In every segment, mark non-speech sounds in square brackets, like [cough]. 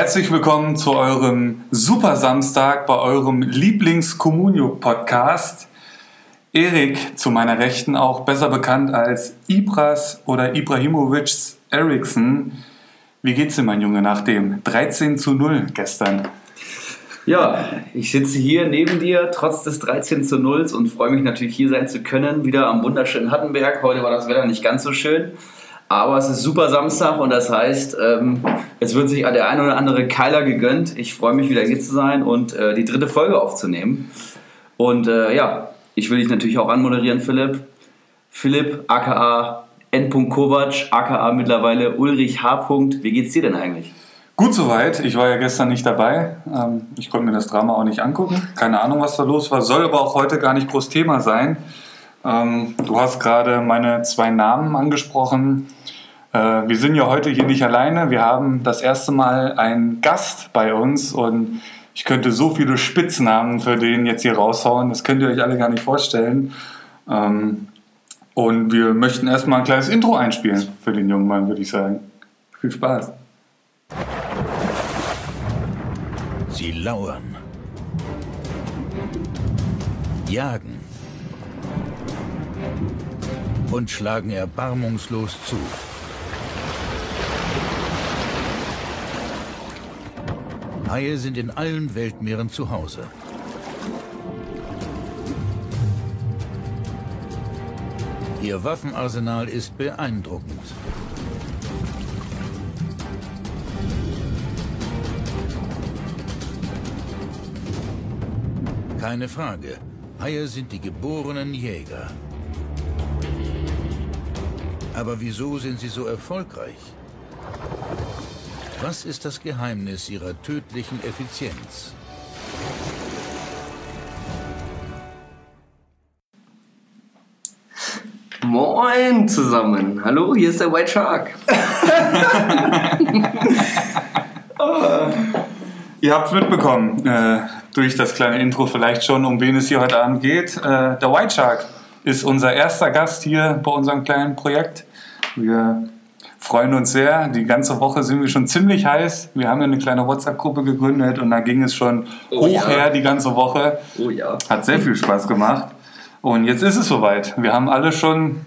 Herzlich willkommen zu eurem Super Samstag bei eurem Lieblings-Communio-Podcast. Erik zu meiner Rechten, auch besser bekannt als Ibras oder Ibrahimovic Eriksson. Wie geht's dir, mein Junge, nach dem 13 zu 0 gestern? Ja, ich sitze hier neben dir, trotz des 13 zu 0 und freue mich natürlich hier sein zu können, wieder am wunderschönen Hattenberg. Heute war das Wetter nicht ganz so schön, aber es ist super Samstag und das heißt, ähm, es wird sich der ein oder andere Keiler gegönnt. Ich freue mich wieder hier zu sein und äh, die dritte Folge aufzunehmen. Und äh, ja, ich will dich natürlich auch anmoderieren, Philipp. Philipp, aka N. Kovac, aka mittlerweile Ulrich H. Wie geht's dir denn eigentlich? Gut soweit. Ich war ja gestern nicht dabei. Ähm, ich konnte mir das Drama auch nicht angucken. Keine Ahnung, was da los war. Soll aber auch heute gar nicht groß Thema sein. Ähm, du hast gerade meine zwei Namen angesprochen. Äh, wir sind ja heute hier nicht alleine. Wir haben das erste Mal einen Gast bei uns und ich könnte so viele Spitznamen für den jetzt hier raushauen. Das könnt ihr euch alle gar nicht vorstellen. Ähm, und wir möchten erstmal ein kleines Intro einspielen für den jungen Mann, würde ich sagen. Viel Spaß. Sie lauern, jagen und schlagen erbarmungslos zu. Haie sind in allen Weltmeeren zu Hause. Ihr Waffenarsenal ist beeindruckend. Keine Frage. Haie sind die geborenen Jäger. Aber wieso sind sie so erfolgreich? Was ist das Geheimnis ihrer tödlichen Effizienz? Moin zusammen. Hallo, hier ist der White Shark. [laughs] Ihr habt mitbekommen, äh, durch das kleine Intro vielleicht schon, um wen es hier heute Abend geht. Äh, der White Shark ist unser erster Gast hier bei unserem kleinen Projekt. Wir freuen uns sehr. Die ganze Woche sind wir schon ziemlich heiß. Wir haben ja eine kleine WhatsApp-Gruppe gegründet und da ging es schon oh, hoch ja. her die ganze Woche. Oh ja. Hat sehr viel Spaß gemacht. Und jetzt ist es soweit. Wir haben alle schon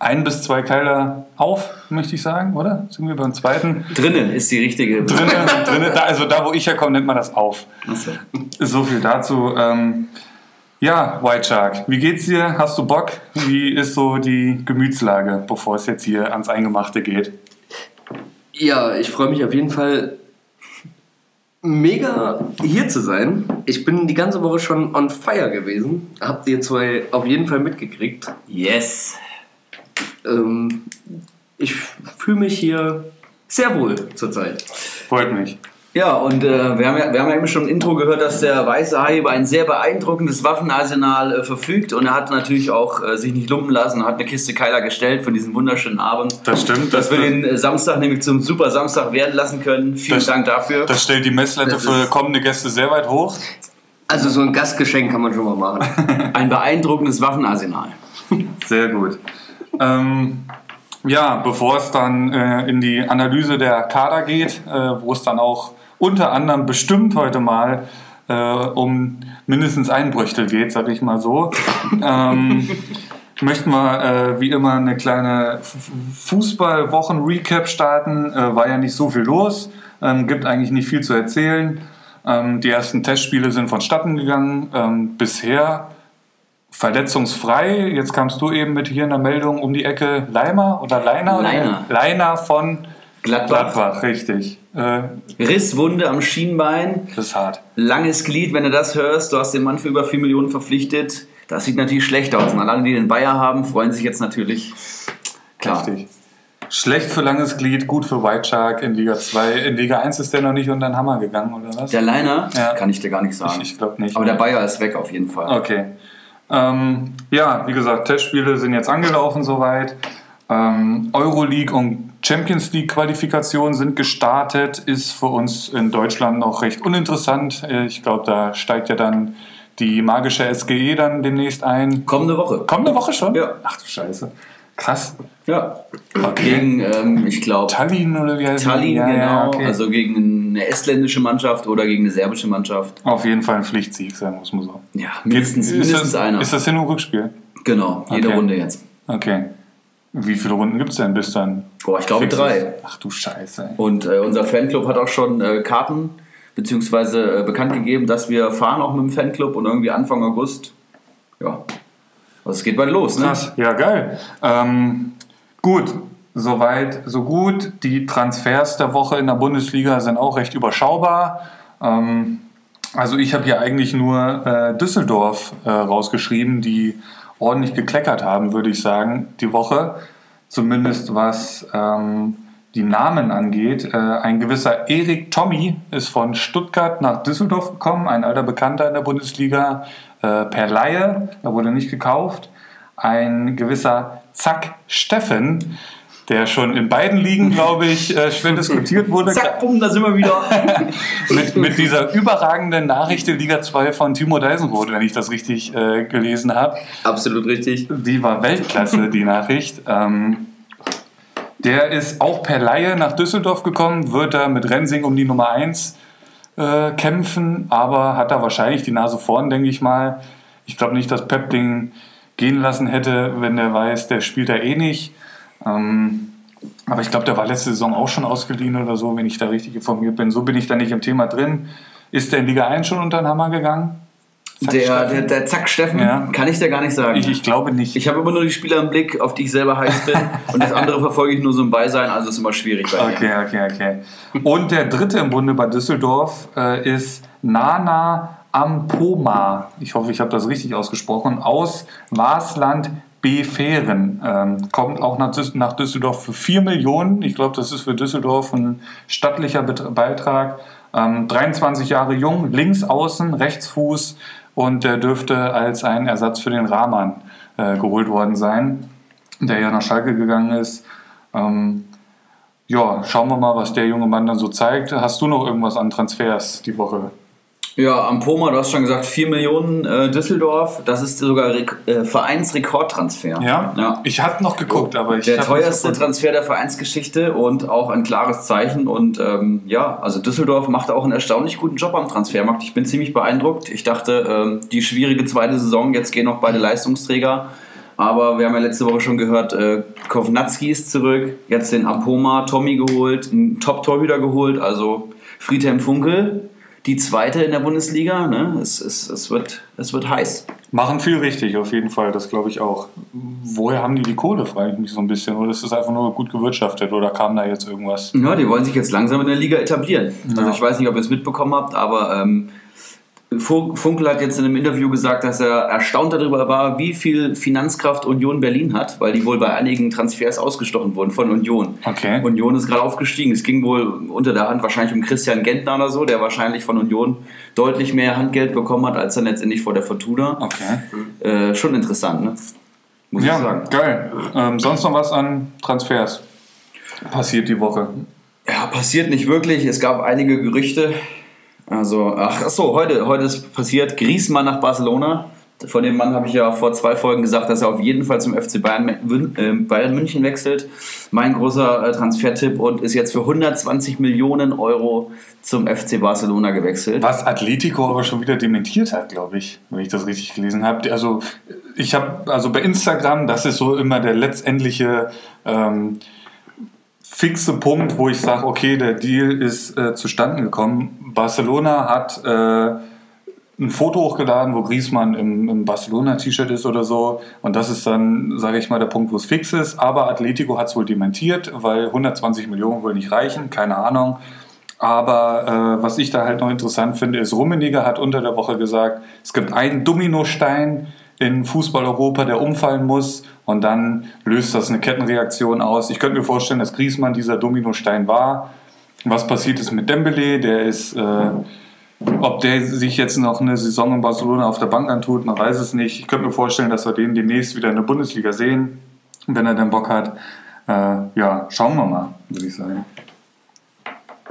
ein bis zwei Keiler auf, möchte ich sagen, oder? Sind wir beim zweiten? Drinnen ist die richtige. Drinnen, drinnen also da, wo ich herkomme, nennt man das auf. So. so viel dazu. Ähm, ja, White Shark, wie geht's dir? Hast du Bock? Wie ist so die Gemütslage, bevor es jetzt hier ans Eingemachte geht? Ja, ich freue mich auf jeden Fall mega hier zu sein. Ich bin die ganze Woche schon on fire gewesen. Habt ihr zwei auf jeden Fall mitgekriegt? Yes! Ähm, ich fühle mich hier sehr wohl zurzeit. Freut mich. Ja, und äh, wir, haben ja, wir haben ja eben schon im Intro gehört, dass der Weiße Hai über ein sehr beeindruckendes Waffenarsenal äh, verfügt und er hat natürlich auch äh, sich nicht lumpen lassen und hat eine Kiste Keiler gestellt für diesen wunderschönen Abend. Das stimmt. Dass das wir den äh, Samstag nämlich zum super Samstag werden lassen können. Vielen das, Dank dafür. Das stellt die Messlatte für kommende Gäste sehr weit hoch. Also so ein Gastgeschenk kann man schon mal machen. [laughs] ein beeindruckendes Waffenarsenal. Sehr gut. Ähm, ja, bevor es dann äh, in die Analyse der Kader geht, äh, wo es dann auch unter anderem bestimmt heute mal äh, um mindestens einen Brüchtel geht, sag ich mal so, [laughs] ähm, möchten wir äh, wie immer eine kleine Fußballwochen-Recap starten. Äh, war ja nicht so viel los, ähm, gibt eigentlich nicht viel zu erzählen. Ähm, die ersten Testspiele sind vonstatten gegangen. Ähm, bisher verletzungsfrei. Jetzt kamst du eben mit hier in der Meldung um die Ecke Leimer oder Leiner? Leiner. Leiner von Gladbach. Gladbach, richtig. Äh, Risswunde am Schienbein. Das ist hart. Langes Glied, wenn du das hörst. Du hast den Mann für über 4 Millionen verpflichtet. Das sieht natürlich schlecht aus. Und alle, die den Bayer haben, freuen sich jetzt natürlich. Klar. Richtig. Schlecht für langes Glied, gut für White Shark in Liga 2. In Liga 1 ist der noch nicht unter den Hammer gegangen, oder was? Der Liner? Ja. Kann ich dir gar nicht sagen. Ich, ich glaube nicht. Aber der Bayer ist weg auf jeden Fall. Okay. Ähm, ja, wie gesagt, Testspiele sind jetzt angelaufen soweit. Ähm, Euroleague und Champions League Qualifikationen sind gestartet, ist für uns in Deutschland noch recht uninteressant. Ich glaube, da steigt ja dann die magische SGE dann demnächst ein. Kommende Woche. Kommende Woche schon? Ja. Ach du Scheiße. Krass. Ja. Okay. Gegen, ähm, ich glaube, Tallinn oder wie heißt die? Tallinn, Ja, genau. ja, okay. Also gegen eine estländische Mannschaft oder gegen eine serbische Mannschaft. Auf jeden Fall ein Pflichtsieg sein muss man so. Ja, mindestens, ist mindestens das, einer. Ist das Hin- und Rückspiel? genau, jede Okay. Runde jetzt. Okay. Wie viele Runden gibt es denn bis dann? Boah, ich glaube Fixes? drei. Ach du Scheiße. ey. Und äh, unser Fanclub hat auch schon äh, Karten beziehungsweise äh, bekannt gegeben, dass wir fahren auch mit dem Fanclub und irgendwie Anfang August. Ja. Also es geht bald los, ne? Krass, ja geil. Ähm, gut, soweit, so gut. Die Transfers der Woche in der Bundesliga sind auch recht überschaubar. Ähm, also ich habe hier eigentlich nur äh, Düsseldorf äh, rausgeschrieben, die ordentlich gekleckert haben, würde ich sagen, die Woche. Zumindest was ähm, die Namen angeht. Äh, ein gewisser Erik Tommy ist von Stuttgart nach Düsseldorf gekommen, ein alter Bekannter in der Bundesliga, äh, per Laie, er wurde nicht gekauft. Ein gewisser Zack Steffen, der schon in beiden Ligen, glaube ich, äh, schwer diskutiert wurde. Zack, bumm, da sind wir wieder. [laughs] mit, mit dieser überragenden Nachricht in Liga 2 von Timo Deisenroth, wenn ich das richtig äh, gelesen habe. Absolut richtig. Die war Weltklasse, die [laughs] Nachricht. Ähm, der ist auch per Laie nach Düsseldorf gekommen, wird da mit Rensing um die Nummer 1 äh, kämpfen, aber hat da wahrscheinlich die Nase vorn, denke ich mal. Ich glaube nicht, dass Pep den gehen lassen hätte, wenn der weiß, der spielt da eh nicht. Ähm, aber ich glaube, der war letzte Saison auch schon ausgeliehen oder so, wenn ich da richtig informiert bin. So bin ich da nicht im Thema drin. Ist der in Liga 1 schon unter den Hammer gegangen? Zack, Der, der, der Zack Steffen, Ja. kann ich dir gar nicht sagen. ich, ich glaube nicht. Ich habe immer nur die Spieler im Blick, auf die ich selber heiß bin. [laughs] und das andere verfolge ich nur so im Beisein, also ist immer schwierig bei mir. Okay, okay, okay. Und der dritte im Bunde bei Düsseldorf äh, ist Nana Ampoma. Ich hoffe, ich habe das richtig ausgesprochen. Aus Wasland Beferen. Ähm, kommt auch nach, nach Düsseldorf für 4 Millionen. Ich glaube, das ist für Düsseldorf ein stattlicher Beitrag. Ähm, 23 Jahre jung, links außen, rechts Fuß und der dürfte als ein Ersatz für den Rahman äh, geholt worden sein, der ja nach Schalke gegangen ist. Ähm, ja, schauen wir mal, was der junge Mann dann so zeigt. Hast du noch irgendwas an Transfers die Woche? Ja, am Poma, du hast schon gesagt, 4 Millionen äh, Düsseldorf. Das ist sogar Rek äh, Vereinsrekordtransfer. ja. Ich hatte noch geguckt, aber ich Der teuerste. Transfer der Vereinsgeschichte und auch ein klares Zeichen. Und ähm, ja, also Düsseldorf macht auch einen erstaunlich guten Job am Transfermarkt. Ich bin ziemlich beeindruckt. Ich dachte, ähm, die schwierige zweite Saison, jetzt gehen noch beide Leistungsträger. Aber wir haben ja letzte Woche schon gehört, äh, Kovnatski ist zurück, jetzt den Ampoma Tommy geholt, einen Top-Torhüter geholt, also Friedhelm Funkel, die zweite in der Bundesliga. Ne? Es, es, es, wird, es wird heiß. Machen viel richtig, auf jeden Fall, das glaube ich auch. Woher haben die die Kohle, frage ich mich so ein bisschen. Oder ist das einfach nur gut gewirtschaftet oder kam da jetzt irgendwas? Ja, die wollen sich jetzt langsam in der Liga etablieren. Also Ja. ich weiß nicht, ob ihr es mitbekommen habt, aber ähm, Funkel hat jetzt in einem Interview gesagt, dass er erstaunt darüber war, wie viel Finanzkraft Union Berlin hat, weil die wohl bei einigen Transfers ausgestochen wurden von Union. Okay. Union ist gerade aufgestiegen. Es ging wohl unter der Hand wahrscheinlich um Christian Gentner oder so, der wahrscheinlich von Union deutlich mehr Handgeld bekommen hat, als dann letztendlich vor der Fortuna. Okay. Äh, schon interessant, ne? Muss ich Ja, sagen. geil. Ähm, sonst noch was an Transfers passiert die Woche? Ja, passiert nicht wirklich. Es gab einige Gerüchte. Also, ach so, heute, heute ist passiert Griezmann nach Barcelona. Von dem Mann habe ich ja vor zwei Folgen gesagt, dass er auf jeden Fall zum FC Bayern, äh, Bayern München wechselt. Mein großer äh, Transfertipp und ist jetzt für 120 Millionen Euro zum FC Barcelona gewechselt. Was Atletico aber schon wieder dementiert hat, glaube ich, wenn ich das richtig gelesen habe. Also ich habe, also bei Instagram, das ist so immer der letztendliche ähm, fixe Punkt, wo ich sage, okay, der Deal ist äh, zustande gekommen. Barcelona hat äh, ein Foto hochgeladen, wo Griezmann im, im Barcelona-T-Shirt ist oder so. Und das ist dann, sage ich mal, der Punkt, wo es fix ist. Aber Atletico hat es wohl dementiert, weil 120 Millionen wohl nicht reichen, keine Ahnung. Aber äh, was ich da halt noch interessant finde, ist, Rummeniger hat unter der Woche gesagt, es gibt einen Dominostein in Fußball-Europa, der umfallen muss und dann löst das eine Kettenreaktion aus. Ich könnte mir vorstellen, dass Griezmann dieser Dominostein war. Was passiert ist mit Dembele, der ist, äh, ob der sich jetzt noch eine Saison in Barcelona auf der Bank antut, man weiß es nicht. Ich könnte mir vorstellen, dass wir den demnächst wieder in der Bundesliga sehen, wenn er dann Bock hat. Äh, ja, schauen wir mal, würde ich sagen.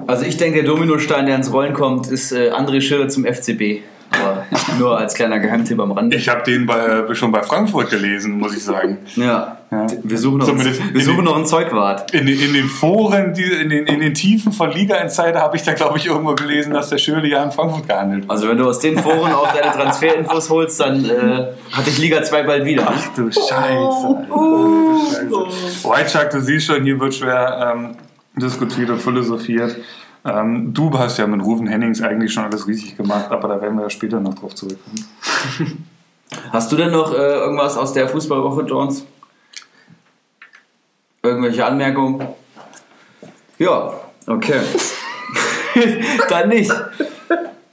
Also ich denke, der Dominostein, der ins Rollen kommt, ist äh, André Schirre zum FCB. Aber Nur als kleiner Geheimtipp am Rande. Ich habe den bei, schon bei Frankfurt gelesen, muss ich sagen. Ja. Ja. Wir suchen noch, Zumindest wir in suchen den- noch einen Zeugwart. In, den- in den Foren, die, in, den, in den Tiefen von Liga Insider habe ich da, glaube ich, irgendwo gelesen, dass der Schöle ja in Frankfurt gehandelt hat. Also wenn du aus den Foren auch deine Transferinfos holst, dann äh, hatte ich Liga 2 bald wieder. Ach du Scheiße. Scheiße. White Shark, du siehst schon, hier wird schwer ähm, diskutiert und philosophiert. Ähm, du hast ja mit Rufen Hennings eigentlich schon alles richtig gemacht, aber da werden wir ja später noch drauf zurückkommen. [laughs] Hast du denn noch äh, irgendwas aus der Fußballwoche, Jones? Irgendwelche Anmerkungen? Ja, okay. [laughs] Dann nicht.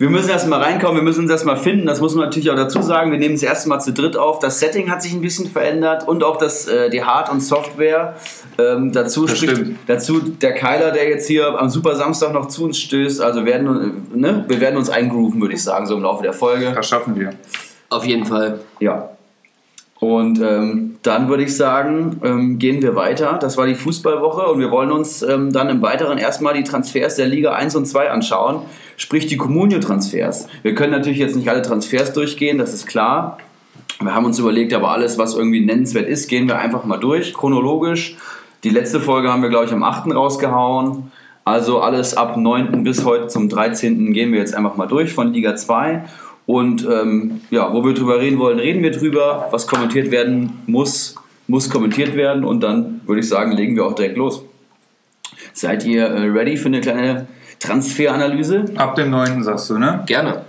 Wir müssen erstmal reinkommen, wir müssen uns erstmal finden. Das muss man natürlich auch dazu sagen. Wir nehmen das erste Mal zu dritt auf. Das Setting hat sich ein bisschen verändert und auch das, äh, die Hard- und Software. Ähm, dazu Das spricht stimmt. dazu der Keiler, der jetzt hier am Super Samstag noch zu uns stößt. Also werden, äh, ne? wir werden uns eingrooven, würde ich sagen, so im Laufe der Folge. Das schaffen wir. Auf jeden Fall. Ja. Und ähm, dann würde ich sagen, ähm, gehen wir weiter. Das war die Fußballwoche und wir wollen uns ähm, dann im Weiteren erstmal die Transfers der Liga 1 und 2 anschauen, sprich die Comunio-Transfers. Wir können natürlich jetzt nicht alle Transfers durchgehen, das ist klar. Wir haben uns überlegt, aber alles, was irgendwie nennenswert ist, gehen wir einfach mal durch, chronologisch. Die letzte Folge haben wir, glaube ich, am 8. rausgehauen. Also alles ab 9. bis heute zum 13. gehen wir jetzt einfach mal durch von Liga 2. Und ähm, ja, wo wir drüber reden wollen, reden wir drüber. Was kommentiert werden muss, muss kommentiert werden. Und dann würde ich sagen, legen wir auch direkt los. Seid ihr äh, ready für eine kleine Transferanalyse? Ab dem 9. sagst du, ne? Gerne.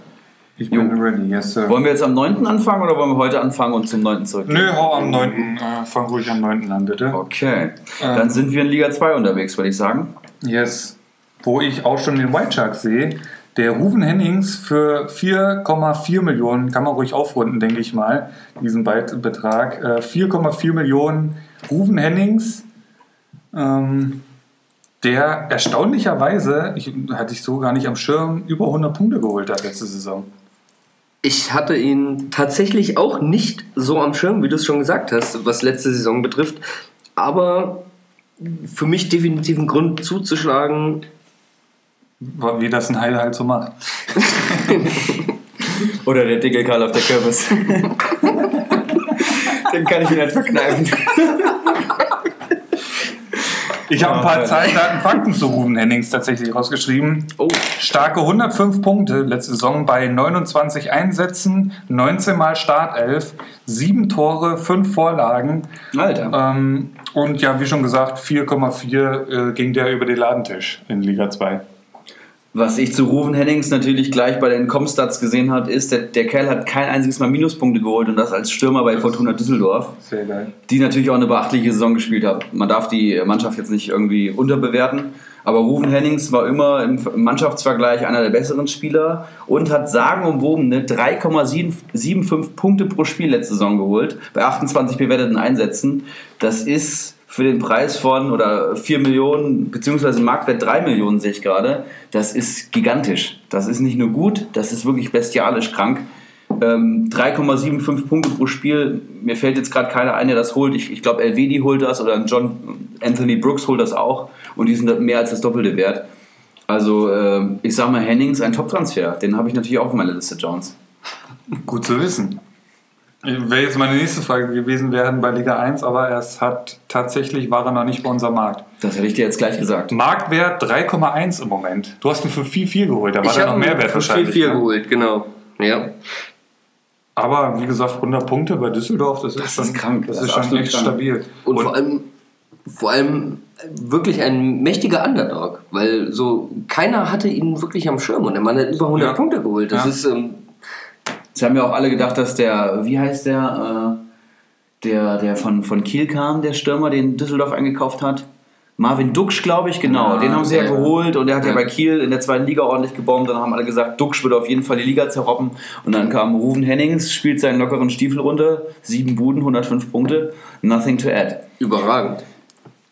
Ich bin ready, yes, sir. Wollen wir jetzt am 9. anfangen oder wollen wir heute anfangen und zum 9. zurück? Nö, hau am 9. Äh, fang ruhig am 9. an, bitte. Okay, dann sind wir in Liga 2 unterwegs, würde ich sagen. Yes. Wo ich auch schon den White Shark sehe. Der Ruven Hennings für 4,4 Millionen, kann man ruhig aufrunden, denke ich mal, diesen Beit- Betrag. Äh, 4,4 Millionen Ruven Hennings, ähm, der erstaunlicherweise, ich, hatte ich so gar nicht am Schirm, über 100 Punkte geholt hat letzte Saison. Ich hatte ihn tatsächlich auch nicht so am Schirm, wie du es schon gesagt hast, was letzte Saison betrifft. Aber für mich definitiv ein Grund zuzuschlagen. Wie das ein Heil halt so macht. [laughs] Oder der dicke Karl auf der Kürbis. [laughs] Den kann ich mir nicht verkneifen. Ich habe ein paar. Zahlen, Daten, Fakten zu Ruven Hennings tatsächlich rausgeschrieben. Oh, Starke 105 Punkte letzte Saison bei 29 Einsätzen, 19 Mal Startelf, 7 Tore, 5 Vorlagen. Alter. Ähm, und ja, wie schon gesagt, 4,4 äh, ging der über den Ladentisch in Liga 2. Was ich zu Ruven Hennings natürlich gleich bei den Comstats gesehen habe, ist, der, der Kerl hat kein einziges Mal Minuspunkte geholt und das als Stürmer bei Fortuna Düsseldorf, Sehr geil. die natürlich auch eine beachtliche Saison gespielt haben. Man darf die Mannschaft jetzt nicht irgendwie unterbewerten, aber Ruven Hennings war immer im Mannschaftsvergleich einer der besseren Spieler und hat sagenumwobene 3,75 Punkte pro Spiel letzte Saison geholt, bei 28 bewerteten Einsätzen. Das ist für den Preis von oder 4 Millionen, beziehungsweise Marktwert 3 Millionen sehe ich gerade, das ist gigantisch. Das ist nicht nur gut, das ist wirklich bestialisch krank. Ähm, 3,75 Punkte pro Spiel, mir fällt jetzt gerade keiner ein, der das holt. Ich, ich glaube, LVD holt das oder John Anthony Brooks holt das auch und die sind mehr als das Doppelte wert. Also, ähm, ich sag mal, Hennings ein Top-Transfer. Den habe ich natürlich auch auf meiner Liste, Jones. Gut zu wissen. Wäre jetzt meine nächste Frage gewesen, wir bei Liga 1, aber es hat tatsächlich war er noch nicht bei unserem Markt. Das hätte ich dir jetzt gleich gesagt. Marktwert 3,1 im Moment. Du hast ihn für 4,4 geholt, da war ich der habe noch ihn Mehrwert für wahrscheinlich. 4-4 ne? geholt, genau. Ja. Aber wie gesagt, 100 Punkte bei Düsseldorf, das, ist schon ist krank. Das, Das ist ist schon echt krank. stabil. Und, vor allem, vor allem wirklich ein mächtiger Underdog, weil so keiner hatte ihn wirklich am Schirm und der Mann hat über 100 Ja. Punkte geholt. Das Ja. ist ähm, Sie haben ja auch alle gedacht, dass der, wie heißt der, äh, der, der von, von Kiel kam, der Stürmer, den Düsseldorf eingekauft hat. Marvin Duksch, glaube ich, genau. Ja, den haben sie ja, ja. geholt und der hat ja. Ja. bei Kiel in der zweiten Liga ordentlich gebombt. Dann haben alle gesagt, Duksch wird auf jeden Fall die Liga zerroppen. Und dann kam Ruven Hennings, spielt seinen lockeren Stiefel runter, sieben Buden, 105 Punkte, nothing to add. überragend.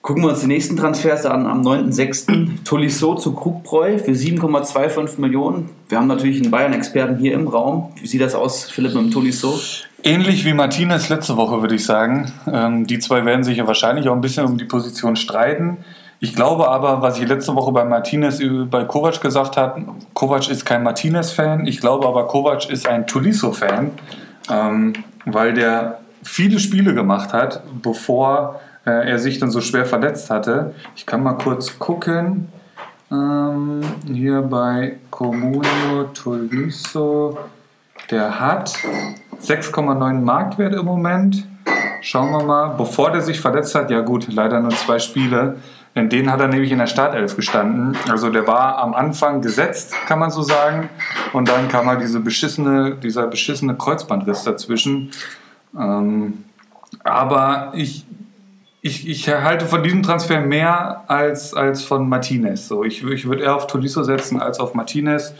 Gucken wir uns die nächsten Transfers an. Am 9.6. Tolisso zu Krugbräu für 7,25 Millionen. Wir haben natürlich einen Bayern-Experten hier im Raum. Wie sieht das aus, Philipp, mit dem Tolisso? Ähnlich wie Martinez letzte Woche, würde ich sagen. Ähm, die zwei werden sich ja wahrscheinlich auch ein bisschen um die Position streiten. Ich glaube aber, was ich letzte Woche bei Martinez bei Kovac gesagt habe, Kovac ist kein Martinez-Fan. Ich glaube aber, Kovac ist ein Tuliso-Fan, ähm, weil der viele Spiele gemacht hat, bevor äh, er sich dann so schwer verletzt hatte. Ich kann mal kurz gucken. Ähm, hier bei Comunio Tuliso. Der hat 6,9 Marktwert im Moment. Schauen wir mal. Bevor der sich verletzt hat, ja gut, leider nur zwei Spiele. In denen hat er nämlich in der Startelf gestanden. Also der war am Anfang gesetzt, kann man so sagen. Und dann kam halt diese beschissene, dieser beschissene Kreuzbandriss dazwischen. Ähm, aber ich, ich, ich halte von diesem Transfer mehr als, als von Martinez. So, ich, ich würde eher auf Tolisso setzen als auf Martinez.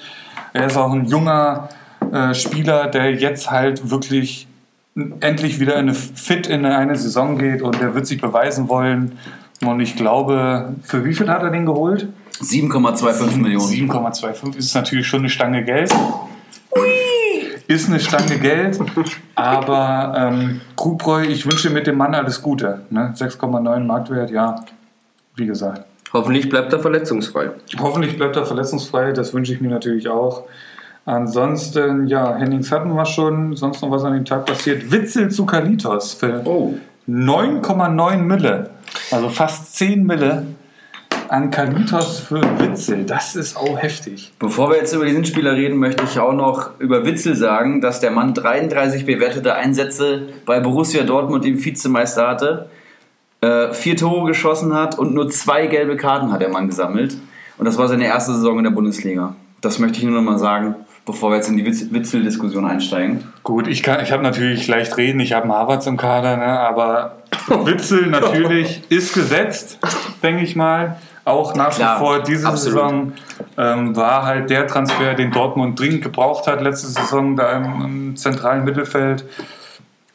Er ist auch ein junger äh, Spieler, der jetzt halt wirklich endlich wieder in eine, fit in eine Saison geht und der wird sich beweisen wollen. Und ich glaube, für wie viel hat er den geholt? 7,25 Millionen. 7,25 ist natürlich schon eine Stange Geld. Ist eine Stange Geld, aber ähm, Krugbräu, ich wünsche mit dem Mann alles Gute. Ne? 6,9 Marktwert, ja, wie gesagt. Hoffentlich bleibt er verletzungsfrei. Hoffentlich bleibt er verletzungsfrei, das wünsche ich mir natürlich auch. Ansonsten, ja, Hennings hatten wir schon. Sonst noch was an dem Tag passiert. Witzel zu Kalitos für Oh. 9,9 Mille. Also fast 10 Mille an Kalitos für Witzel. Das ist auch heftig. Bevor wir jetzt über diesen Spieler reden, möchte ich auch noch über Witzel sagen, dass der Mann 33 bewertete Einsätze bei Borussia Dortmund im Vizemeister hatte, äh, vier Tore geschossen hat und nur zwei gelbe Karten hat der Mann gesammelt. Und das war seine erste Saison in der Bundesliga. Das möchte ich nur noch mal sagen, bevor wir jetzt in die Witz- Witzel-Diskussion einsteigen. Gut, ich, kann- ich habe natürlich leicht reden, ich habe einen Harvards im Kader, ne? aber [laughs] Witzel natürlich ist gesetzt, denke ich mal. Auch nach wie vor diese absolut. Saison ähm, war halt der Transfer, den Dortmund dringend gebraucht hat letzte Saison da im, im zentralen Mittelfeld.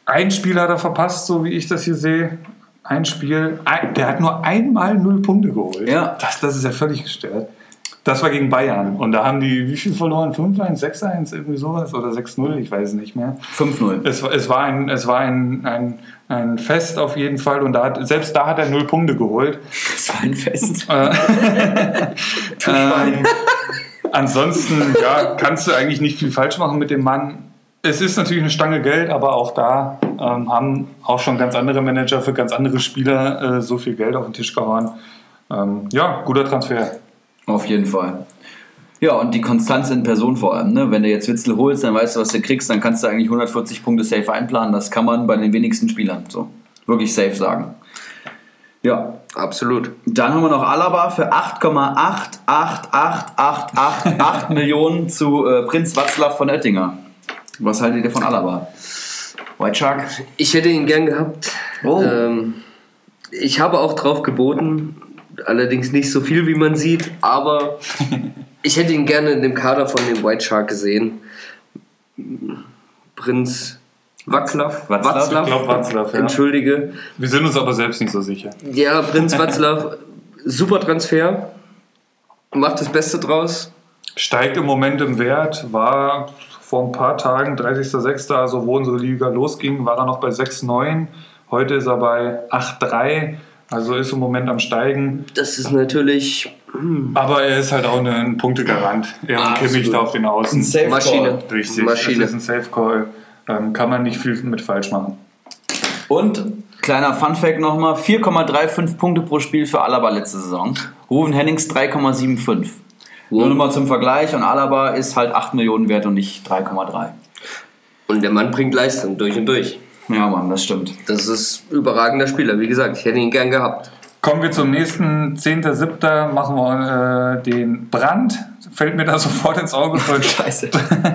Ein Spiel hat er verpasst, so wie ich das hier sehe. Ein Spiel. Der hat nur einmal null Punkte geholt. Ja. Das, das ist ja völlig gestört. Das war gegen Bayern. Und da haben die, wie viel verloren? 5-1, 6-1, irgendwie sowas? Oder 6-0, ich weiß es nicht mehr. 5-0. Es, war- es war, ein, es war ein, ein, ein Fest auf jeden Fall. Und da hat, selbst da hat er null Punkte geholt. Das war ein Fest. [laughs] Ähm, ansonsten ja, kannst du eigentlich nicht viel falsch machen mit dem Mann. Es ist natürlich eine Stange Geld, aber auch da ähm, haben auch schon ganz andere Manager für ganz andere Spieler äh, so viel Geld auf den Tisch gehauen. Ähm, ja, guter Transfer. Auf jeden Fall. Ja, und die Konstanz in Person vor allem. Ne? Wenn du jetzt Witzel holst, dann weißt du, was du kriegst, dann kannst du eigentlich 140 Punkte safe einplanen. Das kann man bei den wenigsten Spielern so wirklich safe sagen. Ja, Absolut. dann haben wir noch Alaba für 8,88888 Millionen [laughs] zu äh, Prinz Watzlaw von Oettinger. Was haltet ihr von Alaba? White Shark? Ich hätte ihn gern gehabt. Oh. Ähm, ich habe auch drauf geboten, allerdings nicht so viel, wie man sieht, aber [laughs] ich hätte ihn gerne in dem Kader von dem White Shark gesehen. Prinz Watzlaw. Watzlaw? Ich glaube, Watzlaw, ja. Entschuldige. Wir sind uns aber selbst nicht so sicher. Ja, Prinz Watzlaw, super Transfer. Macht das Beste draus. Steigt im Moment im Wert, war vor ein paar Tagen, 30.06., also wo unsere Liga losging, war er noch bei 6,9. Heute ist er bei 8,3. Also ist im Moment am Steigen. Das ist natürlich Aber er ist halt auch eine- ein Punktegarant. Er und Absolut. Kimmich da auf den Außen. Safe Maschine. Richtig, Maschine. das ist ein Safe-Call. Ähm, kann man nicht viel mit falsch machen. Und kleiner Funfact nochmal: 4,35 Punkte pro Spiel für Alaba letzte Saison. Ruven Hennings 3,75. Nur nochmal zum Vergleich und Alaba ist halt 8 Millionen wert und nicht 3,3. Und der Mann bringt Leistung durch und durch. Ja, Mann, das stimmt. Das ist ein überragender Spieler. Wie gesagt, ich hätte ihn gern gehabt. Kommen wir zum nächsten, 10.7. machen wir äh, den Brand. Fällt mir da [laughs] sofort ins Auge. [laughs] Scheiße.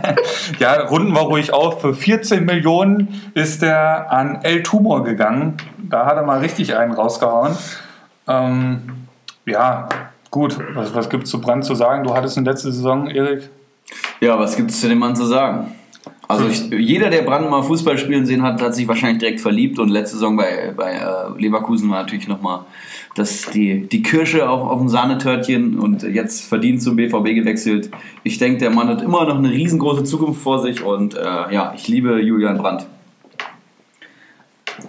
[laughs] ja, runden wir ruhig auf. Für 14 Millionen ist er an El Tumor gegangen. Da hat er mal richtig einen rausgehauen. Ähm, ja, gut. Was, was gibt es zu Brand zu sagen? Du hattest in letzter Saison, Erik? Ja, was gibt es zu dem Mann zu sagen? Also ich, jeder, der Brand mal Fußball spielen sehen hat, hat sich wahrscheinlich direkt verliebt und letzte Saison bei, bei äh, Leverkusen war natürlich nochmal das, die, die Kirsche auf, auf dem Sahnetörtchen und jetzt verdient zum BVB gewechselt. Ich denke, der Mann hat immer noch eine riesengroße Zukunft vor sich und äh, ja, ich liebe Julian Brandt.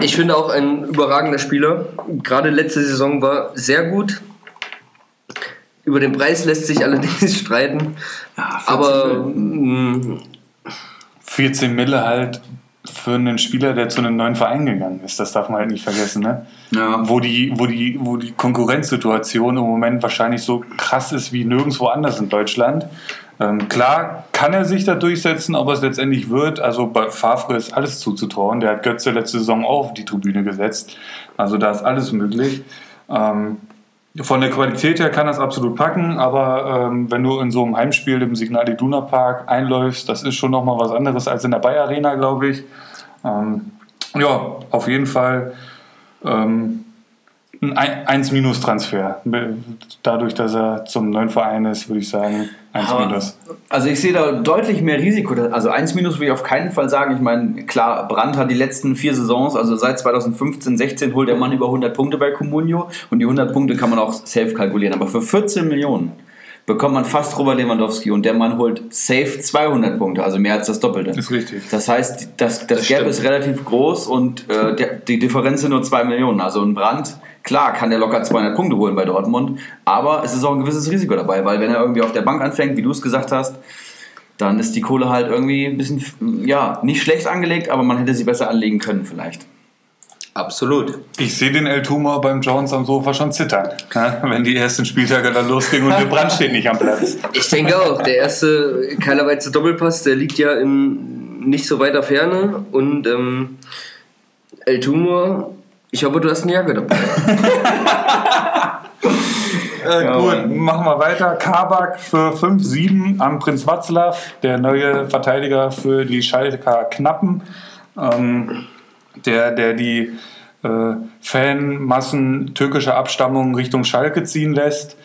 Ich finde auch ein überragender Spieler. Gerade letzte Saison war sehr gut. Über den Preis lässt sich allerdings [laughs] streiten. Ja, 14 aber mh, 14 Mille halt für einen Spieler, der zu einem neuen Verein gegangen ist. Das darf man halt nicht vergessen, ne? Ja. Wo die, wo die, wo die Konkurrenzsituation im Moment wahrscheinlich so krass ist wie nirgendwo anders in Deutschland. Ähm, klar kann er sich da durchsetzen, ob er es letztendlich wird. Also bei Favre ist alles zuzutrauen. Der hat Götze letzte Saison auch auf die Tribüne gesetzt. Also da ist alles möglich. Ähm, von der Qualität her kann das absolut packen, aber ähm, wenn du in so einem Heimspiel im Signal Iduna Park einläufst, das ist schon nochmal was anderes als in der Bayer Arena, glaube ich. Ähm, ja, auf jeden Fall ähm, ein 1-Transfer. Dadurch, dass er zum neuen Verein ist, würde ich sagen 1 Aber- Also ich sehe da deutlich mehr Risiko. Also 1 minus würde ich auf keinen Fall sagen. Ich meine, klar, Brandt hat die letzten vier Saisons, also seit 2015, 16 holt der Mann über 100 Punkte bei Comunio und die 100 Punkte kann man auch safe kalkulieren. Aber für 14 Millionen bekommt man fast Robert Lewandowski und der Mann holt safe 200 Punkte, also mehr als das Doppelte. Ist richtig. Das heißt, das, das, Das Gap stimmt. ist relativ groß und äh, der, die Differenz sind nur 2 Millionen. Also ein Brand, klar, kann der locker 200 Punkte holen bei Dortmund, aber es ist auch ein gewisses Risiko dabei, weil wenn er irgendwie auf der Bank anfängt, wie du es gesagt hast, dann ist die Kohle halt irgendwie ein bisschen, ja, nicht schlecht angelegt, aber man hätte sie besser anlegen können vielleicht. absolut. Ich sehe den El Tumor beim Jones am Sofa schon zittern, ne? wenn die ersten Spieltage dann losgingen und der Brand steht nicht am Platz. Ich denke auch, der erste Keilerweize Doppelpass, der liegt ja in nicht so weiter Ferne und ähm, El Tumor, ich hoffe, du hast eine Jacke dabei. [laughs] Äh, Ja, gut, Mann. machen wir weiter. Kabak für 5-7 am Prinz Watzlaw, der neue Verteidiger für die Schalker Knappen, ähm, der, der die äh, Fanmassen türkischer Abstammung Richtung Schalke ziehen lässt.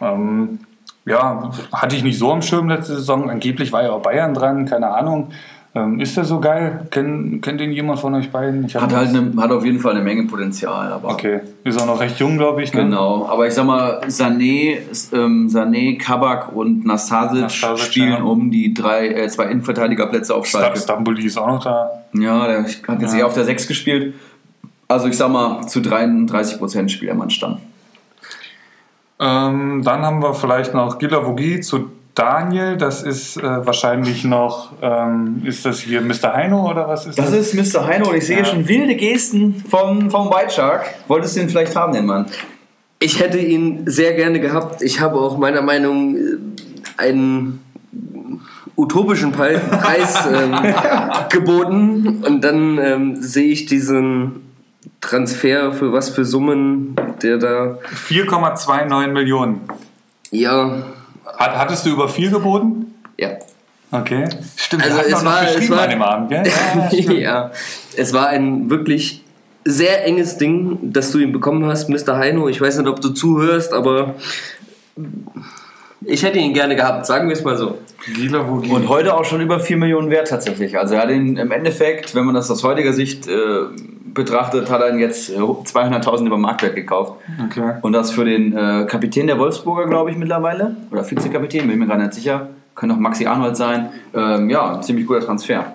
Ähm, ja, hatte ich nicht so am Schirm letzte Saison. Angeblich war ja auch Bayern dran, keine Ahnung. Ähm, ist der so geil? Kennt, kennt den jemand von euch beiden? Hat, halt eine, hat auf jeden Fall eine Menge Potenzial. Aber Okay, ist auch noch recht jung, glaube ich. Ne? Genau, aber ich sag mal, Sané, ähm, Sané Kabak und Nastasic, Nastasic, spielen ja. um die drei, äh, zwei Innenverteidigerplätze auf Schalke. Stamboli ist auch noch da. Ja, der hat jetzt Ja. eher auf der 6 gespielt. Also ich sag mal, zu 33% spielt der Mann Stamm. Ähm, dann haben wir vielleicht noch Gilavogi zu Daniel. Das ist äh, wahrscheinlich noch, ähm, ist das hier Mr. Heino oder was ist das? Das ist Mr. Heino und ich sehe Ja. schon wilde Gesten vom, vom White Shark. Wolltest du ihn vielleicht haben, den Mann? Ich hätte ihn sehr gerne gehabt. Ich habe auch meiner Meinung äh, einen utopischen Pre- [laughs] Preis ähm, geboten und dann ähm, sehe ich diesen Transfer für was für Summen, der da 4,29 Millionen. ja Hat, hattest du über 4 geboten? ja Okay. Stimmt, Also es war- es war- an dem Abend, gell? [laughs] Ja, ja, es war ein wirklich sehr enges Ding, dass du ihn bekommen hast, Mr. Heino. Ich weiß nicht, ob du zuhörst, aber ich hätte ihn gerne gehabt, sagen wir es mal so. Und heute auch schon über 4 Millionen wert tatsächlich. Also er hat ihn im Endeffekt, wenn man das aus heutiger Sicht äh, betrachtet, hat er ihn jetzt äh, 200.000 über Marktwert gekauft. Okay. Und das für den äh, Kapitän der Wolfsburger, glaube ich, mittlerweile. Oder Vizekapitän, bin ich mir gerade nicht sicher. Könnte auch Maxi Arnold sein. Ähm, ja, ein ziemlich guter Transfer.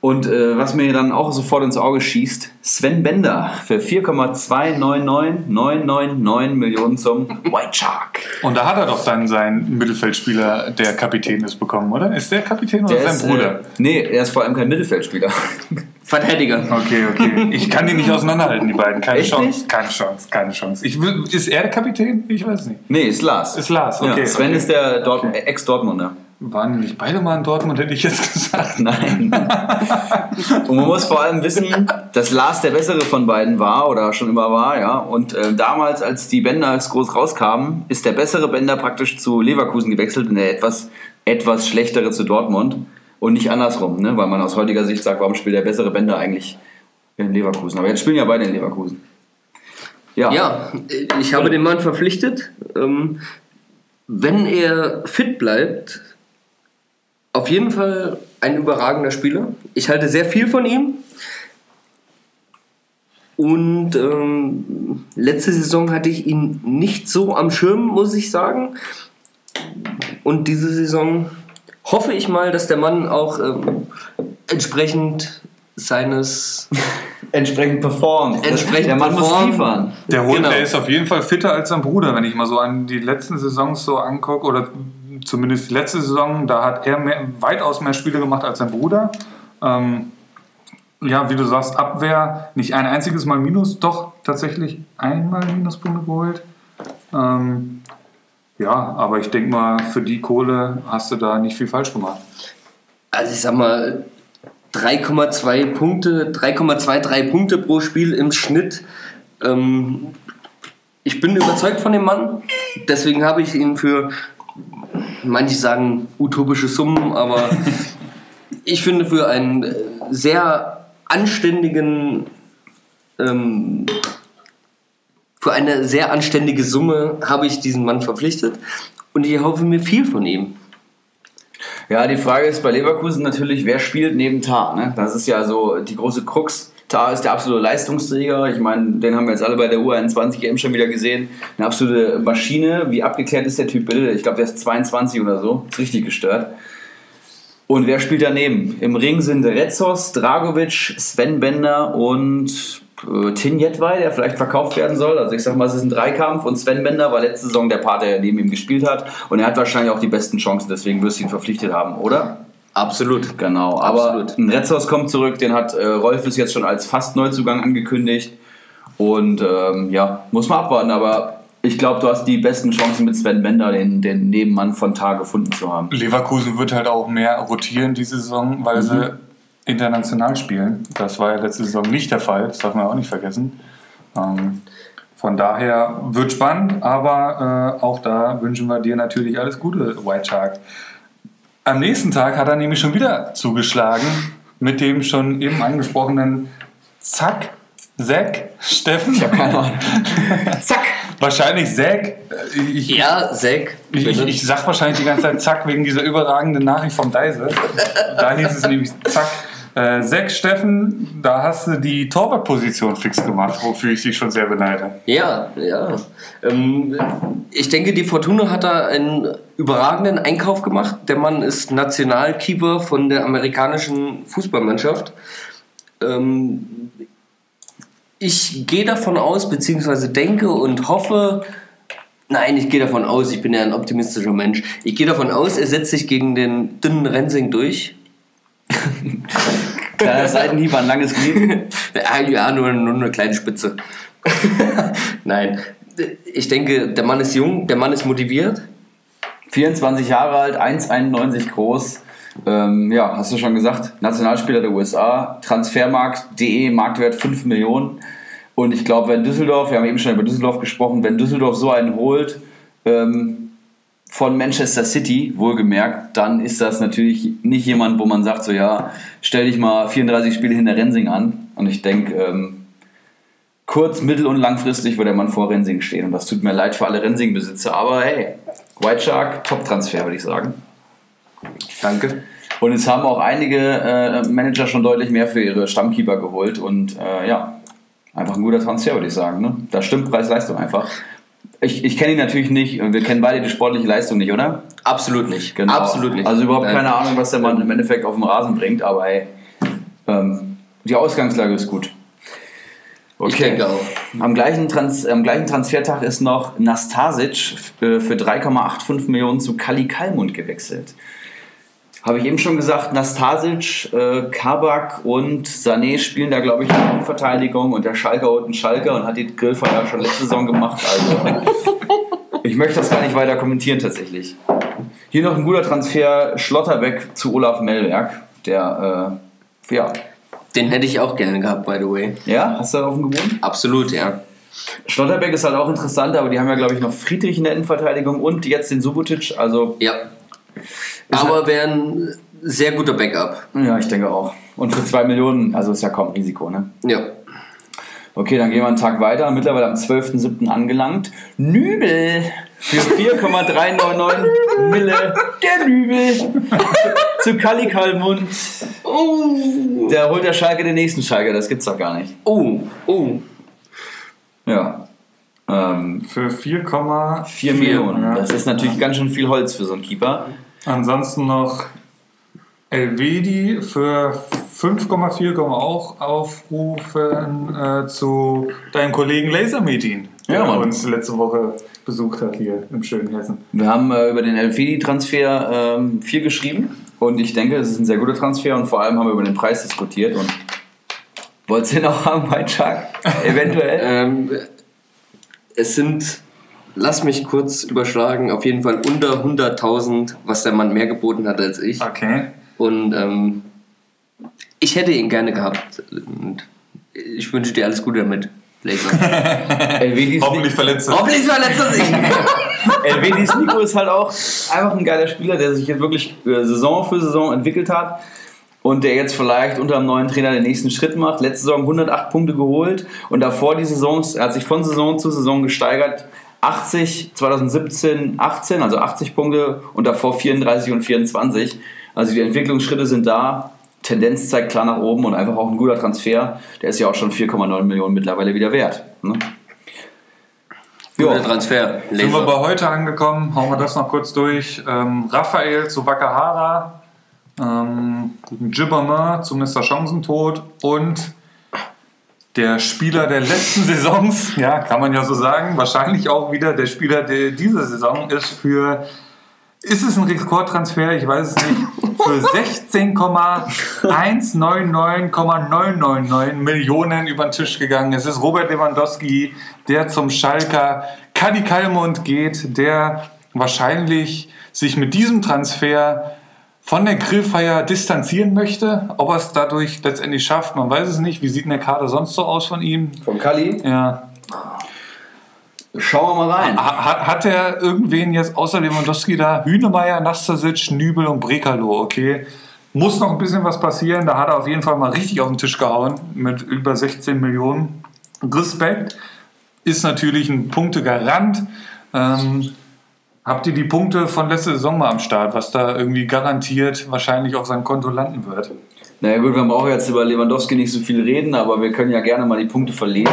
Und äh, was mir dann auch sofort ins Auge schießt, Sven Bender für 4,299999 Millionen zum White Shark. Und da hat er doch dann seinen Mittelfeldspieler, der Kapitän ist, bekommen, oder? Ist der Kapitän oder Der sein ist, Bruder? Äh, nee, er ist vor allem kein Mittelfeldspieler. [laughs] Verteidiger. Okay, okay. Ich kann die nicht auseinanderhalten, die beiden. Keine Echt Chance. nicht? Keine Chance, keine Chance. Ich will, ist er der Kapitän? Ich weiß nicht. nee, ist Lars. Ist Lars, okay, Ja, Sven okay. ist der Dort äh, Ex-Dortmunder. Waren nicht beide mal in Dortmund, hätte ich jetzt gesagt. [laughs] Nein. und man muss vor allem wissen, dass Lars der bessere von beiden war oder schon immer war, ja. Und äh, damals, als die Bänder groß rauskamen, ist der bessere Bänder praktisch zu Leverkusen gewechselt und der etwas, etwas schlechtere zu Dortmund. Und nicht andersrum, ne? weil man aus heutiger Sicht sagt, warum spielt der bessere Bänder eigentlich in Leverkusen? Aber jetzt spielen ja beide in Leverkusen. Ja. Ja, ich habe den Mann verpflichtet. Ähm, wenn er fit bleibt, auf jeden Fall ein überragender Spieler. Ich halte sehr viel von ihm. Und ähm, letzte Saison hatte ich ihn nicht so am Schirm, muss ich sagen. Und diese Saison hoffe ich mal, dass der Mann auch ähm, entsprechend seines [laughs] Entsprechend performt. Entsprechend Der Mann muss performt. liefern. Der Hund, Genau. der ist auf jeden Fall fitter als sein Bruder, wenn ich mal so an die letzten Saisons so angucke, oder zumindest die letzte Saison, da hat er mehr, weitaus mehr Spiele gemacht als sein Bruder. Ähm, ja, wie du sagst, Abwehr, nicht ein einziges Mal Minus, doch tatsächlich einmal Minuspunkte geholt. Ähm, ja, aber ich denke mal, für die Kohle hast du da nicht viel falsch gemacht. Also ich sag mal, 3,2 Punkte, 3,23 Punkte pro Spiel im Schnitt. Ähm, ich bin überzeugt von dem Mann. Deswegen habe ich ihn für, manche sagen utopische Summen, aber [laughs] ich finde für einen sehr anständigen, ähm, für eine sehr anständige Summe habe ich diesen Mann verpflichtet und ich hoffe mir viel von ihm. Ja, die Frage ist bei Leverkusen natürlich, wer spielt neben Tar? Ne? Das ist ja so die große Krux. Tar ist der absolute Leistungsträger. Ich meine, den haben wir jetzt alle bei der U21 eben schon wieder gesehen. Eine absolute Maschine. Wie abgeklärt ist der Typ bitte? Ich glaube, der ist 22 oder so. Ist richtig gestört. Und wer spielt daneben? Im Ring sind Retzos, Dragovic, Sven Bender und äh, Tin Jedwai, der vielleicht verkauft werden soll. Also ich sag mal, es ist ein Dreikampf und Sven Bender war letzte Saison der Part, der neben ihm gespielt hat. Und er hat wahrscheinlich auch die besten Chancen, deswegen wirst du ihn verpflichtet haben, oder? Absolut. Genau, aber Absolut. ein Retzos kommt zurück, den hat äh, Rolfes jetzt schon als fast Neuzugang angekündigt. Und ähm, ja, muss man abwarten, aber ich glaube, du hast die besten Chancen mit Sven Bender, den, den Nebenmann von Tar gefunden zu haben. Leverkusen wird halt auch mehr rotieren diese Saison, weil sie Mhm. International spielen. Das war ja letzte Saison nicht der Fall, das darf man auch nicht vergessen. Ähm, von daher wird spannend, aber äh, auch da wünschen wir dir natürlich alles Gute, White Shark. Am nächsten Tag hat er nämlich schon wieder zugeschlagen mit dem schon eben angesprochenen Zack, Zack, Steffen. Ich Keine Ahnung. Zack! Wahrscheinlich Zack. Ich, Ja, Zack. ich, ich, ich sag wahrscheinlich die ganze Zeit Zack wegen dieser überragenden Nachricht vom Deise. Da hieß es nämlich Zack. Äh, Zack Steffen, da hast du die Torwartposition fix gemacht, wofür ich dich schon sehr beneide. Ja, ja. Ähm, ich denke, die Fortuna hat da einen überragenden Einkauf gemacht. Der Mann ist Nationalkeeper von der amerikanischen Fußballmannschaft. Ähm, ich gehe davon aus, beziehungsweise denke und hoffe, nein, ich gehe davon aus, ich bin ja ein optimistischer Mensch. Ich gehe davon aus, er setzt sich gegen den dünnen Rensing durch. [laughs] Kleiner Seitenhieb an langes Glied. Ja, [laughs] ja nur, nur eine kleine Spitze. [laughs] Nein, ich denke, der Mann ist jung, der Mann ist motiviert. 24 Jahre alt, 1,91 groß. Ähm, ja, hast du schon gesagt, Nationalspieler der USA, Transfermarkt.de, Marktwert 5 Millionen. Und ich glaube, wenn Düsseldorf, wir haben eben schon über Düsseldorf gesprochen, wenn Düsseldorf so einen holt, ähm, von Manchester City, wohlgemerkt, dann ist das natürlich nicht jemand, wo man sagt, so ja, stell dich mal 34 Spiele hinter Rensing an. Und ich denke, ähm, kurz-, mittel- und langfristig wird der Mann vor Rensing stehen. Und das tut mir leid für alle Rensing-Besitzer. Aber hey, White Shark, Top-Transfer, würde ich sagen. Danke. Und es haben auch einige äh, Manager schon deutlich mehr für ihre Stammkeeper geholt. Und äh, ja, einfach ein guter Transfer, würde ich sagen. Ne? Da stimmt Preis-Leistung einfach. Ich, ich kenne ihn natürlich nicht und wir kennen beide die sportliche Leistung nicht, oder? Absolut nicht. Genau. Absolut nicht. Also überhaupt Nein. keine Ahnung, was der Mann im Endeffekt auf dem Rasen bringt, aber hey, ähm, die Ausgangslage ist gut. Ich denke auch. Am gleichen, Trans am gleichen Transfertag ist noch Nastasic äh, für 3,85 Millionen zu Kali Kalmund gewechselt. Habe ich eben schon gesagt, Nastasic, äh, Kabak und Sané spielen da, glaube ich, in der Innenverteidigung und der Schalker holt einen Schalker und hat die Grillfeier schon letzte Saison gemacht. Also, ich möchte das gar nicht weiter kommentieren tatsächlich. Hier noch ein guter Transfer, Schlotterbeck zu Olaf Mellberg, der, äh, ja, Den hätte ich auch gerne gehabt, by the way. ja, hast du darauf gewohnt? Absolut, ja. Schlotterbeck ist halt auch interessant, aber die haben ja, glaube ich, noch Friedrich in der Innenverteidigung und jetzt den Subotic. Also, Ja. Aber wäre ein sehr guter Backup. ja, ich denke auch. Und für 2 Millionen, also ist ja kaum Risiko, ne? Ja. Okay, dann gehen wir einen Tag weiter. Mittlerweile am 12.07. angelangt. Nübel für [laughs] 4,399 Mille. Der Nübel [laughs] zu Kali Kalmund. Oh. Der holt der Schalke den nächsten Schalke, das gibt's doch gar nicht. Oh. Oh. Ja. Ähm, Für 4,4 4 Millionen. Ja. Das ist natürlich ganz schön viel Holz für so einen Keeper. Ansonsten noch Elvedi für 5,4 können wir auch aufrufen äh, zu deinem Kollegen Lasermeeting, der Ja, Mann. uns letzte Woche besucht hat hier im schönen Hessen. Wir haben äh, über den Elfedi-Transfer ähm, viel geschrieben und ich denke, es ist ein sehr guter Transfer und vor allem haben wir über den Preis diskutiert und wolltest du auch haben, mein Chuck? Eventuell? Ähm, es sind, lass mich kurz überschlagen, auf jeden Fall unter 100.000, was der Mann mehr geboten hat als ich. Okay. Und ähm, ich hätte ihn gerne gehabt. Und ich wünsche dir alles Gute damit. Elvedis [laughs] Hoffentlich verletzt er. Hoffentlich verletzt er sich. [laughs] Elvedis Nico ist halt auch einfach ein geiler Spieler, der sich jetzt wirklich äh, Saison für Saison entwickelt hat und der jetzt vielleicht unter einem neuen Trainer den nächsten Schritt macht. Letzte Saison 108 Punkte geholt und davor die Saisons, er hat sich von Saison zu Saison gesteigert. 80, 2017, 18, also 80 Punkte und davor 34 und 24. Also die Entwicklungsschritte sind da. Tendenz zeigt klar nach oben und einfach auch ein guter Transfer. Der ist ja auch schon 4,9 Millionen mittlerweile wieder wert. Ne? Guter Transfer. Sind wir Laser. bei heute angekommen, hauen wir das noch kurz durch. Ähm, Raphael zu Wakahara, ähm, Gibbermer zu Mr. Chancentod und der Spieler der letzten Saisons, [laughs] ja, kann man ja so sagen, wahrscheinlich auch wieder der Spieler der dieser Saison ist für, ist es ein Rekordtransfer? Ich weiß es nicht, [laughs] für 16,199,999 Millionen über den Tisch gegangen. Es ist Robert Lewandowski, der zum Schalker Kadi Kalmund geht, der wahrscheinlich sich mit diesem Transfer von der Grillfeier distanzieren möchte. Ob er es dadurch letztendlich schafft, man weiß es nicht. Wie sieht der Kader sonst so aus von ihm? Vom Kali. Ja. Schauen wir mal rein. Ha- ha- Hat er irgendwen jetzt außer Lewandowski da? Hünemeyer, Nastasic, Nübel und Brekalo, okay. Muss noch ein bisschen was passieren. Da hat er auf jeden Fall mal richtig auf den Tisch gehauen mit über 16 Millionen. Respekt. Ist natürlich ein Punktegarant. Ähm, habt ihr die Punkte von letzter Saison mal am Start, was da irgendwie garantiert wahrscheinlich auf seinem Konto landen wird? Naja gut, wir brauchen jetzt über Lewandowski nicht so viel reden, aber wir können ja gerne mal die Punkte verlesen.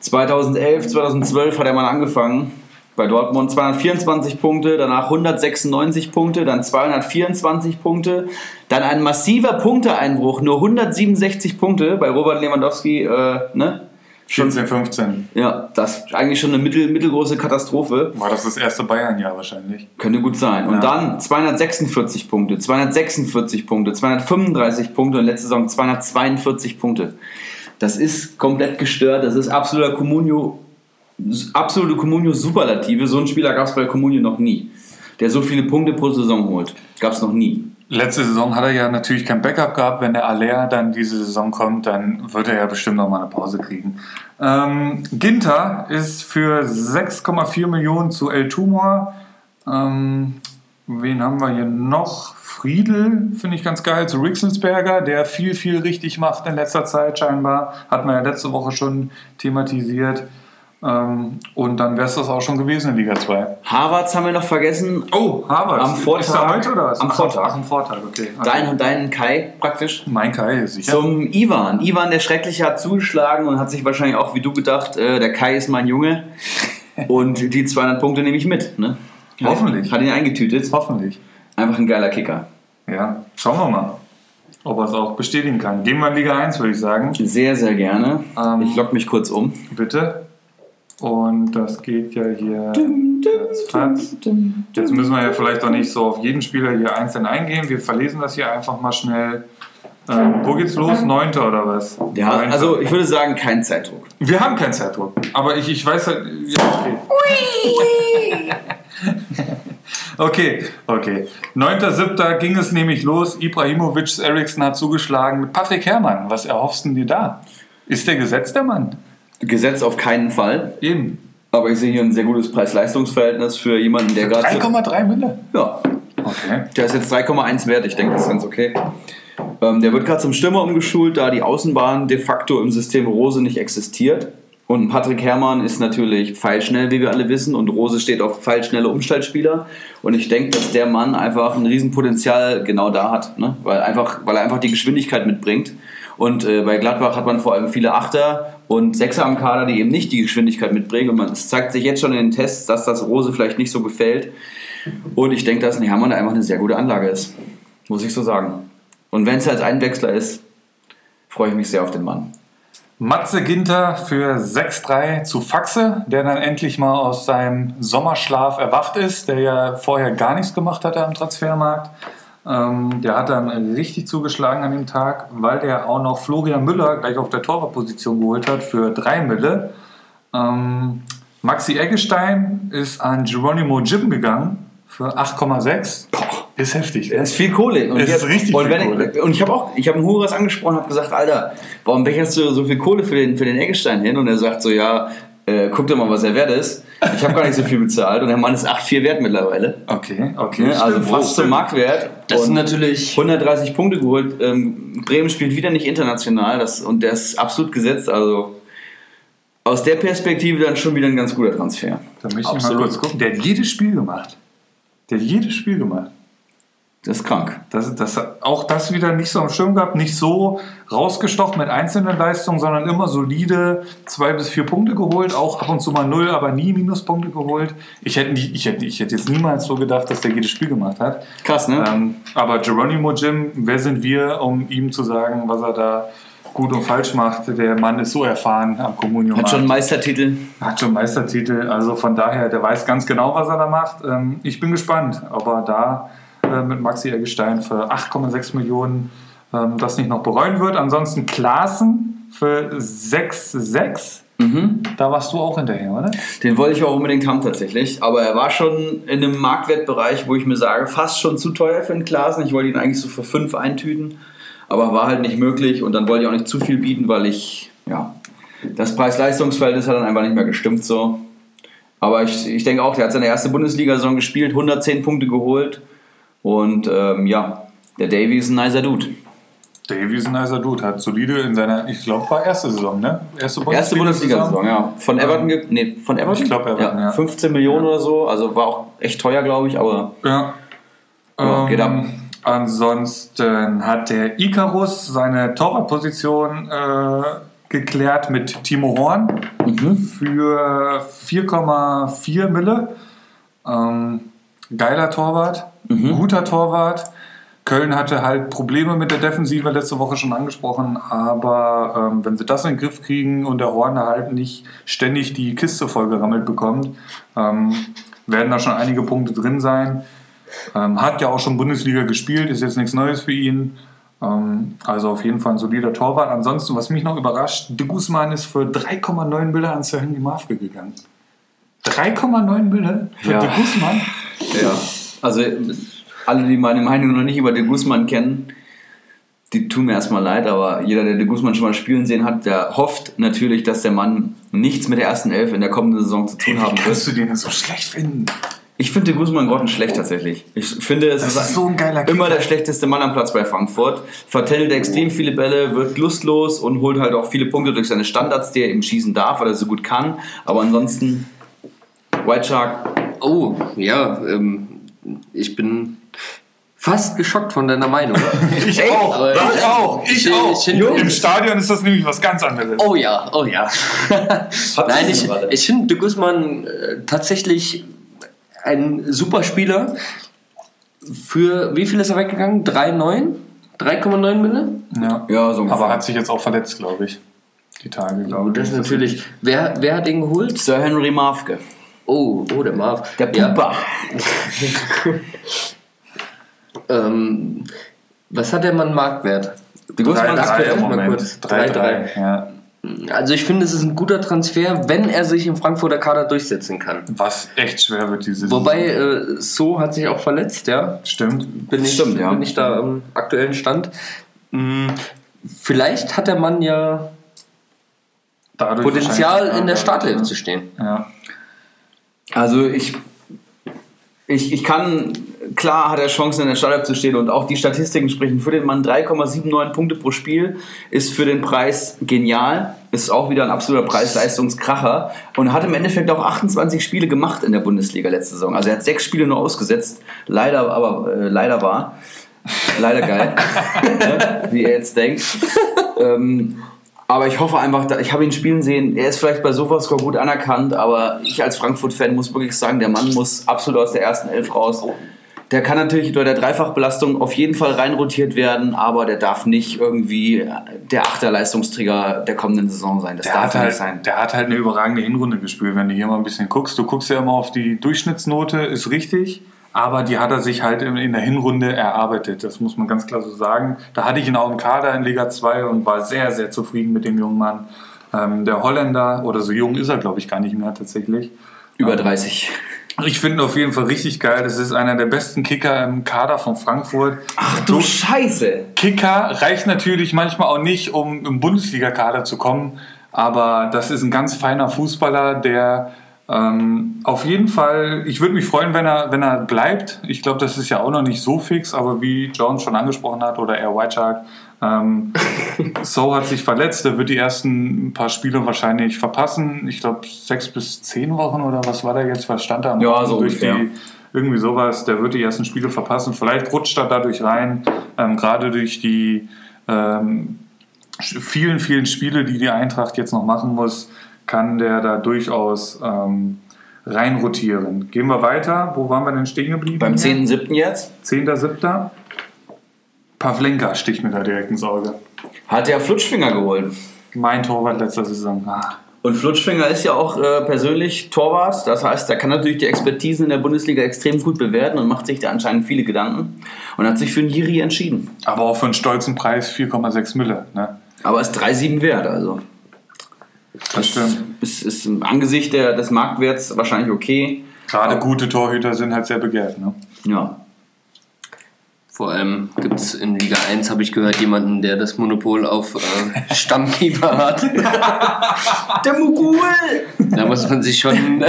2011, 2012 hat er mal angefangen bei Dortmund 224 Punkte, danach 196 Punkte, dann 224 Punkte, dann ein massiver Punkteeinbruch, nur 167 Punkte bei Robert Lewandowski, äh, ne? 14, 15. Ja, das ist eigentlich schon eine mittel, mittelgroße Katastrophe. War das das erste Bayern-Jahr wahrscheinlich? Könnte gut sein. Und Ja. dann 246 Punkte, 246 Punkte, 235 Punkte und letzte Saison 242 Punkte. Das ist komplett gestört. Das ist absoluter Comunio, absolute Comunio Superlative. So einen Spieler gab es bei Comunio noch nie, der so viele Punkte pro Saison holt. Gab es noch nie. Letzte Saison hat er ja natürlich kein Backup gehabt. Wenn der Aller dann diese Saison kommt, dann wird er ja bestimmt noch mal eine Pause kriegen. Ähm, Ginter ist für 6,4 Millionen zu El Tumor. Ähm, wen haben wir hier noch? Friedel finde ich ganz geil zu Rixelsberger, der viel, viel richtig macht in letzter Zeit scheinbar. Hat man ja letzte Woche schon thematisiert. Ähm, und dann wäre es das auch schon gewesen in Liga 2. Harvards haben wir noch vergessen. Oh, Harvard. Am Vortag- Ist er heute oder was? am Vortag. Ach, am Vortag, okay. Dein, deinen Kai praktisch. Mein Kai, sicher. Zum Ivan. Ivan, der Schreckliche, hat zugeschlagen und hat sich wahrscheinlich auch wie du gedacht, äh, der Kai ist mein Junge. [laughs] Und die 200 Punkte nehme ich mit. Ne? Hoffentlich. Hat ihn eingetütet. Hoffentlich. Einfach ein geiler Kicker. Ja, schauen wir mal, ob er es auch bestätigen kann. Gehen wir in Liga 1, würde ich sagen. Sehr, sehr gerne. Ähm, ich lock mich kurz um. Bitte. Und das geht ja hier. ratzfatz. Jetzt müssen wir ja vielleicht auch nicht so auf jeden Spieler hier einzeln eingehen. Wir verlesen das hier einfach mal schnell. Ähm, wo geht's los? Neunter oder was? Ja, Neunter. also ich würde sagen, kein Zeitdruck. Wir haben keinen Zeitdruck. Aber ich, ich weiß halt. Ja, okay. [laughs] okay, okay. 9.7. ging es nämlich los. Ibrahimovic Eriksson hat zugeschlagen mit Patrick Herrmann. Was erhoffst du dir da? Ist der Gesetz der Mann? Gesetz auf keinen Fall. Eben. Aber ich sehe hier ein sehr gutes Preis-Leistungs-Verhältnis für jemanden, der gerade. 3,3 Mille. Ja, Okay. der ist jetzt 3,1 wert. Ich denke, das ist ganz okay. Ähm, der wird gerade zum Stürmer umgeschult, da die Außenbahn de facto im System Rose nicht existiert. Und Patrick Herrmann ist natürlich pfeilschnell, wie wir alle wissen, und Rose steht auf pfeilschnelle Umschaltspieler. Und ich denke, dass der Mann einfach ein Riesenpotenzial genau da hat, ne? weil, einfach, weil er einfach die Geschwindigkeit mitbringt. Und äh, bei Gladbach hat man vor allem viele Achter und Sechser am Kader, die eben nicht die Geschwindigkeit mitbringen. Und es zeigt sich jetzt schon in den Tests, dass das Rose vielleicht nicht so gefällt. Und ich denke, dass Hermann einfach eine sehr gute Anlage ist. Muss ich so sagen. Und wenn es als Einwechsler ist, freue ich mich sehr auf den Mann. Matze Ginter für 6-3 zu Faxe, der dann endlich mal aus seinem Sommerschlaf erwacht ist, der ja vorher gar nichts gemacht hatte am Transfermarkt. Ähm, der hat dann richtig zugeschlagen an dem Tag, weil der auch noch Florian Müller gleich auf der Torwartposition geholt hat für 3 Mille. Ähm, Maxi Eggestein ist an Geronimo Jim gegangen für 8,6. Ist heftig. Das ist viel Kohle. Und ist hab- richtig und viel Kohle. Ich, und ich habe auch, ich habe einen Huras angesprochen, habe gesagt, Alter, warum becherst du so viel Kohle für den, für den Eggestein hin? Und er sagt so, ja, äh, guck dir mal, was er wert ist. Ich habe gar nicht so viel bezahlt. Und der Mann ist 8,4 wert mittlerweile. Okay, okay. Ne? Also stimmt, fast zum. Marktwert. Das ist Und natürlich 130 Punkte geholt. Ähm, Bremen spielt wieder nicht international das, und der ist absolut gesetzt. Also aus der Perspektive dann schon wieder ein ganz guter Transfer. Da möchte ich mal Absolut. kurz gucken. Der hat jedes Spiel gemacht. Der hat jedes Spiel gemacht. Das ist krank. Das, das, auch das wieder nicht so am Schirm gehabt, nicht so rausgestochen mit einzelnen Leistungen, sondern immer solide zwei bis vier Punkte geholt, auch ab und zu mal null, aber nie Minuspunkte geholt. Ich hätte, nie, ich hätte, ich hätte jetzt niemals so gedacht, dass der jedes Spiel gemacht hat. Krass, ne? Ähm, aber Geronimo Jim, wer sind wir, um ihm zu sagen, was er da gut und falsch macht? Der Mann ist so erfahren am Kommunium. Hat schon einen Meistertitel. Hat schon Meistertitel, also von daher, der weiß ganz genau, was er da macht. Ähm, ich bin gespannt, ob er da äh, mit Maxi Eggestein für 8,6 Millionen ähm, das nicht noch bereuen wird. Ansonsten Klaassen für 6,6. Da warst du auch hinterher, oder? Den wollte ich auch unbedingt haben tatsächlich. Aber er war schon in einem Marktwertbereich, wo ich mir sage, fast schon zu teuer für einen Klassen. Ich wollte ihn eigentlich so für 5 eintüten. Aber war halt nicht möglich. Und dann wollte ich auch nicht zu viel bieten, weil ich, ja, das Preis-Leistungs-Verhältnis hat dann einfach nicht mehr gestimmt so. Aber ich, ich denke auch, der hat seine erste Bundesliga-Saison gespielt, 110 Punkte geholt. Und ähm, ja, der Davy ist ein nicer Dude. Davy ist ein nicer Dude, hat solide in seiner, ich glaube, war erste Saison, ne? Erste Erste Bundesliga-Saison, ja. Von Everton, ge- nee, von Everton? Ich glaub, Everton, ja. 15 Millionen oder so, also war auch echt teuer, glaube ich, aber Ja. Ja, geht ab. Ansonsten hat der Icarus seine Torwartposition äh, geklärt mit Timo Horn Mhm. für 4,4 Mille. Ähm, geiler Torwart, Mhm. guter Torwart. Köln hatte halt Probleme mit der Defensive letzte Woche schon angesprochen, aber ähm, wenn sie das in den Griff kriegen und der Horn halt nicht ständig die Kiste vollgerammelt bekommt, ähm, werden da schon einige Punkte drin sein. Ähm, hat ja auch schon Bundesliga gespielt, ist jetzt nichts Neues für ihn. Ähm, also auf jeden Fall ein solider Torwart. Ansonsten, was mich noch überrascht, de Guzman ist für 3,9 Mille an Sir Henry Mafke gegangen. 3,9 Mille für Ja. de Guzman? ja. Also alle, die meine Meinung noch nicht über De Guzman kennen, die tun mir erstmal leid, aber jeder, der De Guzman schon mal spielen sehen hat, der hofft natürlich, dass der Mann nichts mit der ersten Elf in der kommenden Saison zu tun haben Wie kannst wird. du den denn so schlecht finden? Ich finde De Guzman grottenschlecht tatsächlich. Ich finde, es ist, ist so ein geiler immer Kicker. der schlechteste Mann am Platz bei Frankfurt. Vertändelt extrem viele Bälle, wird lustlos und holt halt auch viele Punkte durch seine Standards, die er eben schießen darf, weil er so gut kann. Aber ansonsten, White Shark, Oh, ja, ähm, ich bin fast geschockt von deiner Meinung. [laughs] Ich auch, aber- ich auch, ich Ich- auch. ich- Im Stadion ist das nämlich was ganz anderes. Oh ja, oh ja. [laughs] Nein, ich, ich finde De Guzman äh, tatsächlich ein super Spieler. Für wie viel ist er weggegangen? 3,9? 3,9 Mille? Ja. ja, so Aber hat sich jetzt auch verletzt, glaube ich. Die Tage, glaube ich. Das ist natürlich. Wer, wer hat den geholt? Sir Henry Mafke. Oh, oh, der Marv. Der Ja, Pupa. [laughs] ähm, was hat der Mann Marktwert? De Guzman 3-3 aktuell im mal Moment. kurz. 3-3. Ja. Also ich finde, es ist ein guter Transfer, wenn er sich im Frankfurter Kader durchsetzen kann. Was echt schwer wird diese Saison. Wobei, äh, So hat sich auch verletzt, ja. Stimmt. Bin ich, Stimmt, ja. bin ich da am aktuellen Stand. Hm, Vielleicht hat der Mann ja Dadurch Potenzial in der Startelf zu stehen. Ja. Also ich, ich, ich kann, klar hat er Chancen in der Startelf zu stehen und auch die Statistiken sprechen für den Mann 3,79 Punkte pro Spiel ist für den Preis genial, ist auch wieder ein absoluter Preis-Leistungskracher und hat im Endeffekt auch 28 Spiele gemacht in der Bundesliga letzte Saison. Also er hat sechs Spiele nur ausgesetzt, leider aber äh, leider war. Leider geil, [laughs] ne, wie er jetzt denkt. Ähm, aber ich hoffe einfach, ich habe ihn spielen sehen. Er ist vielleicht bei Sofascore gut anerkannt, aber ich als Frankfurt-Fan muss wirklich sagen, der Mann muss absolut aus der ersten Elf raus. Der kann natürlich bei der Dreifachbelastung auf jeden Fall reinrotiert werden, aber der darf nicht irgendwie der Achterleistungsträger der kommenden Saison sein. Das Der darf hat, nicht halt, sein. der hat halt eine überragende Hinrunde gespielt, wenn du hier mal ein bisschen guckst. Du guckst ja immer auf die Durchschnittsnote, ist richtig, aber die hat er sich halt in, der Hinrunde erarbeitet. Das muss man ganz klar so sagen. Da hatte ich ihn auch im Kader in Liga 2 und war sehr, sehr zufrieden mit dem jungen Mann. Ähm, der Holländer, oder so jung ist er, glaube ich, gar nicht mehr tatsächlich. Über 30. Ich finde ihn auf jeden Fall richtig geil. Das ist einer der besten Kicker im Kader von Frankfurt. Ach du Scheiße! Kicker reicht natürlich manchmal auch nicht, um im Bundesliga-Kader zu kommen, aber das ist ein ganz feiner Fußballer, der ähm, auf jeden Fall, ich würde mich freuen, wenn er, wenn er bleibt. Ich glaube, das ist ja auch noch nicht so fix, aber wie Jones schon angesprochen hat oder er White Shark, ähm, [laughs] So hat sich verletzt, er wird die ersten paar Spiele wahrscheinlich verpassen. Ich glaube, sechs bis zehn Wochen oder was war der jetzt? Was stand da? am Ja, so durch ungefähr. die irgendwie sowas, der wird die ersten Spiele verpassen. Vielleicht rutscht er dadurch rein, ähm, gerade durch die ähm, vielen, vielen Spiele, die die Eintracht jetzt noch machen muss, kann der da durchaus ähm, reinrotieren. Gehen wir weiter. Wo waren wir denn stehen geblieben? Beim 10.7. jetzt 10.7. Pavlenka sticht mir da direkt ins Auge. hat er Flutschfinger geholt. Mein Torwart letzter Saison. Ah. Und Flutschfinger ist ja auch äh, persönlich Torwart. Das heißt, er kann natürlich die Expertise in der Bundesliga extrem gut bewerten und macht sich da anscheinend viele Gedanken. Und hat sich für einen Jiri entschieden. Aber auch für einen stolzen Preis 4,6 Mille. Ne? Aber ist 3,7 wert, also. Das stimmt. Ist, ist im Angesicht der, des Marktwerts wahrscheinlich okay. Gerade gute Torhüter sind halt sehr begehrt. Ne? Ja. Vor allem gibt es in Liga 1, habe ich gehört, jemanden, der das Monopol auf äh, [laughs] Stammkeeper hat. [laughs] Der Mugul! Da muss man sich schon,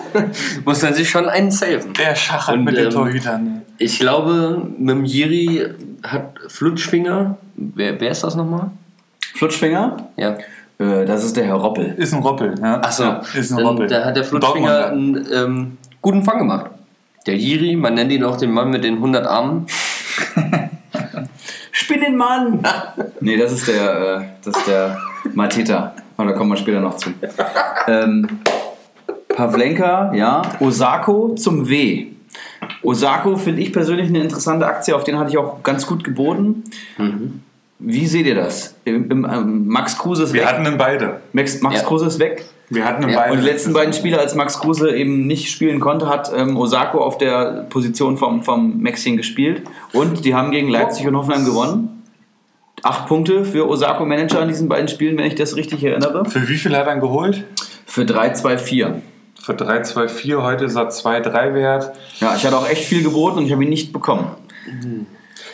[laughs] muss man sich schon einen saven. Der schachert mit den ähm, Torhütern. Ich glaube, mit dem Jiri hat Flutschfinger. Wer, wer ist das nochmal? Flutschfinger? Ja. Äh, das ist der Herr Roppel. Ist ein Roppel. Ja. Achso, ist ein dann, Roppel. da hat der Flutschfinger einen ähm, guten Fang gemacht. Der Jiri, man nennt ihn auch den Mann mit den 100 Armen. [laughs] Spinnenmann! [laughs] nee, das ist der, äh, das ist der Mateta. Aber da kommen wir später noch zu. Ähm, Pavlenka, ja. Osako zum W. Osako finde ich persönlich eine interessante Aktie, auf den hatte ich auch ganz gut geboten. Wie seht ihr das? Im, im, ähm, Max Kruse ist Wir weg. hatten ihn beide. Max, Max Ja. Kruse ist weg. Wir hatten ihn Ja, beide. Und die letzten beiden Spiele, als Max Kruse eben nicht spielen konnte, hat ähm, Osako auf der Position vom, vom Maxchen gespielt. Und die haben gegen Leipzig und Hoffenheim gewonnen. Acht Punkte für Osako Manager in diesen beiden Spielen, wenn ich das richtig erinnere. Für wie viel hat er ihn geholt? Für 3-2-4. Für 3,24. Heute ist er 2,3 wert. Ja, ich hatte auch echt viel geboten und ich habe ihn nicht bekommen.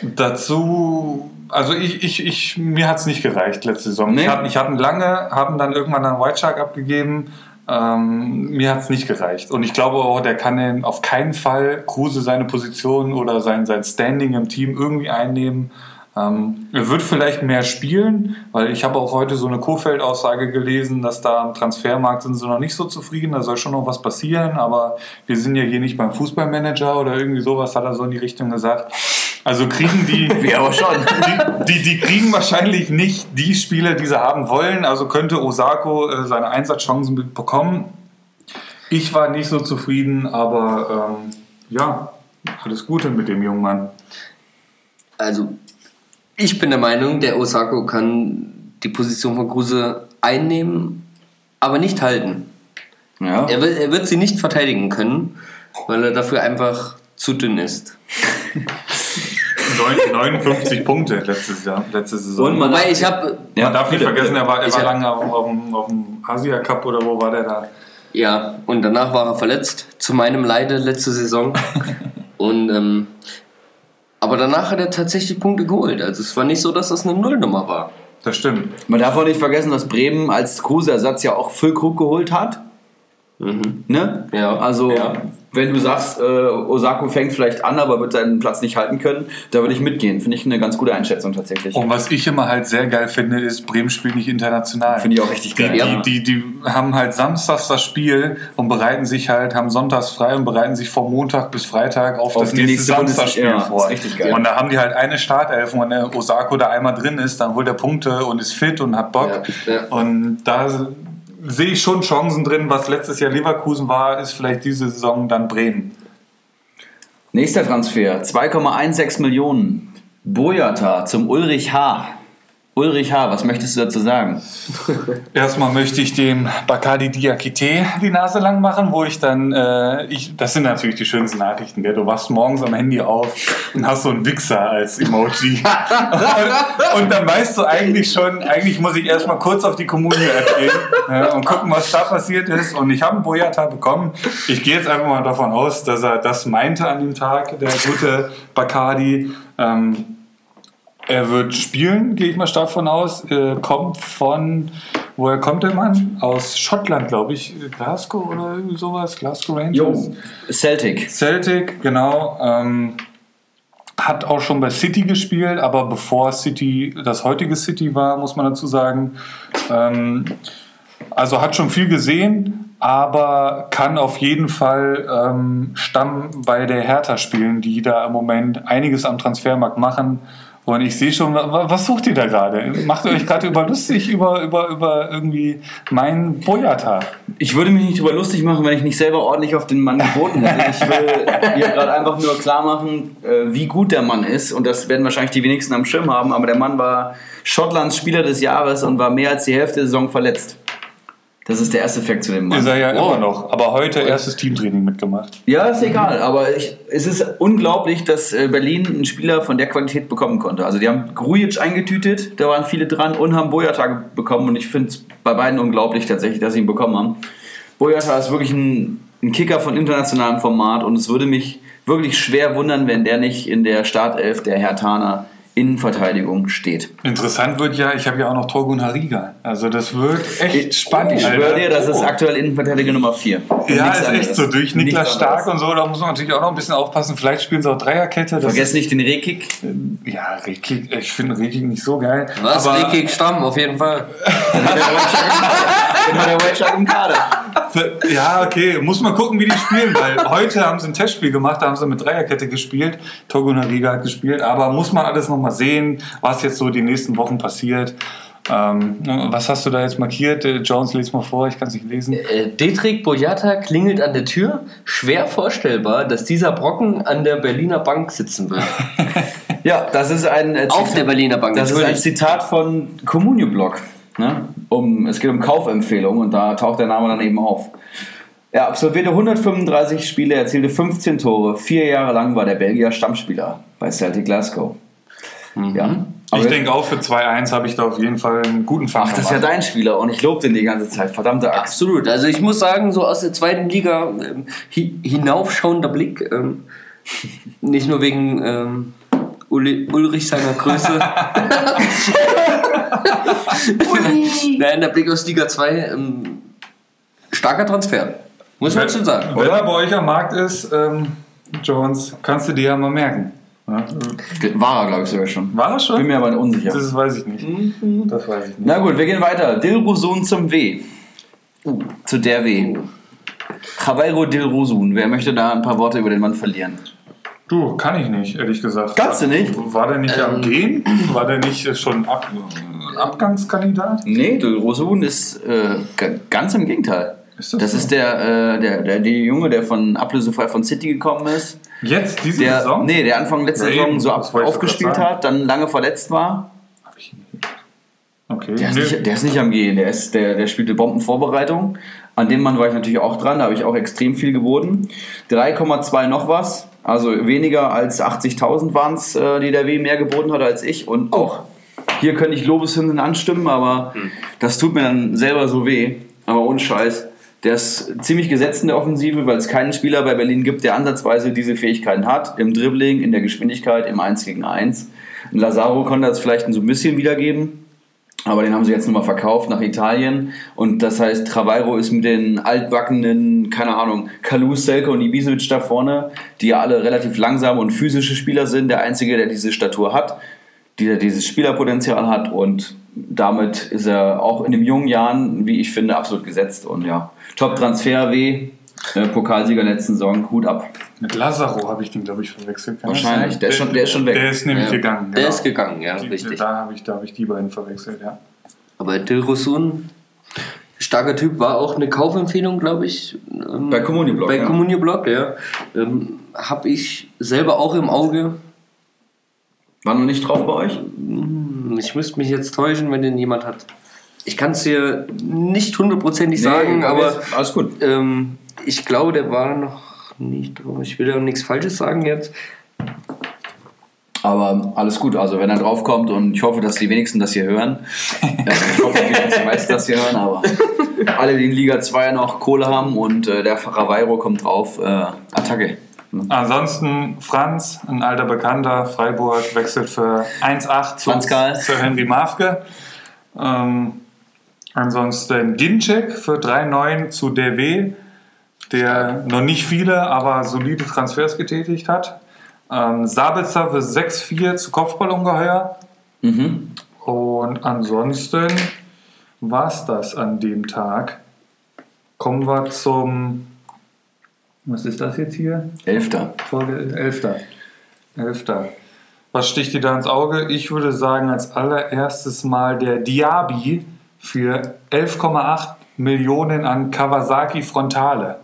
Dazu, also ich, ich, ich mir hat es nicht gereicht letzte Saison. Nee. Ich hatte ich hatte ihn lange, haben dann irgendwann einen White Shark abgegeben. Ähm, mir hat es nicht gereicht. Und ich glaube auch, der kann in, auf keinen Fall Kruse seine Position oder sein, sein Standing im Team irgendwie einnehmen. Ähm, er wird vielleicht mehr spielen, weil ich habe auch heute so eine Kofeld-Aussage gelesen, dass da am Transfermarkt sind sie noch nicht so zufrieden, da soll schon noch was passieren, aber wir sind ja hier nicht beim Fußballmanager oder irgendwie sowas, hat er so in die Richtung gesagt. Also kriegen die, [laughs] Wir aber schon. die, die, die kriegen wahrscheinlich nicht die Spieler, die sie haben wollen. Also könnte Osako äh, seine Einsatzchancen be- bekommen. Ich war nicht so zufrieden, aber ähm, ja, alles Gute mit dem jungen Mann. Also, ich bin der Meinung, der Osako kann die Position von Kruse einnehmen, aber nicht halten. Ja. Er wird, er wird sie nicht verteidigen können, weil er dafür einfach zu dünn ist. [laughs] Neun- 59 Punkte letzte, Jahr, letzte Saison. Und man- Wobei ich habe, Ja, Man darf nicht vergessen, er war, er war hab- lange auf, dem- auf, dem- auf dem Asia Cup oder wo war der da? ja, und danach war er verletzt, zu meinem Leide letzte Saison. [laughs] und, ähm, aber danach hat er tatsächlich Punkte geholt. Also es war nicht so, dass das eine Nullnummer war. Das stimmt. Man darf auch nicht vergessen, dass Bremen als Kruse-Ersatz ja auch Füllkrug geholt hat. Ne? Ja. Also, Ja. Wenn du sagst, äh, Osako fängt vielleicht an, aber wird seinen Platz nicht halten können, da würde ich mitgehen. Finde ich eine ganz gute Einschätzung tatsächlich. Und was ich immer halt sehr geil finde, ist, Bremen spielt nicht international. Finde ich auch richtig geil. Die, Ja. die, die, die haben halt samstags das Spiel und bereiten sich halt, haben sonntags frei und bereiten sich vom Montag bis Freitag auf, Auf das nächste nächste Samstagsspiel Bundes- ja, vor. richtig geil. Und da haben die halt eine Startelf und wenn der Osako da einmal drin ist, dann holt er Punkte und ist fit und hat Bock. Ja. Und da sehe ich schon Chancen drin, was letztes Jahr Leverkusen war, ist vielleicht diese Saison dann Bremen. Nächster Transfer, 2,16 Millionen. Boyata zum Ulrich H. Ulrich H., was möchtest du dazu sagen? [laughs] Erstmal möchte ich dem Bacardi Diakite die Nase lang machen, wo ich dann, äh, ich, das sind natürlich die schönsten Nachrichten, der du wachst morgens am Handy auf und hast so einen Wichser als Emoji. [laughs] und, und dann weißt du eigentlich schon, eigentlich muss ich erstmal kurz auf die Kommune-App gehen ja, und gucken, was da passiert ist. Und ich habe einen Boyata bekommen. Ich gehe jetzt einfach mal davon aus, dass er das meinte an dem Tag, der gute Bacardi. Ähm, er wird spielen, gehe ich mal stark von aus. Äh, kommt von, woher kommt der Mann? Aus Schottland, glaube ich. Glasgow oder irgendwie sowas. Glasgow Rangers. Jo, Celtic. Celtic, genau. Ähm, hat auch schon bei City gespielt, aber bevor City das heutige City war, muss man dazu sagen. Ähm, also hat schon viel gesehen, aber kann auf jeden Fall ähm, Stamm bei der Hertha spielen, die da im Moment einiges am Transfermarkt machen. Und ich sehe schon, wa- was sucht ihr da gerade? Macht ihr euch gerade über lustig über, über, über irgendwie meinen Boyata? Ich würde mich nicht darüber lustig machen, wenn ich nicht selber ordentlich auf den Mann geboten hätte. Ich will hier gerade einfach nur klar machen, äh, wie gut der Mann ist. Und das werden wahrscheinlich die wenigsten am Schirm haben. Aber der Mann war Schottlands Spieler des Jahres und war mehr als die Hälfte der Saison verletzt. Das ist der erste Fakt zu dem Mann. Ist er ja Oh. immer noch. Aber heute erstes Teamtraining mitgemacht. Ja, ist egal, aber ich, es ist unglaublich, dass äh, Berlin einen Spieler von der Qualität bekommen konnte. Also die haben Grujic eingetütet, da waren viele dran und haben Boyata bekommen und ich finde es bei beiden unglaublich tatsächlich, dass sie ihn bekommen haben. Boyata ist wirklich ein, ein Kicker von internationalem Format und es würde mich wirklich schwer wundern, wenn der nicht in der Startelf der Hertaner Innenverteidigung steht. Interessant wird ja, ich habe ja auch noch Torgun Hariga. Also das wird echt spannend. Ich schwöre dir, das ist aktuell Innenverteidiger Nummer 4. Ja, ist echt so. Durch Niklas Stark und so, da muss man natürlich auch noch ein bisschen aufpassen. Vielleicht spielen sie auch Dreierkette. Das Vergesst nicht den Rekik. ist, ja, Rekik, ich finde Rekik nicht so geil. Was? Rekik Stamm, auf jeden Fall. Genau, der Wildschlag im Kader. Ja, okay, muss man gucken, wie die spielen, weil heute haben sie ein Testspiel gemacht, da haben sie mit Dreierkette gespielt. Torgun Hariga hat gespielt, aber muss man alles nochmal sehen, was jetzt so die nächsten Wochen passiert. Ähm, was hast du da jetzt markiert? Äh, Jones, lies mal vor, ich kann es nicht lesen. Äh, Detrick Boyata klingelt an der Tür. Schwer vorstellbar, dass dieser Brocken an der Berliner Bank sitzen wird. [laughs] Ja, das ist ein äh, Auf der Berliner Bank, Das ist ein. Zitat von Communio Blog. Ne? Um, es geht um Kaufempfehlungen und da taucht der Name dann eben auf. Er absolvierte 135 Spiele, erzielte 15 Tore. Vier Jahre lang war der Belgier Stammspieler bei Celtic Glasgow. Ja. Aber Ich denke auch für 2-1 habe ich da auf jeden Fall einen guten Fang Ach, das ist ja dein Spieler und ich lobe den die ganze Zeit. Verdammte Axt. Absolut. Also ich muss sagen, so aus der zweiten Liga ähm, hi hinaufschauender Blick. Ähm, nicht nur wegen ähm, Uli Ulrich seiner Größe. [laughs] Nein, der Blick aus Liga 2. Ähm, starker Transfer. Muss man schon sagen. Wenn er bei euch am Markt ist, ähm, Jones, kannst du dir ja mal merken. Ja? War er, glaube ich, sogar schon. War das schon? Bin mir aber unsicher. Das weiß ich nicht. Das weiß ich nicht. Na gut, wir gehen weiter. Dilrosun zum W. Zu der W. Javeiro Dilrosun. Wer möchte da ein paar Worte über den Mann verlieren? Du, kann ich nicht, ehrlich gesagt. Kannst du nicht? War der nicht Ähm. am Gehen? War der nicht schon Ab Abgangskandidat? Nee, Dilrosun ist äh, ga- ganz im Gegenteil. Ist das das so? ist der, äh, der, der, der Junge, der von ablösefrei von City gekommen ist. Jetzt, diese Der, Saison? nee, der Anfang letzter Ja, Saison so ab, aufgespielt hat, dann lange verletzt war. Hab ich nicht. Okay. Der ist, Nee. nicht, der ist nicht am Gehen, der, ist, der, der spielte Bombenvorbereitung. An dem Mann war ich natürlich auch dran, da habe ich auch extrem viel geboten. 3,2 noch was, also weniger als 80.000 waren es, äh, die der W mehr geboten hat als ich. Und auch hier könnte ich Lobeshymnen anstimmen, aber das tut mir dann selber so weh. Aber ohne Scheiß. Der ist ziemlich gesetzt in der Offensive, weil es keinen Spieler bei Berlin gibt, der ansatzweise diese Fähigkeiten hat. Im Dribbling, in der Geschwindigkeit, im 1 gegen 1. Lazaro konnte das vielleicht so ein bisschen wiedergeben. Aber den haben sie jetzt nochmal verkauft nach Italien. Und das heißt, Travairo ist mit den altbackenen, keine Ahnung, Kalu, Selke und Ibisevic da vorne, die ja alle relativ langsame und physische Spieler sind. Der Einzige, der diese Statur hat, der dieses Spielerpotenzial hat. Und damit ist er auch in den jungen Jahren, wie ich finde, absolut gesetzt. Und ja, Top-Transfer W, äh, Pokalsieger letzten Saison, Hut ab. Mit Lazaro habe ich den, glaube ich, verwechselt. Kann Wahrscheinlich. Der ist schon- der ist schon weg. Der ist nämlich Ja. gegangen. Der genau. ist gegangen, ja, Die- richtig. Da habe ich, da habe ich die beiden verwechselt, ja. Aber Dilrosun, starker Typ, war auch eine Kaufempfehlung, glaube ich. ähm, Bei Communio Bei ja. Communio Blog, ja. Ähm, habe ich selber auch im Auge. War noch nicht drauf bei euch? Hm, Ich müsste mich jetzt täuschen, wenn den jemand hat. Ich kann es dir nicht hundertprozentig sagen, aber ist- alles gut. ähm, ich glaube, der war noch nicht drauf. Ich will ja nichts Falsches sagen jetzt. Aber alles gut, also wenn er draufkommt und ich hoffe, dass die wenigsten das hier hören. [laughs] Ich hoffe, dass die meisten das hier hören, aber alle, die in Liga 2 noch Kohle haben und äh, der Ravairo kommt drauf, äh, Attacke. Ansonsten Franz, ein alter Bekannter, Freiburg, wechselt für 1,8 zu, zu Henry Mafke. Ähm, ansonsten Ginczek für 3,9 zu DW, der noch nicht viele, aber solide Transfers getätigt hat. Ähm, Sabitzer für 6,4 zu Kopfballungeheuer. Mhm. Und ansonsten war es das an dem Tag. Kommen wir zum. Was ist das jetzt hier? Elfter. Folge Elfter. Elfter. Was sticht dir da ins Auge? Ich würde sagen, als allererstes mal der Diaby für 11,8 Millionen an Kawasaki Frontale.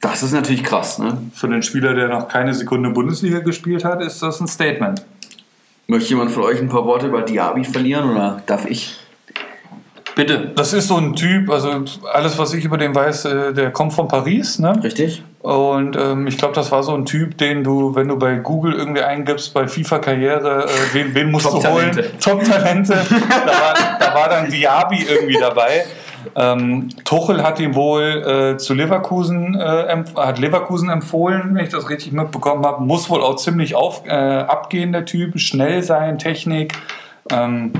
Das ist natürlich krass, ne? Für den Spieler, der noch keine Sekunde Bundesliga gespielt hat, ist das ein Statement. Möchte jemand von euch ein paar Worte über Diaby verlieren oder darf ich? Bitte. Das ist so ein Typ, also alles, was ich über den weiß, äh, der kommt von Paris, ne? Richtig? Und ähm, ich glaube, das war so ein Typ, den du, wenn du bei Google irgendwie eingibst, bei FIFA-Karriere, äh, wen, wen musst du holen? Top-Talente. [laughs] Da, war, da war dann Diaby irgendwie dabei. Ähm, Tuchel hat ihn wohl äh, zu Leverkusen, äh, hat Leverkusen empfohlen, wenn ich das richtig mitbekommen habe. Muss wohl auch ziemlich auf, äh, abgehen, der Typ. Schnell sein, Technik. Ähm,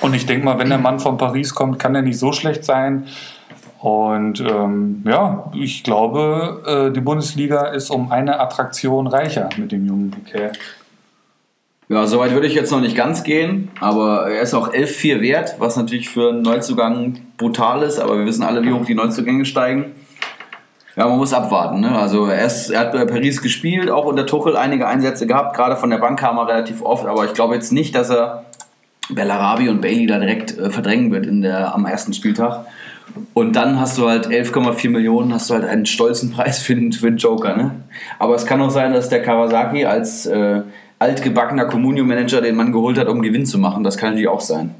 und ich denke mal, wenn der Mann von Paris kommt, kann er nicht so schlecht sein. Und ähm, ja, ich glaube, äh, die Bundesliga ist um eine Attraktion reicher mit dem jungen Piquet. Ja, soweit würde ich jetzt noch nicht ganz gehen, aber er ist auch 11,4 wert, was natürlich für einen Neuzugang brutal ist, aber wir wissen alle, wie hoch die Neuzugänge steigen. Ja, man muss abwarten. Ne? Also er, ist, er hat bei Paris gespielt, auch unter Tuchel einige Einsätze gehabt, gerade von der Bank kam er relativ oft, aber ich glaube jetzt nicht, dass er Bellarabi und Bailey da direkt äh, verdrängen wird in der, am ersten Spieltag. Und dann hast du halt 11,4 Millionen, hast du halt einen stolzen [laughs] Preis für den, für den Joker. Ne? Aber es kann auch sein, dass der Kawasaki als äh, altgebackener Communio-Manager den Mann geholt hat, um Gewinn zu machen. Das kann natürlich auch sein.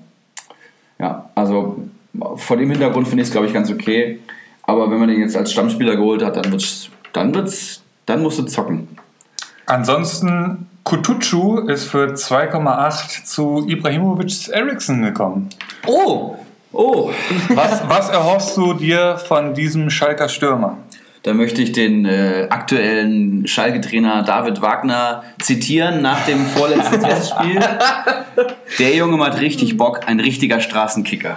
Ja, also vor dem Hintergrund finde ich es, glaube ich, ganz okay. Aber wenn man den jetzt als Stammspieler geholt hat, dann wird's, dann wird's, dann musst du zocken. Ansonsten, Kutucu ist für 2,8 zu Ibrahimovic Eriksson gekommen. Oh, oh, Was, was erhoffst du dir von diesem Schalker Stürmer? Da möchte ich den äh, aktuellen Schalke-Trainer David Wagner zitieren nach dem vorletzten [laughs] Testspiel. Der Junge hat richtig Bock, ein richtiger Straßenkicker.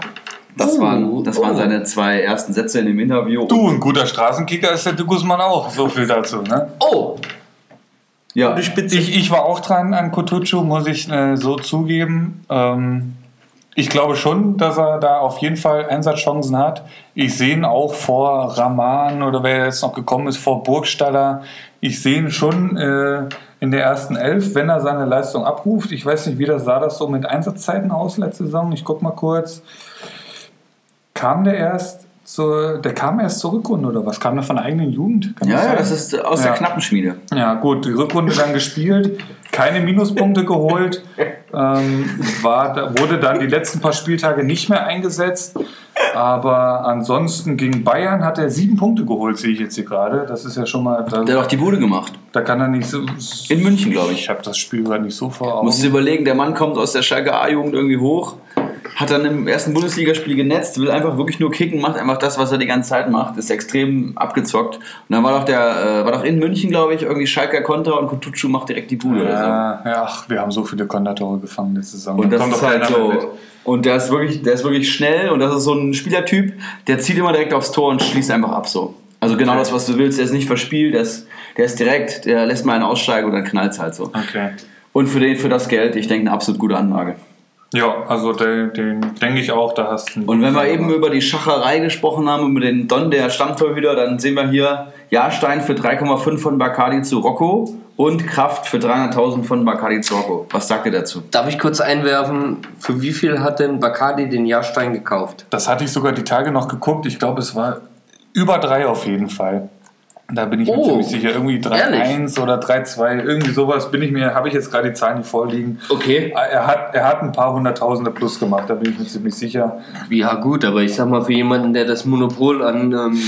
Das, Oh, waren, das waren oh. seine zwei ersten Sätze in dem Interview. Du, ein guter Straßenkicker ist der Guzman auch. So viel dazu, ne? Oh, ja. Ich, ich war auch dran an Kutucu, muss ich äh, so zugeben. Ähm, ich glaube schon, dass er da auf jeden Fall Einsatzchancen hat. Ich sehe ihn auch vor Raman oder wer jetzt noch gekommen ist, vor Burgstaller. Ich sehe ihn schon äh, in der ersten Elf, wenn er seine Leistung abruft. Ich weiß nicht, wie das sah das so mit Einsatzzeiten aus letzte Saison. Ich guck mal kurz. Kam der erst zur, der kam erst zur Rückrunde oder was? Kam der von der eigenen Jugend? Kann ja, ja, sein? das ist aus Ja. der Knappenschmiede. Ja, gut, die Rückrunde dann gespielt, keine Minuspunkte geholt, [laughs] ähm, war, wurde dann die letzten paar Spieltage nicht mehr eingesetzt. Aber ansonsten gegen Bayern hat er sieben Punkte geholt, sehe ich jetzt hier gerade. Das ist ja schon mal. Da, Der hat auch die Bude gemacht. da kann er nicht so. In München, glaube ich. Ich habe das Spiel gerade nicht so vor Augen. Musst du überlegen, der Mann kommt aus der Schalke A-Jugend irgendwie hoch, hat dann im ersten Bundesligaspiel genetzt, will einfach wirklich nur kicken, macht einfach das, was er die ganze Zeit macht, ist extrem abgezockt. Und dann war doch der, äh, war doch in München, glaube ich, irgendwie Schalker Konter und Kutucu macht direkt die Bude. oder Ja, ja, ach, wir haben so viele Kondatore gefangen letzte Saison. so. Und Da das ist halt so. mit. Und der ist wirklich, der ist wirklich schnell und das ist so ein Spielertyp, der zieht immer direkt aufs Tor und schließt einfach ab so. Also genau Okay. das, was du willst, der ist nicht verspielt, der ist, der ist direkt, der lässt mal einen aussteigen und dann knallt es halt so. Okay. Und für, den, für das Geld, ich denke, eine absolut gute Anlage. Ja, also den, den denke ich auch, da hast du. Und wenn wir eben über die Schacherei gesprochen haben, über den Don, der Stammtorhüter, dann sehen wir hier Jahrstein für 3,5 von Bacardi zu Rocco und Kraft für 300.000 von Bacardi zu Rocco. Was sagt ihr dazu? Darf ich kurz einwerfen, für wie viel hat denn Bacardi den Jahrstein gekauft? Das hatte ich sogar die Tage noch geguckt. Ich glaube, es war über drei auf jeden Fall. Da bin ich mir Oh, ziemlich sicher. Irgendwie 3-1 oder 3-2, irgendwie sowas bin ich mir, habe ich jetzt gerade die Zahlen nicht vorliegen. Okay. Er hat, er hat ein paar hunderttausende plus gemacht, da bin ich mir ziemlich sicher. Ja gut, aber ich sag mal, für jemanden, der das Monopol an ähm,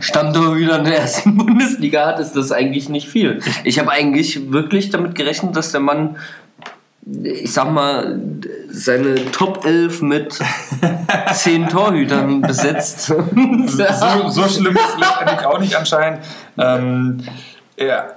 Stammtorhütern der ersten [laughs] Bundesliga hat, ist das eigentlich nicht viel. Ich habe eigentlich wirklich damit gerechnet, dass der Mann, ich sag mal, seine Top 11 mit [laughs] 10 Torhütern besetzt. So, so [laughs] schlimm ist es letztendlich auch nicht anscheinend. Ähm, er,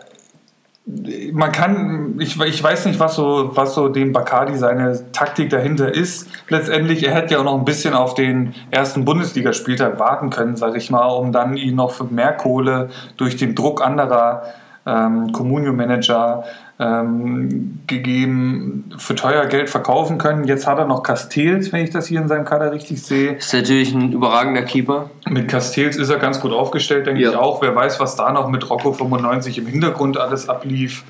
man kann, ich, ich weiß nicht, was so, was so dem Bacardi seine Taktik dahinter ist. Letztendlich, er hätte ja auch noch ein bisschen auf den ersten Bundesligaspieltag warten können, sage ich mal, um dann ihn noch für mehr Kohle durch den Druck anderer ähm, Communio-Manager ähm, gegeben für teuer Geld verkaufen können. Jetzt hat er noch Castells, wenn ich das hier in seinem Kader richtig sehe. Ist natürlich ein überragender Keeper. Mit Castells ist er ganz gut aufgestellt, denke Ja. ich auch. Wer weiß, was da noch mit Rocco 95 im Hintergrund alles ablief.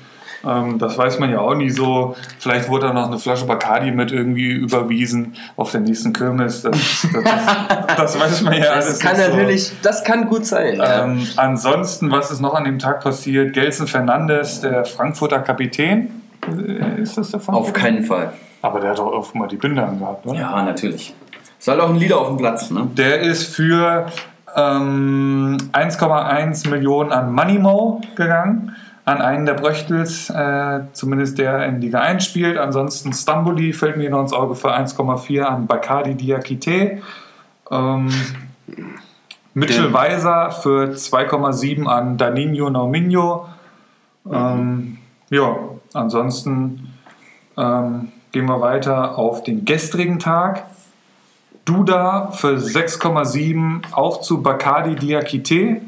Ähm, das weiß man ja auch nie so. Vielleicht wurde da noch eine Flasche Bacardi mit irgendwie überwiesen auf der nächsten Kirmes. Das, das, das weiß man ja alles Das kann nicht so. natürlich, das kann gut sein. Ähm, ansonsten, was ist noch an dem Tag passiert? Gelson Fernandes, der Frankfurter Kapitän. Äh, Ist das der Frankfurter? Auf keinen Fall. Aber der hat doch oft mal die Binde angehabt, oder? Ja, natürlich. Ist halt auch ein Lieder auf dem Platz, ne? Der ist für ähm, 1,1 Millionen an Moneymo gegangen. An einen der Bröchtels, äh, zumindest der in Liga 1 spielt. Ansonsten Stamboli fällt mir noch ins Auge für 1,4 an Bacardi Diakite. Ähm, Mitchell Der- Weiser für 2,7 an Danilo Nauminho. Ähm, ja, ansonsten ähm, gehen wir weiter auf den gestrigen Tag. Duda für 6,7 auch zu Bacardi Diakite.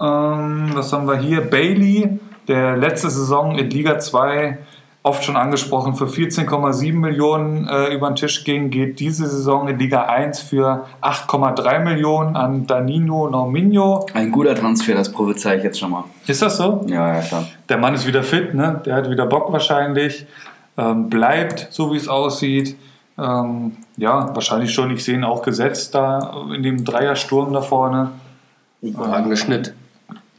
Ähm, was haben wir hier? Bailey, der letzte Saison in Liga 2 oft schon angesprochen, für 14,7 Millionen äh, über den Tisch ging, geht diese Saison in Liga 1 für 8,3 Millionen an Danilo Norminho. Ein guter Transfer, das prophezei ich jetzt schon mal. Ist das so? Ja, ja, klar. Der Mann ist wieder fit, ne? der hat wieder Bock wahrscheinlich, ähm, bleibt so wie es aussieht. Ähm, ja, wahrscheinlich schon. Ich sehe ihn auch gesetzt da in dem Dreiersturm da vorne. Überragender Schnitt.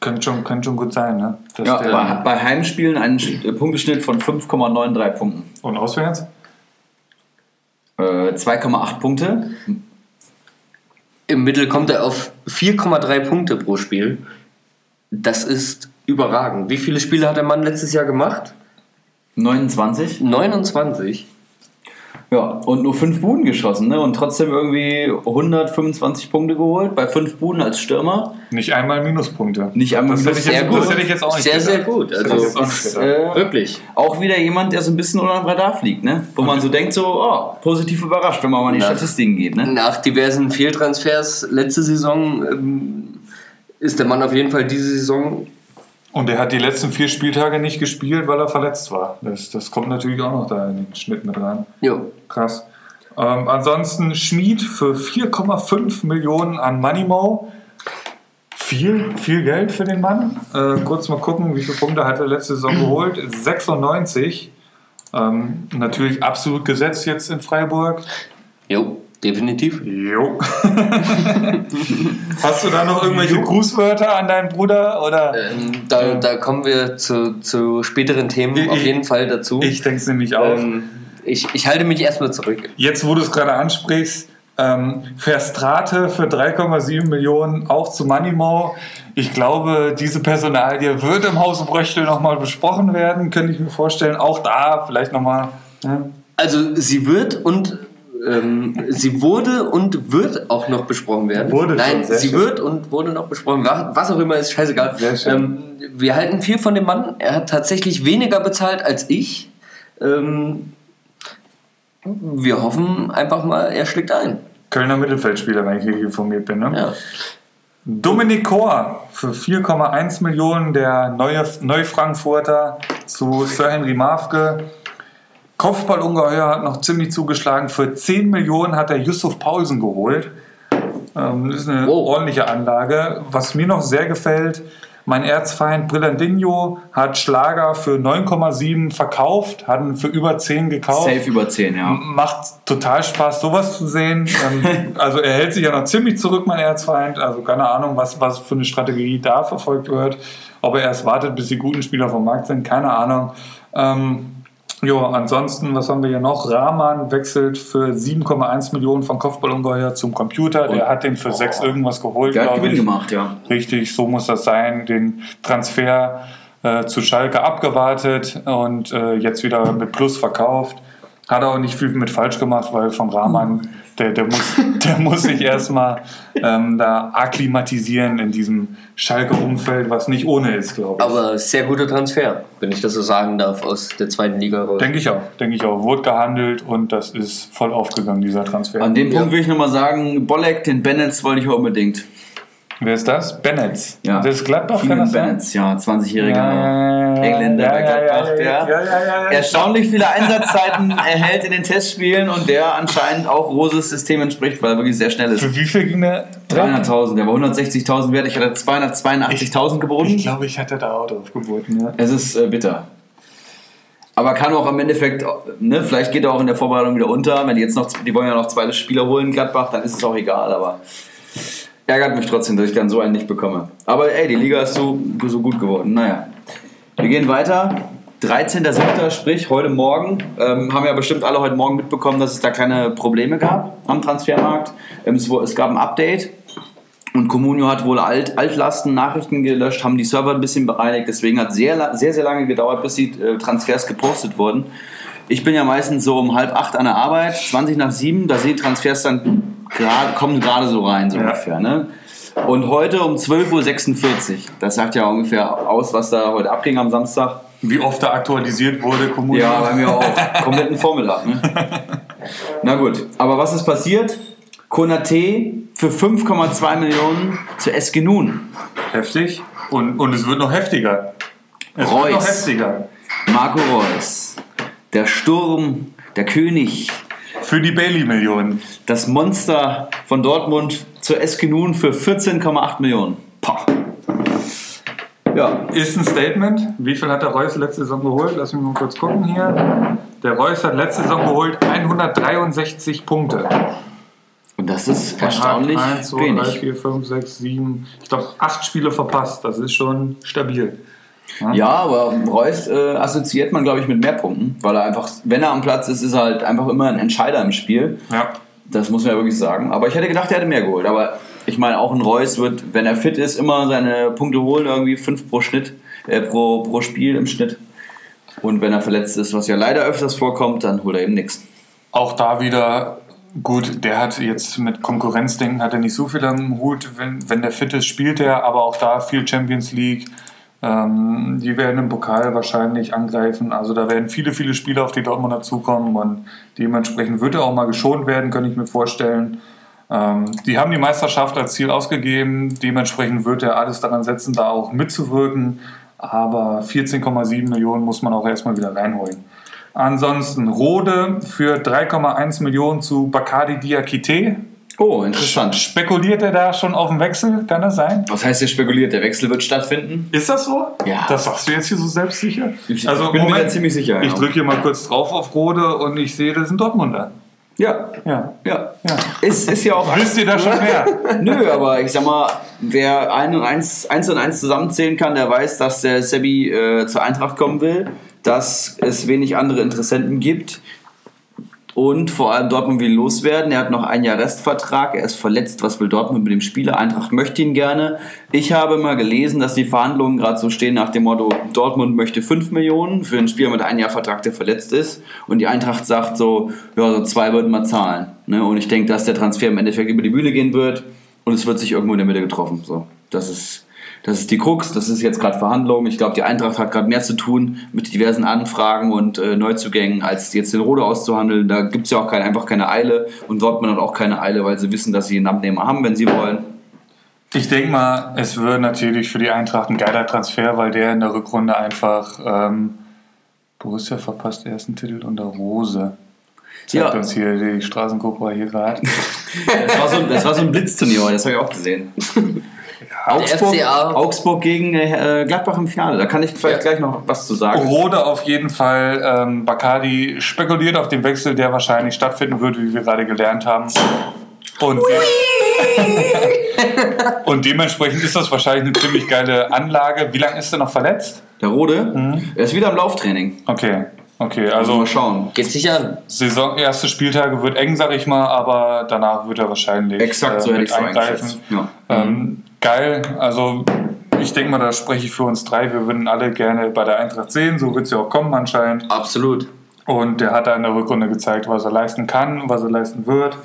Könnte schon, könnte schon gut sein. Ne? Dass Ja, der, bei, bei Heimspielen einen äh, Punkteschnitt von 5,93 Punkten. und auswärts? Äh, 2,8 Punkte. Im Mittel kommt er auf 4,3 Punkte pro Spiel. Das ist überragend. Wie viele Spiele hat der Mann letztes Jahr gemacht? 29. 29. Ja, und nur 5 Buden geschossen, ne? Und trotzdem irgendwie 125 Punkte geholt bei 5 Buden als Stürmer. Nicht einmal Minuspunkte. Nicht einmal das hätte ich Minus- jetzt, Sehr gut. Das hätte ich jetzt auch nicht Sehr, gedacht. sehr gut. Also auch Ist äh, Wirklich. auch wieder jemand, der so ein bisschen unter dem Radar fliegt, ne? Wo man so denkt, so, oh, positiv überrascht, wenn man mal in die Na. Statistiken geht, ne? Nach diversen Fehltransfers letzte Saison ähm, ist der Mann auf jeden Fall diese Saison. Und er hat die letzten vier Spieltage nicht gespielt, weil er verletzt war. Das, das kommt natürlich auch noch da in den Schnitt mit rein. Jo. Krass. Ähm, ansonsten Schmied für 4,5 Millionen an Moneymo. Viel, viel Geld für den Mann. Äh, kurz mal gucken, wie viele Punkte hat er letzte Saison geholt? 96. Ähm, natürlich absolut gesetzt jetzt in Freiburg. Jo, definitiv. Jo. [laughs] Hast du da noch irgendwelche Grußwörter an deinen Bruder? Oder? Ähm, da, da kommen wir zu, zu späteren Themen Ich- auf jeden Fall dazu. Ich denke es nämlich auch. ähm, ich, ich halte mich erstmal zurück. Jetzt, wo du es gerade ansprichst, ähm, Verstrate für 3,7 Millionen auch zu Moneymo. Ich glaube, diese Personalie wird im Hause Bröchtel nochmal besprochen werden, könnte ich mir vorstellen. Auch da vielleicht nochmal. Ne? Also sie wird und ähm, sie wurde und wird auch noch besprochen werden. Wurde Nein, schon, sie schön. wird und wurde noch besprochen. Was was auch immer ist scheißegal. Sehr schön. Ähm, wir halten viel von dem Mann. Er hat tatsächlich weniger bezahlt als ich. Ähm, wir hoffen einfach mal, er schlägt ein. Kölner Mittelfeldspieler, wenn ich richtig informiert bin. Ne? Ja. Dominik Kor für 4,1 Millionen, der neue Neufrankfurter zu Sir Henry Mafke. Kopfballungeheuer hat noch ziemlich zugeschlagen. Für 10 Millionen hat er Yusuf Paulsen geholt. Ähm, das ist eine Wow. ordentliche Anlage. Was mir noch sehr gefällt, Mein Erzfeind Brillandinho hat Schlager für 9,7 verkauft, hat ihn für über 10 gekauft. Safe über 10, ja. Macht total Spaß, sowas zu sehen. Ähm, [laughs] also er hält sich ja noch ziemlich zurück, mein Erzfeind. Also keine Ahnung, was, was für eine Strategie da verfolgt wird. Ob er erst wartet, bis die guten Spieler vom Markt sind, keine Ahnung. Ähm, ja, ansonsten, was haben wir hier noch? Rahman wechselt für 7,1 Millionen von Kopfballungeheuer zum Computer. Der hat den für 6 irgendwas geholt, Der hat Gewinn ich. gemacht, ja. Richtig, so muss das sein. Den Transfer äh, zu Schalke abgewartet und äh, jetzt wieder mit Plus verkauft. Hat auch nicht viel mit falsch gemacht, weil von Rahman, der, der, muss, [laughs] der muss sich erstmal ähm, da akklimatisieren in diesem Schalke-Umfeld, was nicht ohne ist, glaube ich. Aber sehr guter Transfer, wenn ich das so sagen darf, aus der zweiten Liga raus. Denke ich auch, denke ich auch. Wurde gehandelt und das ist voll aufgegangen, dieser Transfer. An dem Punkt will ich nochmal sagen, Bolek, den Bennett wollte ich auch unbedingt. Wer ist das? Bennett. Ja. Das ist Gladbach, kann Keenan das sein? Bennett, ja, 20-jähriger ja, Engländer bei Gladbach, ja, der ja, ja, ja, ja. erstaunlich viele Einsatzzeiten [laughs] erhält in den Testspielen und der anscheinend auch Roses System entspricht, weil er wirklich sehr schnell ist. Für wie viel ging der? 300.000, der war 160.000 wert, ich hatte 282.000 geboten. Ich glaube, ich hätte da auch drauf geboten. Ja. Es ist äh, bitter. Aber kann auch im Endeffekt, ne, vielleicht geht er auch in der Vorbereitung wieder unter. Wenn die jetzt noch, die wollen ja noch zweite Spieler holen, Gladbach, dann ist es auch egal. Aber ärgert mich trotzdem, dass ich dann so einen nicht bekomme. Aber ey, die Liga ist so, so gut geworden. Naja, wir gehen weiter. 13.07., sprich heute Morgen, ähm, haben ja bestimmt alle heute Morgen mitbekommen, dass es da kleine Probleme gab am Transfermarkt. Ähm, es, gab ein Update und Comunio hat wohl Alt, Altlasten, Nachrichten gelöscht, haben die Server ein bisschen bereinigt. Deswegen hat sehr, sehr, sehr lange gedauert, bis die äh, Transfers gepostet wurden. Ich bin ja meistens so um halb acht an der Arbeit, 20 nach sieben, da sind die Transfers dann gerade, kommen gerade so rein, so Ja. ungefähr. Ne? Und heute um 12.46 Uhr, das sagt ja ungefähr aus, was da heute abging am Samstag. Wie oft da aktualisiert wurde, Kommune. Ja, bei mir auch. Kompletten Vormittag. Ne? [laughs] Na gut, aber was ist passiert? Konate für 5,2 Millionen zu Eskenun. Heftig. Und, und es wird noch heftiger. Es wird noch Reus. heftiger. Marco Reus. Der Sturm, der König, Für die Bailey-Millionen. das Monster von Dortmund zu Eskenun für 14,8 Millionen. Pah. Ja, Ist ein Statement. Wie viel hat der Reus letzte Saison geholt? Lass mich mal kurz gucken hier. Der Reus hat letzte Saison geholt 163 Punkte. und das ist erstaunlich 1, 2, 3, wenig. 4, 5, 6, 7. Ich glaube, 8 Spiele verpasst. Das ist schon stabil. Ja, aber Reus äh, assoziiert man, glaube ich, mit mehr Punkten, weil er einfach, wenn er am Platz ist, ist er halt einfach immer ein Entscheider im Spiel. Ja. Das muss man ja wirklich sagen. Aber ich hätte gedacht, er hätte mehr geholt. Aber ich meine, auch ein Reus wird, wenn er fit ist, immer seine Punkte holen, irgendwie 5 pro Schnitt, äh, pro, pro Spiel im Schnitt. Und wenn er verletzt ist, was ja leider öfters vorkommt, dann holt er eben nichts. Auch da wieder gut, der hat jetzt mit Konkurrenzdenken hat er nicht so viel am Hut. Wenn, wenn der fit ist, spielt er, aber auch da viel Champions League. Ähm, die werden im Pokal wahrscheinlich angreifen. Also da werden viele, viele Spieler auf die Dortmunder zukommen und dementsprechend wird er auch mal geschont werden, könnte ich mir vorstellen. Ähm, die haben die Meisterschaft als Ziel ausgegeben, dementsprechend wird er alles daran setzen, da auch mitzuwirken. Aber 14,7 Millionen muss man auch erstmal wieder reinholen. Ansonsten Rode für 3,1 Millionen zu Bacardi Diakite. Oh, interessant. Spekuliert er da schon auf den Wechsel? Kann das sein? Was heißt hier spekuliert? Der Wechsel wird stattfinden? Ist das so? Ja. Das sagst du jetzt hier so selbstsicher? Ich bin mir da ziemlich sicher, Ich ja. drücke hier mal kurz drauf auf Rode und ich sehe, das sind Dortmunder. Ja, Ja. ja. ja. Ist, ist ja auch Wisst ihr da schon mehr? [laughs] Nö, aber ich sag mal, wer ein und eins, eins und eins zusammenzählen kann, der weiß, dass der Sebi äh, zur Eintracht kommen will, dass es wenig andere Interessenten gibt und vor allem Dortmund will ihn loswerden. Er hat noch ein Jahr Restvertrag, er ist verletzt. Was will Dortmund mit dem Spieler? Eintracht möchte ihn gerne. Ich habe mal gelesen, dass die Verhandlungen gerade so stehen nach dem Motto, Dortmund möchte 5 Millionen für einen Spieler mit einem Jahr Vertrag, der verletzt ist. Und die Eintracht sagt so, ja, so zwei würden wir zahlen. Ne? Und ich denke, dass der Transfer im Endeffekt über die Bühne gehen wird und es wird sich irgendwo in der Mitte getroffen. So, das ist, das ist die Krux, das ist jetzt gerade Verhandlung. Ich glaube, die Eintracht hat gerade mehr zu tun mit diversen Anfragen und äh, Neuzugängen, als jetzt den Rode auszuhandeln. Da gibt es ja auch keine, einfach keine Eile und Dortmund hat auch keine Eile, weil sie wissen, dass sie einen Abnehmer haben, wenn sie wollen. Ich denke mal, es wird natürlich für die Eintracht ein geiler Transfer, weil der in der Rückrunde einfach ähm, Borussia verpasst ersten Titel unter Rose. Zeigt Ja. uns hier die Straßenkobra hier gerade. [laughs] Das war, so, das war so ein Blitzturnier, das habe ich auch gesehen. Augsburg, FCA. Augsburg gegen äh, Gladbach im Finale. Da kann ich vielleicht Ja. gleich noch was zu sagen. Rode auf jeden Fall. Ähm, Bacardi spekuliert auf den Wechsel, der wahrscheinlich stattfinden wird, wie wir gerade gelernt haben. Und, [laughs] und dementsprechend ist das wahrscheinlich eine ziemlich geile Anlage. Wie lange ist er noch verletzt? Der Rode, er ist wieder im Lauftraining. Okay, okay, Also mal schauen. Geht sich an. Saison, erste Spieltage wird eng, sag ich mal, aber danach wird er wahrscheinlich Exakt so äh, hätte ich mit so eingreifen. eingeschätzt. Ja. Ähm, geil, also ich denke mal, da spreche ich für uns drei. Wir würden alle gerne bei der Eintracht sehen, so wird es ja auch kommen anscheinend. Absolut. Und der hat da in der Rückrunde gezeigt, was er leisten kann und was er leisten wird.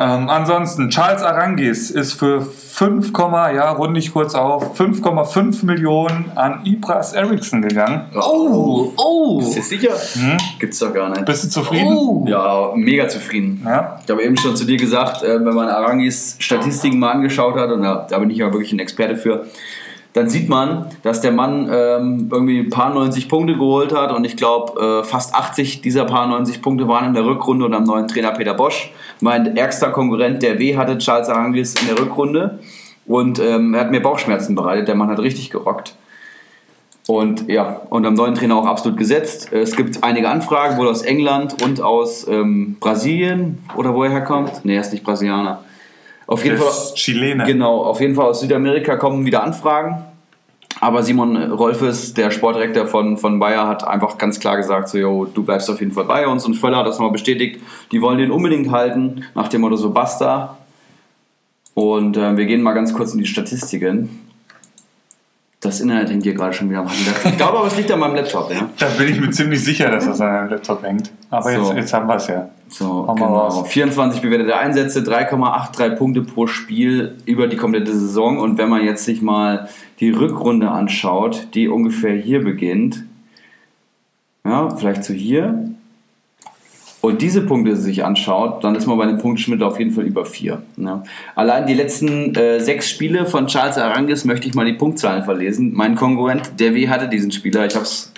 Ähm, ansonsten, Charles Arangis ist für 5, ja, runde ich kurz auf, 5,5 Millionen an Ibras Eriksson gegangen. Oh, oh. Ist das sicher? Gibt's doch gar nicht. Bist du zufrieden? Oh. Ja, mega zufrieden. Ja. Ich habe eben schon zu dir gesagt, äh, wenn man Arangis Statistiken mal angeschaut hat, und da, da bin ich ja wirklich ein Experte für, dann sieht man, dass der Mann ähm, irgendwie ein paar 90 Punkte geholt hat und ich glaube, äh, fast 80 dieser paar 90 Punkte waren in der Rückrunde und am neuen Trainer Peter Bosch. Mein ärgster Konkurrent, der W, hatte Charles Arangis in der Rückrunde und ähm, er hat mir Bauchschmerzen bereitet. Der Mann hat richtig gerockt. Und ja, und am neuen Trainer auch absolut gesetzt. Es gibt einige Anfragen, wohl aus England und aus ähm, Brasilien oder wo er herkommt. Nee, er ist nicht Brasilianer. Auf jeden Fall. Chilene. Genau, auf jeden Fall aus Südamerika kommen wieder Anfragen. Aber Simon Rolfes, der Sportdirektor von, von Bayer, hat einfach ganz klar gesagt, so, yo, du bleibst auf jeden Fall bei uns. Und Völler hat das nochmal bestätigt, die wollen den unbedingt halten, nach dem Motto so basta. Und äh, wir gehen mal ganz kurz in die Statistiken. Das Internet hängt hier gerade schon wieder am Laptop. Ich glaube aber, es liegt an meinem Laptop, ja. Da bin ich mir ziemlich sicher, dass das an einem Laptop hängt. Aber So. jetzt, jetzt haben wir es ja. So, Hau genau. raus. 24 bewertete Einsätze, 3,83 Punkte pro Spiel über die komplette Saison. Und wenn man jetzt sich mal die Rückrunde anschaut, die ungefähr hier beginnt, ja, vielleicht so hier, und diese Punkte sich anschaut, dann ist man bei dem Punktschnitt auf jeden Fall über 4. Ja. Allein die letzten äh, sechs Spiele von Charles Arangis möchte ich mal die Punktzahlen verlesen. Mein Konkurrent, der W hatte diesen Spieler. Ich habe es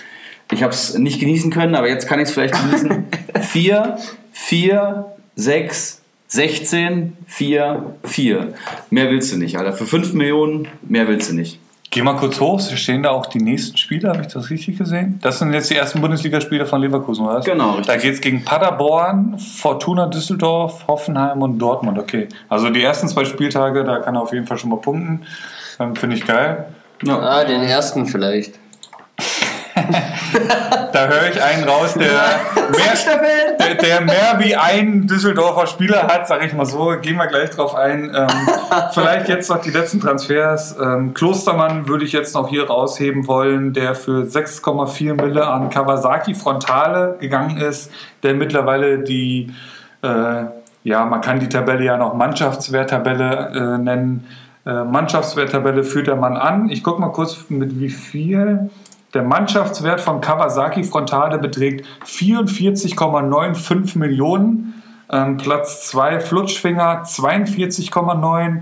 ich hab's nicht genießen können, aber jetzt kann ich es vielleicht genießen. 4, 4, 6, 16, 4, 4. Mehr willst du nicht, Alter. Für 5 Millionen, mehr willst du nicht. Geh mal kurz hoch, stehen da auch die nächsten Spiele, habe ich das richtig gesehen? Das sind jetzt die ersten Bundesligaspiele von Leverkusen, oder? was? Genau, richtig. Da geht es gegen Paderborn, Fortuna Düsseldorf, Hoffenheim und Dortmund, okay. Also die ersten zwei Spieltage, da kann er auf jeden Fall schon mal punkten. Ähm, Finde ich geil. Ja. Ah, den ersten vielleicht. [laughs] [laughs] Da höre ich einen raus, der mehr, der, der mehr wie ein Düsseldorfer Spieler hat, sage ich mal so. Gehen wir gleich drauf ein. Ähm, [laughs] vielleicht jetzt noch die letzten Transfers. Ähm, Klostermann würde ich jetzt noch hier rausheben wollen, der für 6,4 Mille an Kawasaki Frontale gegangen ist, der mittlerweile die, äh, ja, man kann die Tabelle ja noch Mannschaftswerttabelle äh, nennen. Äh, Mannschaftswerttabelle führt der Mann an. Ich gucke mal kurz mit wie viel. Der Mannschaftswert von Kawasaki Frontale beträgt 44,95 Millionen. Ähm, Platz 2 Flutschfinger 42,9.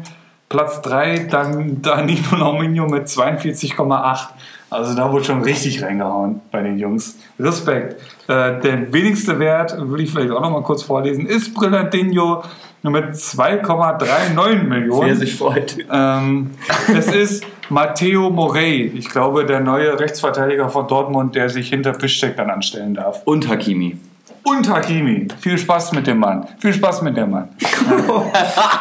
Platz 3 dann Danilo Nominio mit 42,8. Also da wurde schon richtig reingehauen bei den Jungs. Respekt. Äh, der wenigste Wert, würde ich vielleicht auch noch mal kurz vorlesen, ist Brillantinho mit 2,39 Millionen. Wer sich freut. Ähm, es ist Matteo Morey, ich glaube, der neue Rechtsverteidiger von Dortmund, der sich hinter Piszczek dann anstellen darf. Und Hakimi. Und Hakimi. Viel Spaß mit dem Mann. Viel Spaß mit dem Mann. [laughs]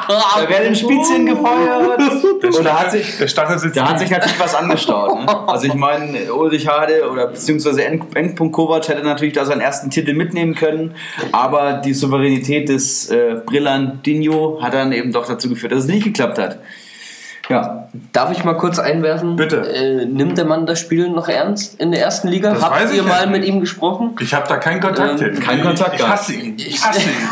Da werden Spizien gefeuert. Und da hat sich, Der Stachel sitzt Da hat sich natürlich was angestaut. Ne? Also ich meine, Ulrich Hade oder beziehungsweise N. N. Kovac hätte natürlich da seinen ersten Titel mitnehmen können, aber die Souveränität des äh, Brillandinho hat dann eben doch dazu geführt, dass es nicht geklappt hat. Ja, Darf ich mal kurz einwerfen? Bitte. Äh, nimmt der Mann das Spiel noch ernst in der ersten Liga? Das Habt ihr mal nicht. mit ihm gesprochen? ich habe da keinen Kontakt Ähm, hin. keinen Kontakt Ich hasse ihn. Ich hasse ihn.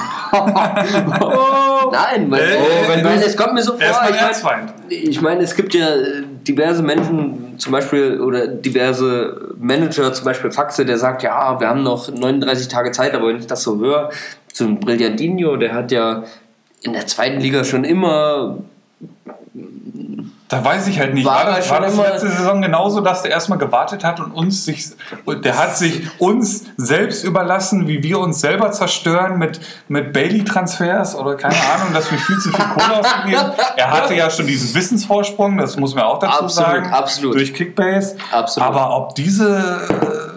Nein, weil, Äh, oh, es kommt mir so vor. Er ist mein ich meine-. Ich meine, es gibt ja äh, diverse Menschen, zum Beispiel, oder diverse Manager, zum Beispiel Faxe, der sagt, ja, wir haben noch 39 Tage Zeit, aber wenn ich das so höre, so ein Brillandinho, der hat ja in der zweiten Liga schon immer Da weiß ich halt nicht. War War, da das, schon war das immer- letzte Saison genauso, dass der erstmal gewartet hat und uns sich, der hat sich uns selbst überlassen, wie wir uns selber zerstören mit, mit Bailey-Transfers oder keine Ahnung, dass wir viel zu viel Kohle ausgegeben. Er hatte ja schon diesen Wissensvorsprung, das muss man auch dazu Absolut, sagen. absolut. Durch Kickbase. Absolut. Aber ob diese,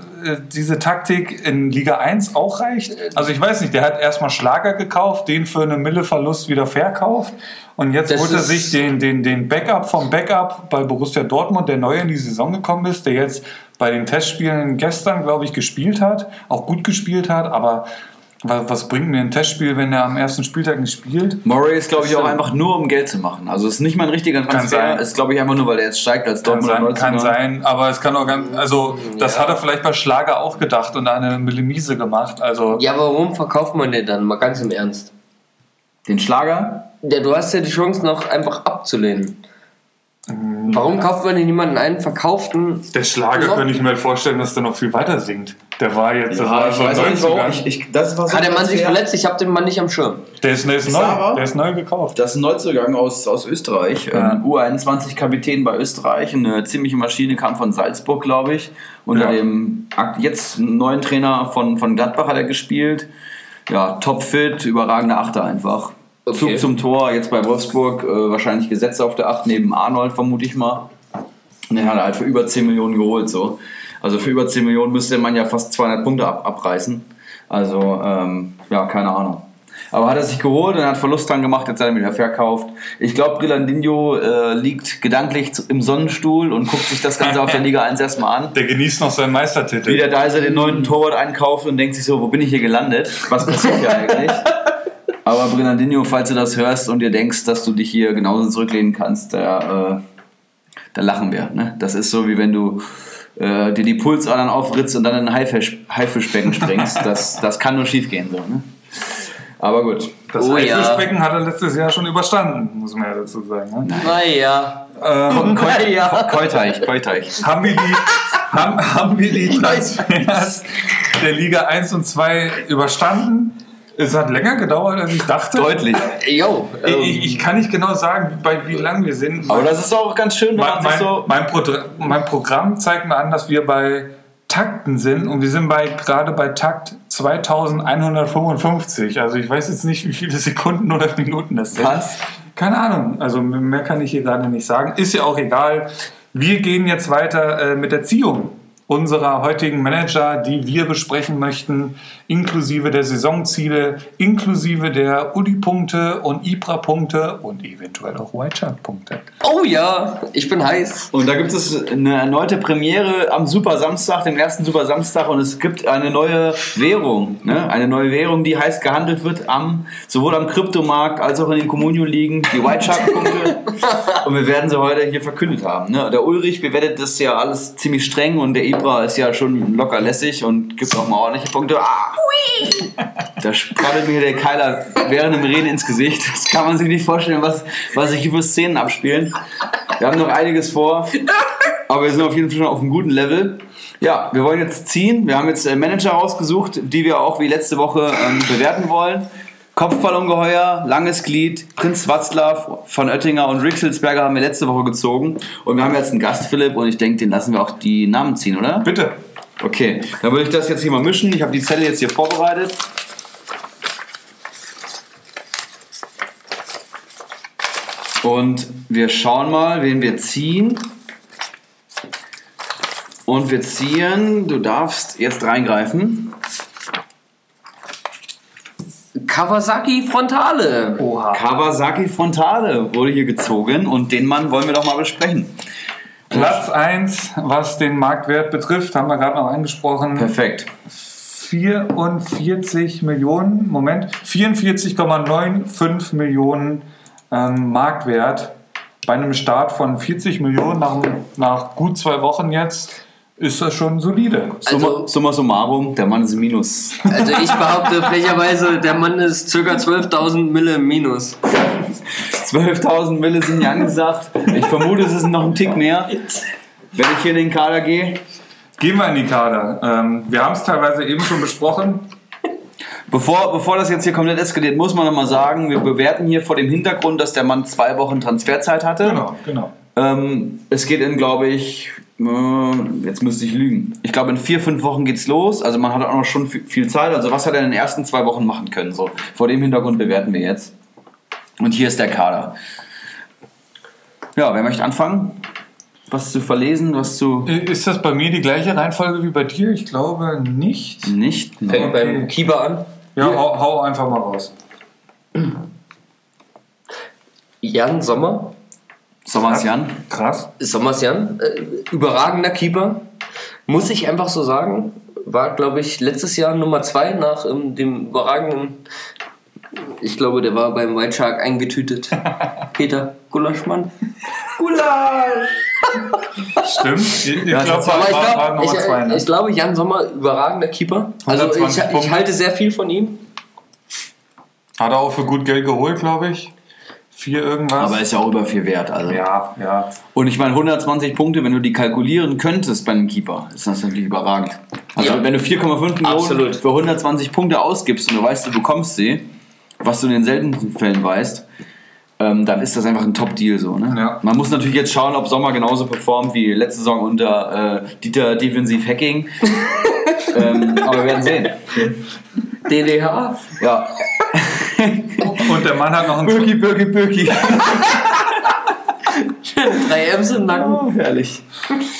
diese Taktik in Liga 1 auch reicht? Also ich weiß nicht, der hat erstmal Schlager gekauft, den für eine Mille Verlust wieder verkauft. Und jetzt holt er sich den, den, den Backup vom Backup bei Borussia Dortmund, der neu in die Saison gekommen ist, der jetzt bei den Testspielen gestern, glaube ich, gespielt hat, auch gut gespielt hat, aber was bringt mir ein Testspiel, wenn er am ersten Spieltag nicht spielt? Murray ist, glaube ich, auch einfach nur um Geld zu machen. Also es ist nicht mal ein richtiger Transfer. sein. Ist, glaube ich, einfach nur, weil er jetzt steigt als Kann Dortmund sein, kann sein, aber es kann auch ganz, also das hat er vielleicht bei Schlager auch gedacht und eine Millimise gemacht, also Ja, aber warum verkauft man den dann? Mal ganz im Ernst. Den Schlager? Ja, du hast ja die Chance noch einfach abzulehnen. Warum kauft man denn jemanden einen verkauften? der Schlager Ja. könnte ich mir halt vorstellen, dass der noch viel weiter singt. Der war jetzt, das war so ein Neuzugang. Ich, ich, das war so Hat der Mann sich verletzt? Ich habe den Mann nicht am Schirm. Der ist, der ist neu, er aber? der ist neu gekauft. Das ist ein Neuzugang aus, aus Österreich. Ja. Ähm, U21-Kapitän bei Österreich. Eine ziemliche Maschine kam von Salzburg, glaube ich. Unter Ja. dem jetzt neuen Trainer von, von Gladbach hat er gespielt. Ja, topfit, überragender Achter einfach. Okay. Zug zum Tor, jetzt bei Wolfsburg, äh, wahrscheinlich gesetzt auf der Acht neben Arnold, vermute ich mal. Und den hat er halt für über 10 Millionen geholt. So. Also für über 10 Millionen müsste man ja fast 200 Punkte ab, abreißen. Also, ähm, ja, keine Ahnung. Aber hat er sich geholt und hat Verlust dran gemacht, jetzt hat er ihn wieder verkauft. Ich glaube, Brillandinho äh, liegt gedanklich im Sonnenstuhl und guckt sich das Ganze auf der Liga 1 erstmal an. Der genießt noch seinen Meistertitel. Wie der Deiser den neuen Torwart einkauft und denkt sich so, wo bin ich hier gelandet? Was passiert hier [laughs] eigentlich? Aber Brillandinho, falls du das hörst und dir denkst, dass du dich hier genauso zurücklehnen kannst, da, äh, da lachen wir. Ne? Das ist so, wie wenn du äh, dir die Pulsadern aufritzt und dann in ein Haifisch, Haifischbecken springst. [laughs] Das, das kann nur schief gehen. So, ne? Aber gut. Das Oh ja. Haifischbecken hat er letztes Jahr schon überstanden, muss man ja dazu sagen. Ne? Naja. Ähm, Naja. Keuteich, Keuteich. haben, wir die, haben, haben wir die Transfers der Liga 1 und 2 überstanden? Es hat länger gedauert, als ich dachte. Deutlich. Yo. ähm, Ich, ich kann nicht genau sagen, bei wie lang wir sind. Aber das ist auch ganz schön, wenn mein, man sich so. mein, Pro mein Programm zeigt mir an, dass wir bei Takten sind und wir sind bei gerade bei Takt 2155. Also ich weiß jetzt nicht, wie viele Sekunden oder Minuten das sind. Was? Keine Ahnung. Also mehr kann ich hier gerade nicht sagen. Ist ja auch egal. Wir gehen jetzt weiter äh, mit der Ziehung unserer heutigen Manager, die wir besprechen möchten, inklusive der Saisonziele, inklusive der Uli-Punkte und Ibra-Punkte und eventuell auch White-Shark-Punkte. oh ja, ich bin heiß. Und da gibt es eine erneute Premiere am Super Samstag, dem ersten Super Samstag, und es gibt eine neue Währung. Ne? Eine neue Währung, die heiß gehandelt wird am, sowohl am Kryptomarkt als auch in den Communio-Ligen, die White Shark-Punkte. [laughs] und wir werden sie heute hier verkündet haben. Ne? Der Ulrich bewertet das ja alles ziemlich streng und der Ibra ist ja schon locker lässig und gibt auch mal ordentliche Punkte. Ah! Da spraddelt mir der Keiler während dem Reden ins Gesicht. Das kann man sich nicht vorstellen, was, was sich für Szenen abspielen. Wir haben noch einiges vor, aber wir sind auf jeden Fall schon auf einem guten Level. Ja, wir wollen jetzt ziehen. Wir haben jetzt äh, Manager rausgesucht, die wir auch wie letzte Woche ähm, bewerten wollen. Kopfballungeheuer, langes Glied, Prinz Watzlaw von Oettinger und Rick Hilsberger haben wir letzte Woche gezogen. Und wir haben jetzt einen Gast, Philipp, und ich denke, den lassen wir auch die Namen ziehen, oder? Bitte. Okay, dann würde ich das jetzt hier mal mischen. Ich habe die Zelle jetzt hier vorbereitet. Und wir schauen mal, wen wir ziehen. Und wir ziehen, du darfst jetzt reingreifen. Kawasaki Frontale. Oha. Kawasaki Frontale wurde hier gezogen und den Mann wollen wir doch mal besprechen. Platz 1, was den Marktwert betrifft, haben wir gerade noch angesprochen. Perfekt. 44 Millionen, Moment, 44,95 Millionen ähm, Marktwert. Bei einem Start von 40 Millionen nach, nach gut zwei Wochen jetzt ist das schon solide. Summa, Also- summa summarum, der Mann ist ein Minus. Also ich behaupte frecherweise, der Mann ist ca. 12.000 Mille im Minus. 12.000 Mille sind ja angesagt. Ich vermute, es ist noch ein Tick mehr. Wenn ich hier in den Kader gehe. Gehen wir in die Kader. Ähm, wir haben es teilweise eben schon besprochen. Bevor, bevor das jetzt hier komplett eskaliert, muss man nochmal sagen, wir bewerten hier vor dem Hintergrund, dass der Mann zwei Wochen Transferzeit hatte. Genau, genau. Äh, Ähm, es geht in, glaube ich, äh, jetzt müsste ich lügen. Ich glaube, in vier, fünf Wochen geht's los. Also man hat auch noch schon viel- viel Zeit. Also was hat er in den ersten zwei Wochen machen können? So, vor dem Hintergrund bewerten wir jetzt. Und hier ist der Kader. Ja, wer möchte anfangen? Was zu verlesen, was zu Ist das bei mir die gleiche Reihenfolge wie bei dir? Ich glaube nicht. nicht? Fängt Okay. beim Keeper an. Ja, hau, hau einfach mal raus. Jan Sommer. Sommers Jan. Krass. Sommers Jan. Äh, überragender Keeper. Muss ich einfach so sagen. War, glaube ich, letztes Jahr Nummer zwei nach ähm, dem überragenden. Ich glaube, der war beim White Shark eingetütet. [laughs] Peter Gulaschmann. Gulasch! Stimmt. Ich, ich Ja, glaube, war, war, ich, zwei. Ne? ich glaube, Jan Sommer, überragender Keeper. Also ich, 120 ich halte sehr viel von ihm. Hat er auch für gut Geld geholt, glaube ich. Vier irgendwas. Aber ist ja auch über viel wert. Also. ja, ja. Und ich meine, 120 Punkte, wenn du die kalkulieren könntest bei einem Keeper, ist das natürlich überragend. Also Ja. wenn du 4,5 Millionen Absolut. für 120 Punkte ausgibst und du weißt, du bekommst sie, was du in den seltensten Fällen weißt, ähm, dann ist das einfach ein Top-Deal so. Ne? Ja. Man muss natürlich jetzt schauen, ob Sommer genauso performt wie letzte Saison unter äh, Dieter Defensiv Hacking. [laughs] ähm, aber wir werden sehen. DDH. Ja. [laughs] Und der Mann hat noch einen Birki, Birki, Birki. [laughs] Drei M's im Nacken. Herrlich.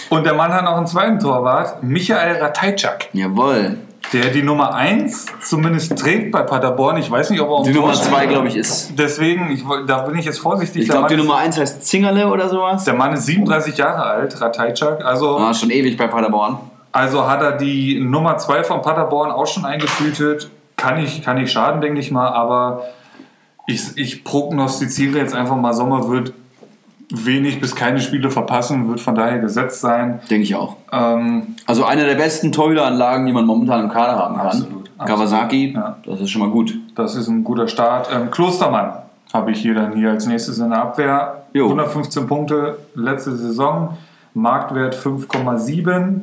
Und der Mann hat noch einen zweiten Torwart, Michael Ratajczak, Jawohl. Der die Nummer 1 zumindest trägt bei Paderborn. Ich weiß nicht, ob er auch Die Nummer Tor 2, steht. glaube ich, ist. Deswegen, ich, da bin ich jetzt vorsichtig. Ich glaube, die Nummer 1 heißt Zingerle oder sowas. der Mann ist 37 Jahre alt, Ratajczak. Also, Ah, schon ewig bei Paderborn. also hat er die Nummer 2 von Paderborn auch schon eingetütet. Kann ich, kann ich schaden, denke ich mal. Aber ich, ich prognostiziere jetzt einfach mal, Sommer wird wenig bis keine Spiele verpassen, wird von daher gesetzt sein. Denke ich auch. Ähm, Also eine der besten Torhüteranlagen, die man momentan im Kader haben kann. Absolut, absolut. Kawasaki, Ja. das ist schon mal gut. Das ist ein guter Start. Ähm, Klostermann habe ich hier dann hier als nächstes in der Abwehr. Jo. 115 Punkte letzte Saison. Marktwert 5,7.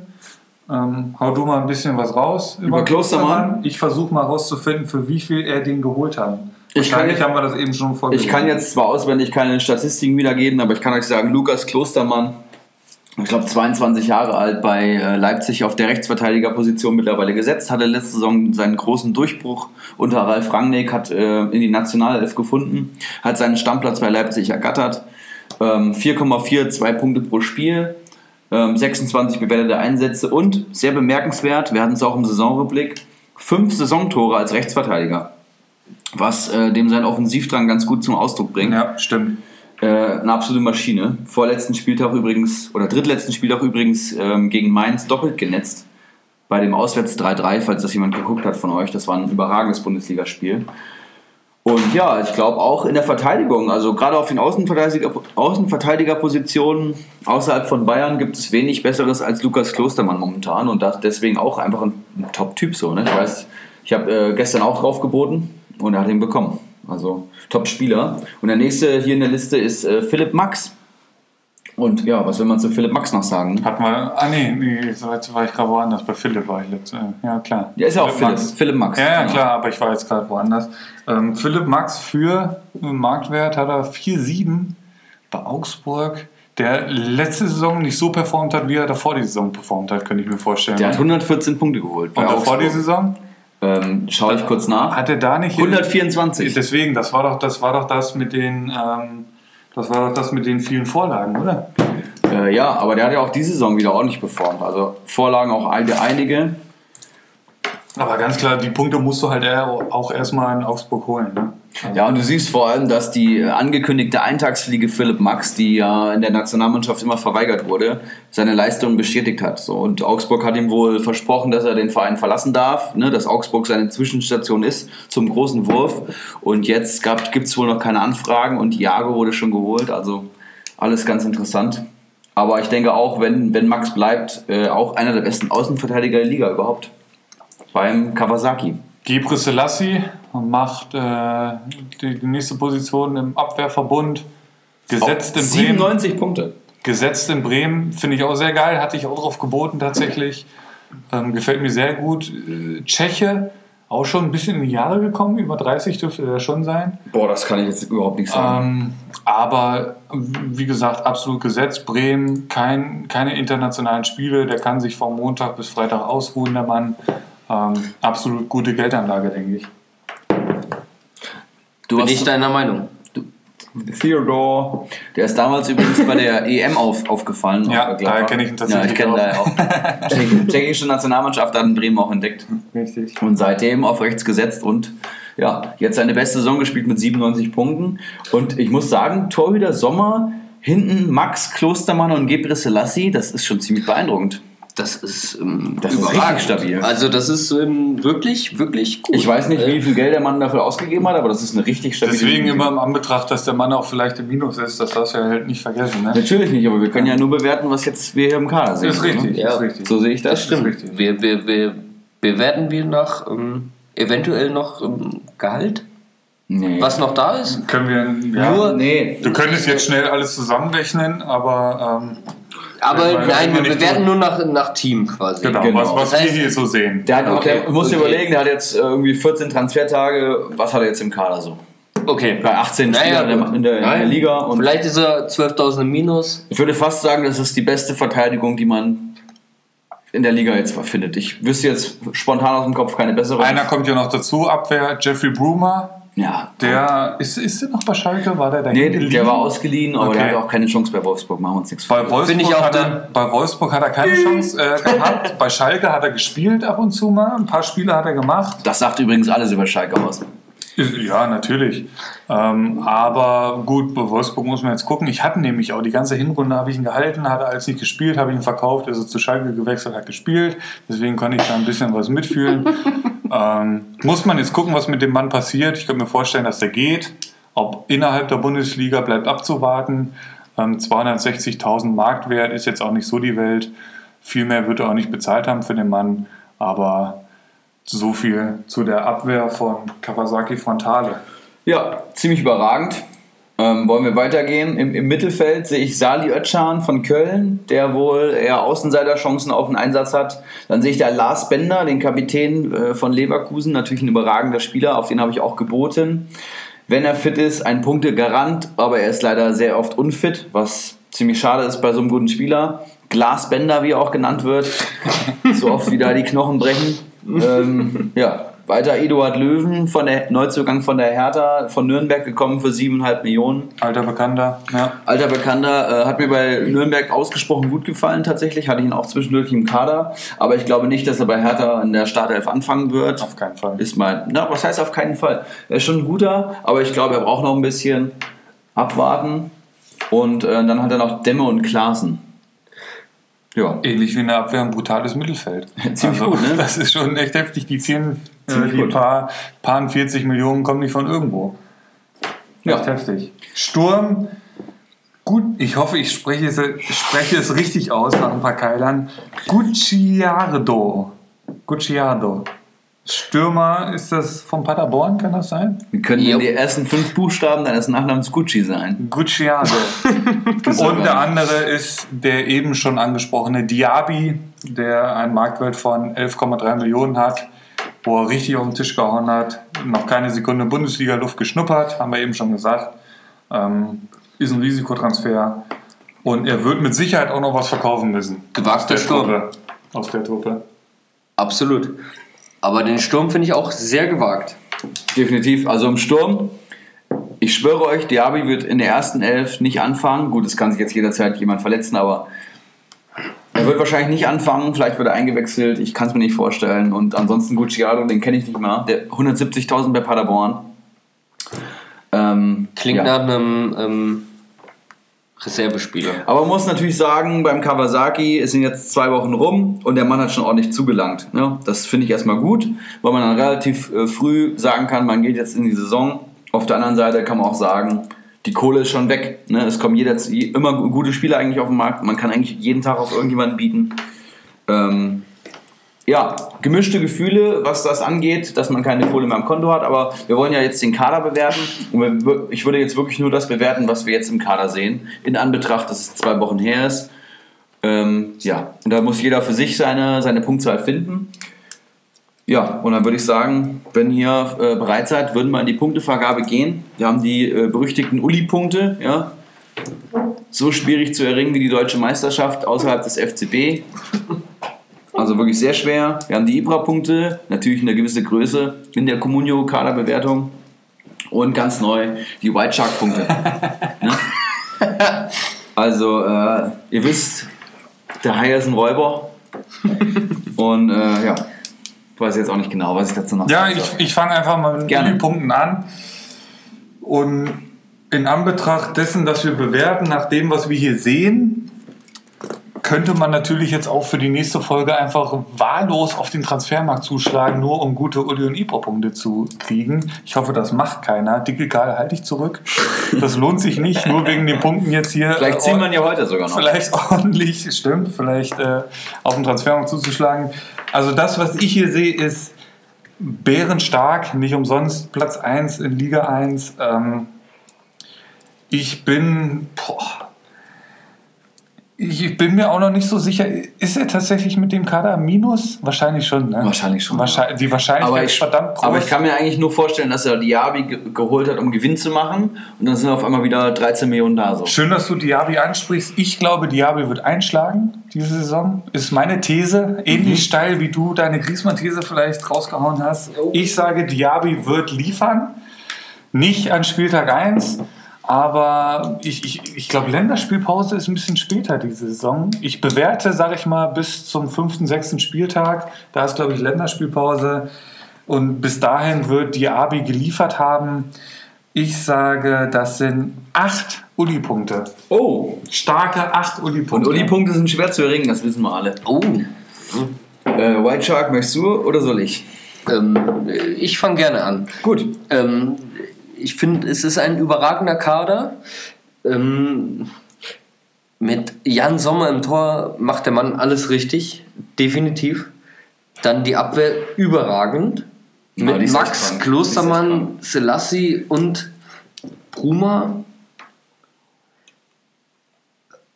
Ähm, hau du mal ein bisschen was raus Über Klostermann? Ich versuche mal rauszufinden, für wie viel er den geholt hat. Ich kann jetzt- haben wir das eben schon vorgelesen. Ich kann jetzt zwar auswendig keine Statistiken wiedergeben, aber ich kann euch sagen, Lukas Klostermann, ich glaube 22 Jahre alt, bei äh, Leipzig auf der Rechtsverteidigerposition mittlerweile gesetzt, hatte letzte Saison seinen großen Durchbruch unter Ralf Rangnick, hat äh, in die Nationalelf gefunden, hat seinen Stammplatz bei Leipzig ergattert, ähm, 4,4, zwei Punkte pro Spiel, ähm, 26 bewertete Einsätze und, sehr bemerkenswert, wir hatten es auch im Saisonrückblick, fünf Saisontore als Rechtsverteidiger was äh, dem seinen Offensivdrang ganz gut zum Ausdruck bringt. Ja, stimmt. Äh, eine absolute Maschine. Vorletzten Spieltag übrigens, oder drittletzten Spieltag übrigens ähm, gegen Mainz doppelt genetzt. Bei dem Auswärts 3-3, falls das jemand geguckt hat von euch. Das war ein überragendes Bundesligaspiel. Und ja, ich glaube auch in der Verteidigung, also gerade auf den Außenverteidiger, Außenverteidigerpositionen außerhalb von Bayern gibt es wenig Besseres als Lukas Klostermann momentan und das deswegen auch einfach ein, ein Top-Typ so. Ne? Ich weiß, ich habe äh, gestern auch drauf geboten und er hat ihn bekommen. Also Top-Spieler. Und der nächste hier in der Liste ist äh, Philipp Max. Und ja, was will man zu Philipp Max noch sagen? Hat mal. Ah, nee, nee, so jetzt war ich gerade woanders. Bei Philipp war ich letzte. Ja, klar. Der ist ja auch Philipp, Max. Philipp Max. Ja, ja, Genau. klar, aber ich war jetzt gerade woanders. Ähm, Philipp Max für Marktwert hat er 4,7 bei Augsburg, der letzte Saison nicht so performt hat, wie er davor die Saison performt hat, könnte ich mir vorstellen. Der hat 114 Punkte geholt. Und davor Augsburg. die Saison? Ähm, Schaue ich kurz nach. Hat er da nicht. 124. Deswegen, das war doch das, war doch das mit den. Ähm, das war doch das mit den vielen Vorlagen, oder? Äh, ja, aber der hat ja auch diese Saison wieder ordentlich performt. Also Vorlagen auch ein- einige. Aber ganz klar, die Punkte musst du halt auch erstmal in Augsburg holen. Ne? Ja, und du siehst vor allem, dass die angekündigte Eintagsfliege Philipp Max, die ja in der Nationalmannschaft immer verweigert wurde, seine Leistung bestätigt hat. So, und Augsburg hat ihm wohl versprochen, dass er den Verein verlassen darf, ne, dass Augsburg seine Zwischenstation ist zum großen Wurf. Und jetzt gibt es wohl noch keine Anfragen und Iago wurde schon geholt. Also alles ganz interessant. Aber ich denke auch, wenn, wenn Max bleibt, äh, auch einer der besten Außenverteidiger der Liga überhaupt. Beim Kawasaki. Gebre Selassie macht äh, die, die nächste Position im Abwehrverbund. Gesetzt in Bremen. 97 Punkte. Gesetzt in Bremen finde ich auch sehr geil. Hatte ich auch drauf geboten tatsächlich. Ähm, gefällt mir sehr gut. Äh, Tscheche auch schon ein bisschen in die Jahre gekommen. Über 30 dürfte er schon sein. Boah, das kann ich jetzt überhaupt nicht sagen. Ähm, aber wie gesagt, absolut gesetzt. Bremen, kein, keine internationalen Spiele. Der kann sich vom Montag bis Freitag ausruhen, der Mann. Ähm, absolut gute Geldanlage, denke ich. du Bin hast ich deiner Meinung? Theodore. Der ist damals übrigens bei der EM auf, aufgefallen. Ja, daher kenn ich ihn tatsächlich Ja, ich kenne auch. daher auch. [laughs] Tschechi- Tschechische Nationalmannschaft hat in Bremen auch entdeckt. Richtig. Und seitdem auf rechts gesetzt und ja, jetzt seine beste Saison gespielt mit 97 Punkten. Und ich muss sagen, Torhüter Sommer, hinten Max Klostermann und Gebre Selassie, das ist schon ziemlich beeindruckend. Das ist, ähm, Das ist richtig stabil. Also das ist ähm, wirklich, wirklich gut. Ich weiß nicht, Äh, wie viel Geld der Mann dafür ausgegeben hat, aber das ist eine richtig stabile Deswegen Saison. immer im Anbetracht, dass der Mann auch vielleicht im Minus ist, das darfst du ja halt nicht vergessen. Ne? Natürlich nicht, aber wir können ja nur bewerten, was jetzt wir hier im Kader sehen. Das ist richtig. Ne? Ja. ist richtig. So sehe ich das. Das stimmt. richtig. Wir, wir, wir bewerten wir nach ähm, eventuell noch ähm, Gehalt, Nee. was noch da ist. Können wir. Ja, Nur- Nee. Du könntest jetzt schnell alles zusammenrechnen, aber ähm, Aber Weil- nein, wir bewerten nur nach, nach Team quasi. genau, Genau. was, was Das heißt- wir hier so sehen. Der hat, Okay, der, du musst dir okay. überlegen, der hat jetzt äh, irgendwie 14 Transfertage. Was hat er jetzt im Kader so? Okay. Bei 18 Naja, Spielern in, der, in, der, in der Nein. Liga. Und Vielleicht ist er 12.000 im Minus. ich würde fast sagen, das ist die beste Verteidigung, die man in der Liga jetzt findet. Ich wüsste jetzt spontan aus dem Kopf keine bessere. Einer kommt ja noch dazu, Abwehr Jeffrey Brumer. Ja. Der ist, ist der noch bei Schalke? War der da Nee, hinten der war ausgeliehen, aber Okay. der hatte auch keine Chance bei Wolfsburg. Machen wir uns nichts vor. Bei Wolfsburg, Finde ich auch hat er, bei Wolfsburg hat er keine Chance äh, gehabt. [laughs] bei Schalke hat er gespielt ab und zu mal. Ein paar Spiele hat er gemacht. Das sagt übrigens alles über Schalke aus. Ja, natürlich. Ähm, aber gut, bei Wolfsburg muss man jetzt gucken. Ich hatte nämlich auch die ganze Hinrunde habe ich ihn gehalten, hat er als nicht gespielt, habe ich ihn verkauft, ist er zu Schalke gewechselt, hat gespielt. Deswegen konnte ich da ein bisschen was mitfühlen. [laughs] ähm, muss man jetzt gucken, was mit dem Mann passiert. Ich könnte mir vorstellen, dass der geht. Ob innerhalb der Bundesliga bleibt abzuwarten. Ähm, 260.000 Marktwert ist jetzt auch nicht so die Welt. Viel mehr wird er auch nicht bezahlt haben für den Mann. Aber so viel zu der Abwehr von Kawasaki Frontale. Ja, ziemlich überragend. Ähm, wollen wir weitergehen? Im, Im Mittelfeld sehe ich Sali Özcan von Köln, der wohl eher Außenseiterchancen auf den Einsatz hat. Dann sehe ich da Lars Bender, den Kapitän äh, von Leverkusen, natürlich ein überragender Spieler, auf den habe ich auch geboten. Wenn er fit ist, ein Punktegarant, aber er ist leider sehr oft unfit, was ziemlich schade ist bei so einem guten Spieler. Glasbender, wie er auch genannt wird, [laughs] so oft wie da die Knochen brechen. ähm, ja, weiter Eduard Löwen, von der Neuzugang von der Hertha, von Nürnberg gekommen für 7,5 Millionen. Alter Bekannter. Ja. Alter Bekannter, äh, hat mir bei Nürnberg ausgesprochen gut gefallen tatsächlich, hatte ich ihn auch zwischendurch im Kader, aber ich glaube nicht, dass er bei Hertha in der Startelf anfangen wird. Auf keinen Fall. Ist mein, na, was heißt auf keinen Fall? Er ist schon ein guter, aber ich glaube, er braucht noch ein bisschen abwarten. Und äh, dann hat er noch Demme und Klaassen. Ja, Ähnlich wie in der Abwehr ein brutales Mittelfeld. [laughs] Also, Ziemlich gut, ne? Das ist schon echt heftig. Die ziehen äh, Ziemlich die gut. paar, paar 40 Millionen kommen nicht von irgendwo. Ja. Echt heftig. Sturm, gut, ich hoffe, ich spreche es, spreche es richtig aus nach ein paar Keilern. Gucciardo. Gucciardo. Stürmer, ist das von Paderborn, kann das sein? wir können Jo. die ersten fünf Buchstaben deines Nachnamens Gucci sein. Gucciardo. [laughs] Und der andere ist der eben schon angesprochene Diaby, der einen Marktwert von 11,3 Millionen hat, wo er richtig auf den Tisch gehauen hat, noch keine Sekunde Bundesliga-Luft geschnuppert, haben wir eben schon gesagt. Ähm, ist ein Risikotransfer. Und er wird mit Sicherheit auch noch was verkaufen müssen. Gewagter Aus der Sturm. Truppe. Aus der Truppe. Absolut. Aber den Sturm finde ich auch sehr gewagt. Definitiv. Also im Sturm, ich schwöre euch, Diaby wird in der ersten Elf nicht anfangen. Gut, es kann sich jetzt jederzeit jemand verletzen, aber er wird wahrscheinlich nicht anfangen. Vielleicht wird er eingewechselt. Ich kann es mir nicht vorstellen. Und ansonsten Gucciardo, den kenne ich nicht mehr. Der 170.000 bei Paderborn. Ähm, Klingt ja. nach einem ähm, Reservespieler. Aber man muss natürlich sagen, beim Kawasaki es sind jetzt zwei Wochen rum und der Mann hat schon ordentlich zugelangt. Ne? Das finde ich erstmal gut, weil man dann relativ äh, früh sagen kann, man geht jetzt in die Saison. Auf der anderen Seite kann man auch sagen, die Kohle ist schon weg. Ne? Es kommen jeder, immer gute Spieler eigentlich auf den Markt. Man kann eigentlich jeden Tag auf irgendjemanden bieten. Ähm, ja, gemischte Gefühle, was das angeht, dass man keine Kohle mehr am Konto hat, aber wir wollen ja jetzt den Kader bewerten und ich würde jetzt wirklich nur das bewerten, was wir jetzt im Kader sehen, in Anbetracht, dass es zwei Wochen her ist. Ähm, ja, und da muss jeder für sich seine, seine Punktzahl finden. Ja, und dann würde ich sagen, wenn ihr äh, bereit seid, würden wir in die Punktevergabe gehen. Wir haben die äh, berüchtigten Uli-Punkte, ja. So schwierig zu erringen wie die deutsche Meisterschaft außerhalb des FCB. Also wirklich sehr schwer. Wir haben die Ibra-Punkte, natürlich eine gewisse Größe in der Comunio-Kaderbewertung. Und ganz neu die White Shark-Punkte. [laughs] ne? Also, äh, ihr wisst, der Hai ist ein Räuber. Und äh, ja, ich weiß jetzt auch nicht genau, was ich dazu noch Ja, sagen ich, soll. ich fange einfach mal mit Gerne. den Punkten an. Und in Anbetracht dessen, dass wir bewerten, nach dem, was wir hier sehen, könnte man natürlich jetzt auch für die nächste Folge einfach wahllos auf den Transfermarkt zuschlagen, nur um gute Uli und Ibra-Punkte zu kriegen. Ich hoffe, das macht keiner. Dicke Karl, halte ich zurück. Das lohnt sich nicht, nur wegen den Punkten jetzt hier. Vielleicht äh, ziehen wir ihn ja heute sogar noch. vielleicht ordentlich, stimmt, vielleicht äh, auf den Transfermarkt zuzuschlagen. Also das, was ich hier sehe, ist bärenstark, nicht umsonst Platz 1 in Liga 1. Ähm, ich bin, boah, ich bin mir auch noch nicht so sicher, ist er tatsächlich mit dem Kader minus? Wahrscheinlich schon, ne? Wahrscheinlich schon, Wahrscheinlich, die Wahrscheinlichkeit Aber ist ich, verdammt groß. aber ich kann mir eigentlich nur vorstellen, dass er Diaby ge geholt hat, um Gewinn zu machen. Und dann sind auf einmal wieder 13 Millionen da. So. Schön, dass du Diaby ansprichst. Ich glaube, Diaby wird einschlagen diese Saison. Ist meine These. Ähnlich steil wie du deine Griezmann-These vielleicht rausgehauen hast. Ich sage, Diaby wird liefern. Nicht an Spieltag 1. Aber ich, ich, ich glaube, Länderspielpause ist ein bisschen später diese Saison. Ich bewerte, sage ich mal, bis zum fünften, sechsten Spieltag. Da ist, glaube ich, Länderspielpause. Und bis dahin wird Diaby geliefert haben. Ich sage, das sind acht Uli-Punkte. Oh, Starke acht und Uli-Punkte. Uli-Punkte sind schwer zu erringen, das wissen wir alle. Oh. Äh, White Shark, möchtest du oder soll ich? Ähm, ich fange gerne an. Gut. Ähm, ich finde, es ist ein überragender Kader. Ähm, mit Jan Sommer im Tor macht der Mann alles richtig, definitiv. Dann die Abwehr überragend. Ja, Mit Max, Klostermann, Selassie und Bruma.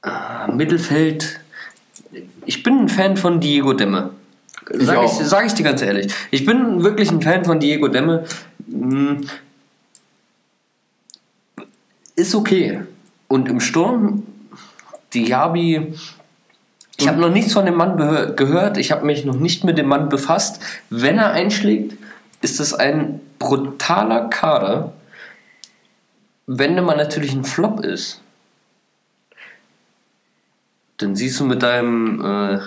Ah, Mittelfeld. Ich bin ein Fan von Diego Demme. Sag ich, sag ich dir ganz ehrlich. Ich bin wirklich ein Fan von Diego Demme. Hm, Ist okay. Und im Sturm, Diaby. Ich habe noch nichts von dem Mann gehört. Ich habe mich noch nicht mit dem Mann befasst. Wenn er einschlägt, ist es ein brutaler Kader. Wenn der Mann natürlich ein Flop ist, dann siehst du mit deinem äh,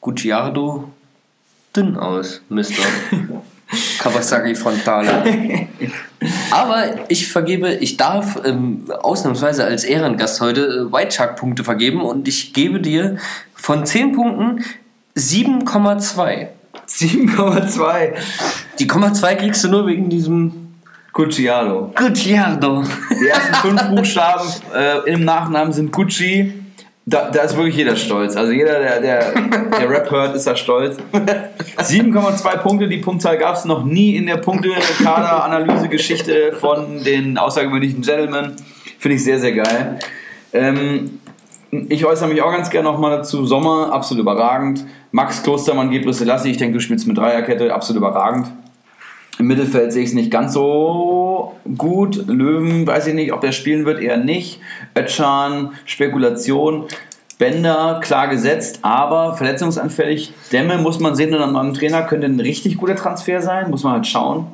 Gucciardo dünn aus, Mister. [laughs] Kawasaki Frontale. [laughs] Aber ich vergebe, ich darf ähm, ausnahmsweise als Ehrengast heute äh, White Shark Punkte vergeben und ich gebe dir von 10 Punkten 7,2. 7,2. Die Komma 2 kriegst du nur wegen diesem Gucciado. Gucciardo. Die ersten fünf [laughs] Buchstaben äh, im Nachnamen sind Gucci. Da, da ist wirklich jeder stolz. Also jeder, der, der, der Rap hört, ist da stolz. 7,2 Punkte, die Punktzahl gab es noch nie in der Punkte-Kader-Analyse-Geschichte von den außergewöhnlichen Gentlemen. Finde ich sehr, sehr geil. Ähm, ich äußere mich auch ganz gerne nochmal dazu. Sommer, absolut überragend. Max Klostermann, Gebre Selassie, ich denke, du spielst mit Dreierkette, absolut überragend. Im Mittelfeld sehe ich es nicht ganz so gut. Löwen, weiß ich nicht, ob er spielen wird, eher nicht. Ötchan, Spekulation. Bender, klar gesetzt, aber verletzungsanfällig. Demme muss man sehen, und an meinem Trainer könnte ein richtig guter Transfer sein, muss man halt schauen.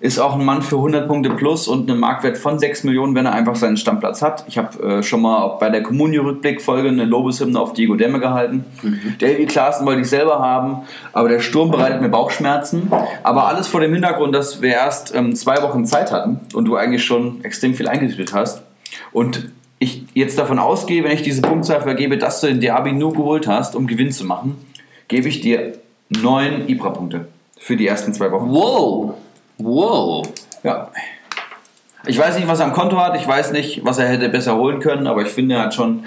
Ist auch ein Mann für 100 Punkte plus und einen Marktwert von 6 Millionen, wenn er einfach seinen Stammplatz hat. Ich habe äh, schon mal bei der Communio-Rückblick-Folge eine Lobeshymne auf Diego Demme gehalten. Davy Klaassen wollte ich selber haben, aber der Sturm bereitet mir Bauchschmerzen. Aber alles vor dem Hintergrund, dass wir erst ähm, zwei Wochen Zeit hatten und du eigentlich schon extrem viel eingetütet hast. Und ich jetzt davon ausgehe, wenn ich diese Punktzahl vergebe, dass du den Diaby nur geholt hast, um Gewinn zu machen, gebe ich dir neun Ibra-Punkte für die ersten zwei Wochen. Wow. Wow. Ja. Ich weiß nicht, was er am Konto hat, ich weiß nicht, was er hätte besser holen können, aber ich finde, er hat schon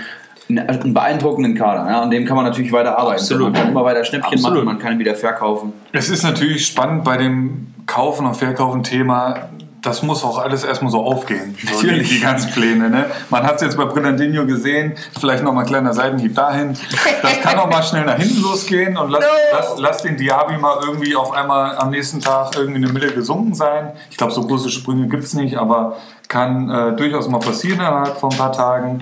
einen, einen beeindruckenden Kader. Ja, an dem kann man natürlich weiter arbeiten. Absolut. Man kann immer weiter Schnäppchen Absolut. machen, man kann ihn wieder verkaufen. Es ist natürlich spannend bei dem Kaufen und Verkaufen-Thema, das muss auch alles erstmal so aufgehen. So die, Natürlich. die ganzen Pläne. Ne? Man hat es jetzt bei Brillandinho gesehen, vielleicht nochmal ein kleiner Seitenhieb dahin. Das kann auch mal schnell nach hinten losgehen und lass, lass, lass den Diaby mal irgendwie auf einmal am nächsten Tag irgendwie eine Mille gesunken sein. Ich glaube, so große Sprünge gibt es nicht, aber kann äh, durchaus mal passieren innerhalb von ein paar Tagen.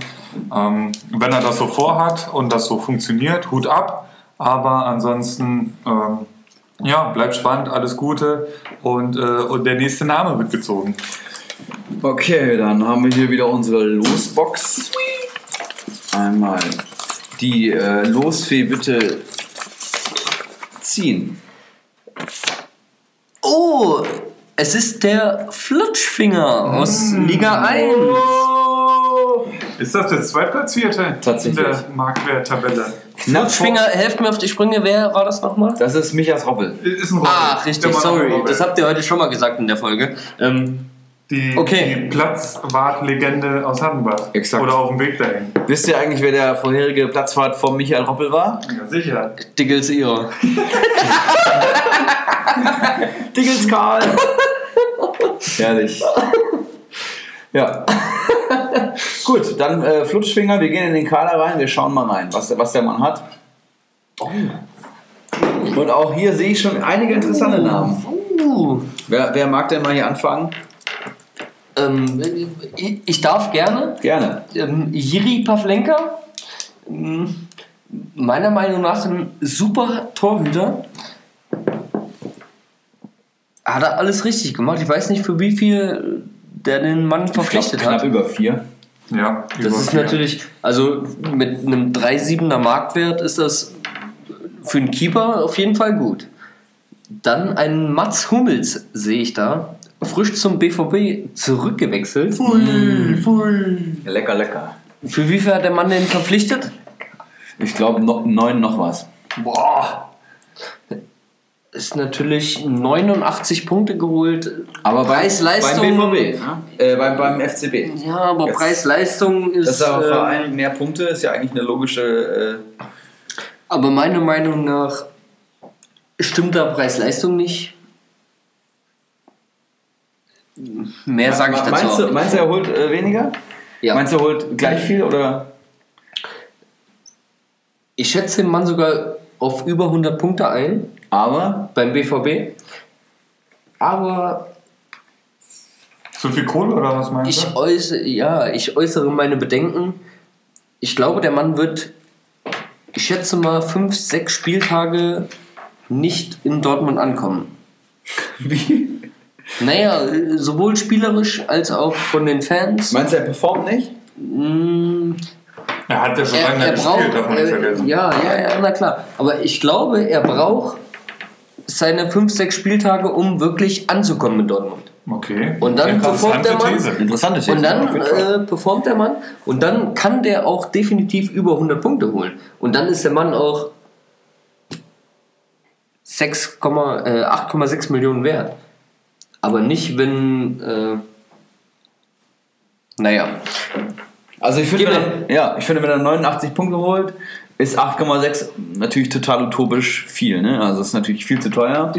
Ähm, wenn er das so vorhat und das so funktioniert, Hut ab. Aber ansonsten, ähm, ja, bleibt spannend, alles Gute und, äh, und der nächste Name wird gezogen. Okay, dann haben wir hier wieder unsere Losbox. Einmal die äh, Losfee bitte ziehen. Oh, es ist der Flutschfinger aus Liga 1. Ist das der Zweitplatzierte Tatsächlich. in der Marktwerttabelle? Flutschfinger, helft mir auf die Sprünge, wer war das nochmal? Das ist Michas Roppel. Ist ein Robert. Ach, richtig, sorry. Das habt ihr heute schon mal gesagt in der Folge. Ähm, die, Okay. die Platzwartlegende aus Hattenbach. Exakt. Oder auf dem Weg dahin. Wisst ihr eigentlich, wer der vorherige Platzfahrt von Michael Roppel war? Ja, sicher. Diggles Ihre. [laughs] Diggles Karl. [laughs] Herrlich. Ja. [laughs] Gut, dann äh, Flutschfinger, wir gehen in den Kader rein, wir schauen mal rein, was, der- was der Mann hat. Und auch hier sehe ich schon einige interessante Namen. Uh, Wer, wer mag denn mal hier anfangen? ähm, ich, ich darf gerne. Gerne. Ähm, Jiri Pavlenka. ähm, Meiner Meinung nach ein super Torhüter. Hat er alles richtig gemacht. Ich weiß nicht, für wie viel der den Mann verpflichtet knapp hat. über vier. Ja, Das ist natürlich, also mit einem 3,7er Marktwert ist das für einen Keeper auf jeden Fall gut. Dann einen Mats Hummels sehe ich da, frisch zum BVB zurückgewechselt. Lecker, lecker. Für wie viel hat der Mann denn verpflichtet? Ich glaube, no, neun noch was. Boah. Ist natürlich 89 Punkte geholt. Aber Preis-Leistung- beim BVB, ne? äh, beim, beim FCB. Ja, aber Preis-Leistung ist. Das ist aber ähm, Verein mehr Punkte, ist ja eigentlich eine logische. Äh, aber meiner Meinung nach stimmt da Preis-Leistung nicht. Mehr sage ich dazu meinst, du, nicht. meinst du, er holt äh, weniger? Ja. Meinst du, er holt gleich viel oder? Ich schätze den Mann sogar auf über 100 Punkte ein Aber beim BVB. Aber Zu viel Kohle oder was meinst ich du? äußere, ja, ich äußere meine Bedenken. Ich glaube, der Mann wird, ich schätze mal, fünf, sechs Spieltage nicht in Dortmund ankommen. [laughs] wie? Naja, sowohl spielerisch als auch von den Fans. Meinst du, er performt nicht? Mm, Er hat ja schon er, lange er braucht, gespielt, darf man nicht vergessen. ja, ja, ja, na klar. Aber ich glaube, er braucht seine fünf, sechs Spieltage, um wirklich anzukommen in Dortmund. Okay. Und dann performt der Mann. These. Interessante These. Und dann äh, performt der Mann und dann kann der auch definitiv über 100 Punkte holen. Und dann ist der Mann auch 6, äh, 8,6 Millionen wert. Aber nicht, wenn. Äh, naja. Also ich finde, wenn er, ja, ich finde, wenn er 89 Punkte holt, ist 8,6 natürlich total utopisch viel. Ne? Also es ist natürlich viel zu teuer.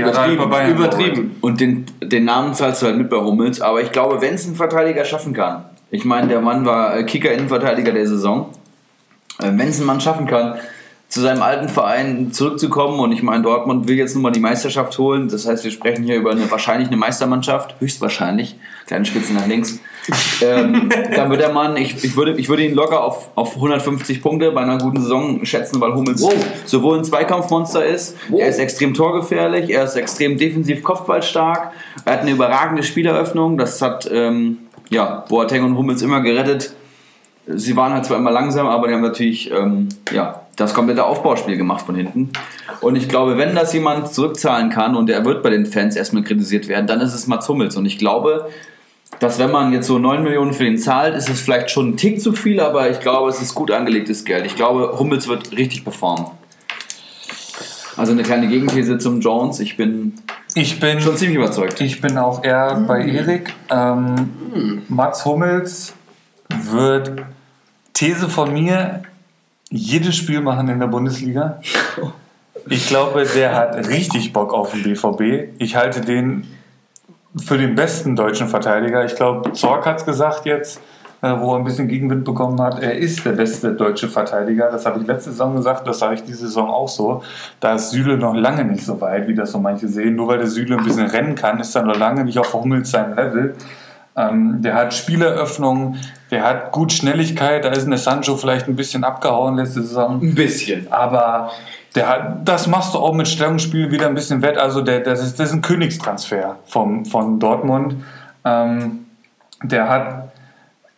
Bayern übertrieben. Und den, den Namen zahlst du halt mit bei Hummels. Aber ich glaube, wenn es ein Verteidiger schaffen kann, ich meine, der Mann war äh, Kicker-Innenverteidiger der Saison, äh, wenn es ein Mann schaffen kann, zu seinem alten Verein zurückzukommen und ich meine, Dortmund will jetzt nun mal die Meisterschaft holen. Das heißt, wir sprechen hier über eine wahrscheinlich eine Meistermannschaft, höchstwahrscheinlich, kleine Spitze nach links. Ähm, dann wird der Mann, ich, ich, würde, ich würde ihn locker auf, auf 150 Punkte bei einer guten Saison schätzen, weil Hummels Wow. sowohl ein Zweikampfmonster ist, Wow. er ist extrem torgefährlich, er ist extrem defensiv kopfballstark, er hat eine überragende Spieleröffnung, das hat ähm, ja, Boateng und Hummels immer gerettet. Sie waren halt zwar immer langsam, aber die haben natürlich ähm, ja, das komplette Aufbauspiel gemacht von hinten. Und ich glaube, wenn das jemand zurückzahlen kann und er wird bei den Fans erstmal kritisiert werden, dann ist es Mats Hummels. Und ich glaube, dass wenn man jetzt so 9 Millionen für ihn zahlt, ist es vielleicht schon ein Tick zu viel, aber ich glaube, es ist gut angelegtes Geld. Ich glaube, Hummels wird richtig performen. Also eine kleine Gegenthese zum Jones. Ich bin Ich bin, schon ziemlich überzeugt. ich bin auch eher bei Erik. Ähm, Mats Hummels wird These von mir jedes Spiel machen in der Bundesliga. [laughs] Ich glaube, der hat richtig Bock auf den BVB. Ich halte den für den besten deutschen Verteidiger. Ich glaube, Zorc hat es gesagt jetzt, äh, wo er ein bisschen Gegenwind bekommen hat. Er ist der beste deutsche Verteidiger. Das habe ich letzte Saison gesagt, das sage ich diese Saison auch so. Da ist Süle noch lange nicht so weit, wie das so manche sehen. Nur weil der Süle ein bisschen rennen kann, ist er noch lange nicht auf Hummels seinem Level. Ähm, der hat Spieleröffnung, der hat gut Schnelligkeit. Da ist eine Sancho vielleicht ein bisschen abgehauen letzte Saison. Ein bisschen. Aber der hat, das machst du auch mit Stellungsspiel wieder ein bisschen wett. Also der, das, ist, das ist ein Königstransfer vom, von Dortmund. Ähm, der hat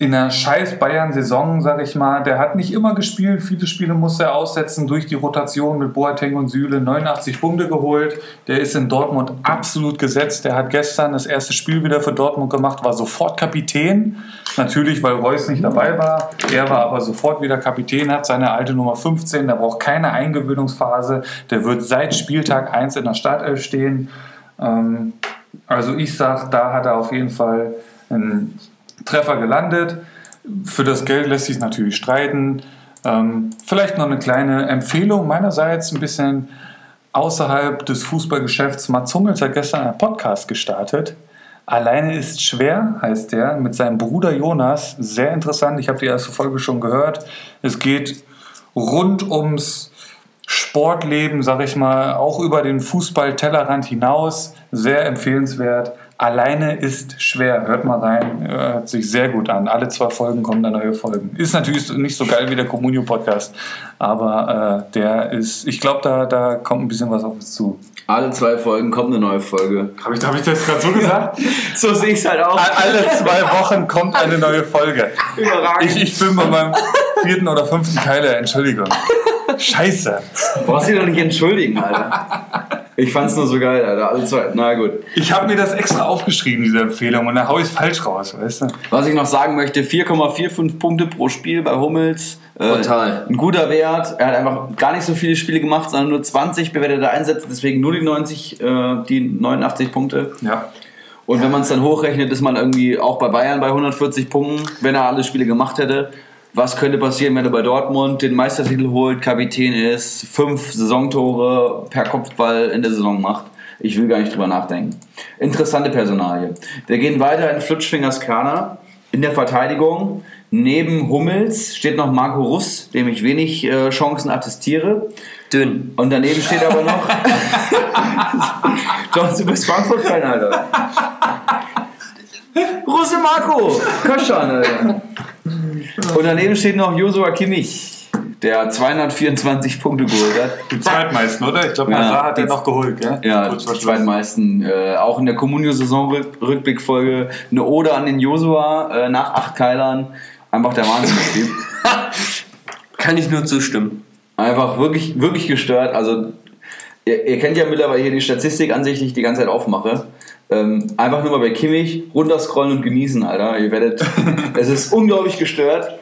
in der scheiß Bayern-Saison, sag ich mal, der hat nicht immer gespielt. Viele Spiele musste er aussetzen durch die Rotation mit Boateng und Süle. 89 Punkte geholt. Der ist in Dortmund absolut gesetzt. Der hat gestern das erste Spiel wieder für Dortmund gemacht, war sofort Kapitän. Natürlich, weil Reus nicht dabei war. Er war aber sofort wieder Kapitän, hat seine alte Nummer 15. Der braucht keine Eingewöhnungsphase. Der wird seit Spieltag 1 in der Startelf stehen. Ähm, also ich sag, da hat er auf jeden Fall einen Treffer gelandet. Für das Geld lässt sich natürlich streiten. Ähm, vielleicht noch eine kleine Empfehlung meinerseits, ein bisschen außerhalb des Fußballgeschäfts. Mats Hummels hat gestern einen Podcast gestartet. Alleine ist schwer, heißt der, mit seinem Bruder Jonas. Sehr interessant, ich habe die erste Folge schon gehört. Es geht rund ums Sportleben, sag ich mal, auch über den Fußball-Tellerrand hinaus. Sehr empfehlenswert. Alleine ist schwer. Hört mal rein. Hört sich sehr gut an. Alle zwei Folgen kommen da neue Folgen. Ist natürlich nicht so geil wie der Communio Podcast, aber äh, der ist, ich glaube, da, da kommt ein bisschen was auf uns zu. Alle zwei Folgen kommt eine neue Folge. Habe ich, hab ich das gerade so gesagt? [laughs] so sehe ich es halt auch. Alle zwei Wochen kommt eine neue Folge. Überragend. Ich, ich bin bei meinem vierten oder fünften Teil, Entschuldigung. Scheiße. Brauchst dich doch nicht entschuldigen, Alter. Ich fand's nur so geil, Alter. Alle zwei. Na gut. Ich habe mir das extra aufgeschrieben, diese Empfehlung, und dann hau ich es falsch raus, weißt du? Was ich noch sagen möchte: 4,45 Punkte pro Spiel bei Hummels. Äh, Total. Ein guter Wert. Er hat einfach gar nicht so viele Spiele gemacht, sondern nur 20 bewertete Einsätze, deswegen nur die 90, äh, die 89 Punkte. Ja. Und wenn man es dann hochrechnet, ist man irgendwie auch bei Bayern bei 140 Punkten, wenn er alle Spiele gemacht hätte. Was könnte passieren, wenn er bei Dortmund den Meistertitel holt, Kapitän ist, fünf Saisontore per Kopfball in der Saison macht? Ich will gar nicht drüber nachdenken. Interessante Personalie. Wir gehen weiter in Flutschfingers Kader. In der Verteidigung neben Hummels steht noch Marco Russ, dem ich wenig äh, Chancen attestiere. Dünn. Und daneben steht aber noch. [laughs] John, du bist Frankfurt-Fan, Alter. Russe Marco! Köschan, Alter. Und daneben steht noch Josua Kimmich, der 224 Punkte geholt hat. Die zweitmeisten, oder? Ich glaube, Ja, Hazard hat er die- noch geholt, gell? Ja, Kurz die zweitmeisten. Äh, auch in der Communio-Saison-Rückblickfolge eine Ode an den Josua äh, nach acht Keilern. Einfach der Wahnsinn. [laughs] Kann ich nur zustimmen. Einfach wirklich, wirklich gestört. Also, ihr, ihr kennt ja mittlerweile hier die Statistikansicht, die ich die ganze Zeit aufmache. Ähm, einfach nur mal bei Kimmich runterscrollen und genießen, Alter. Ihr werdet. [laughs] es ist unglaublich gestört.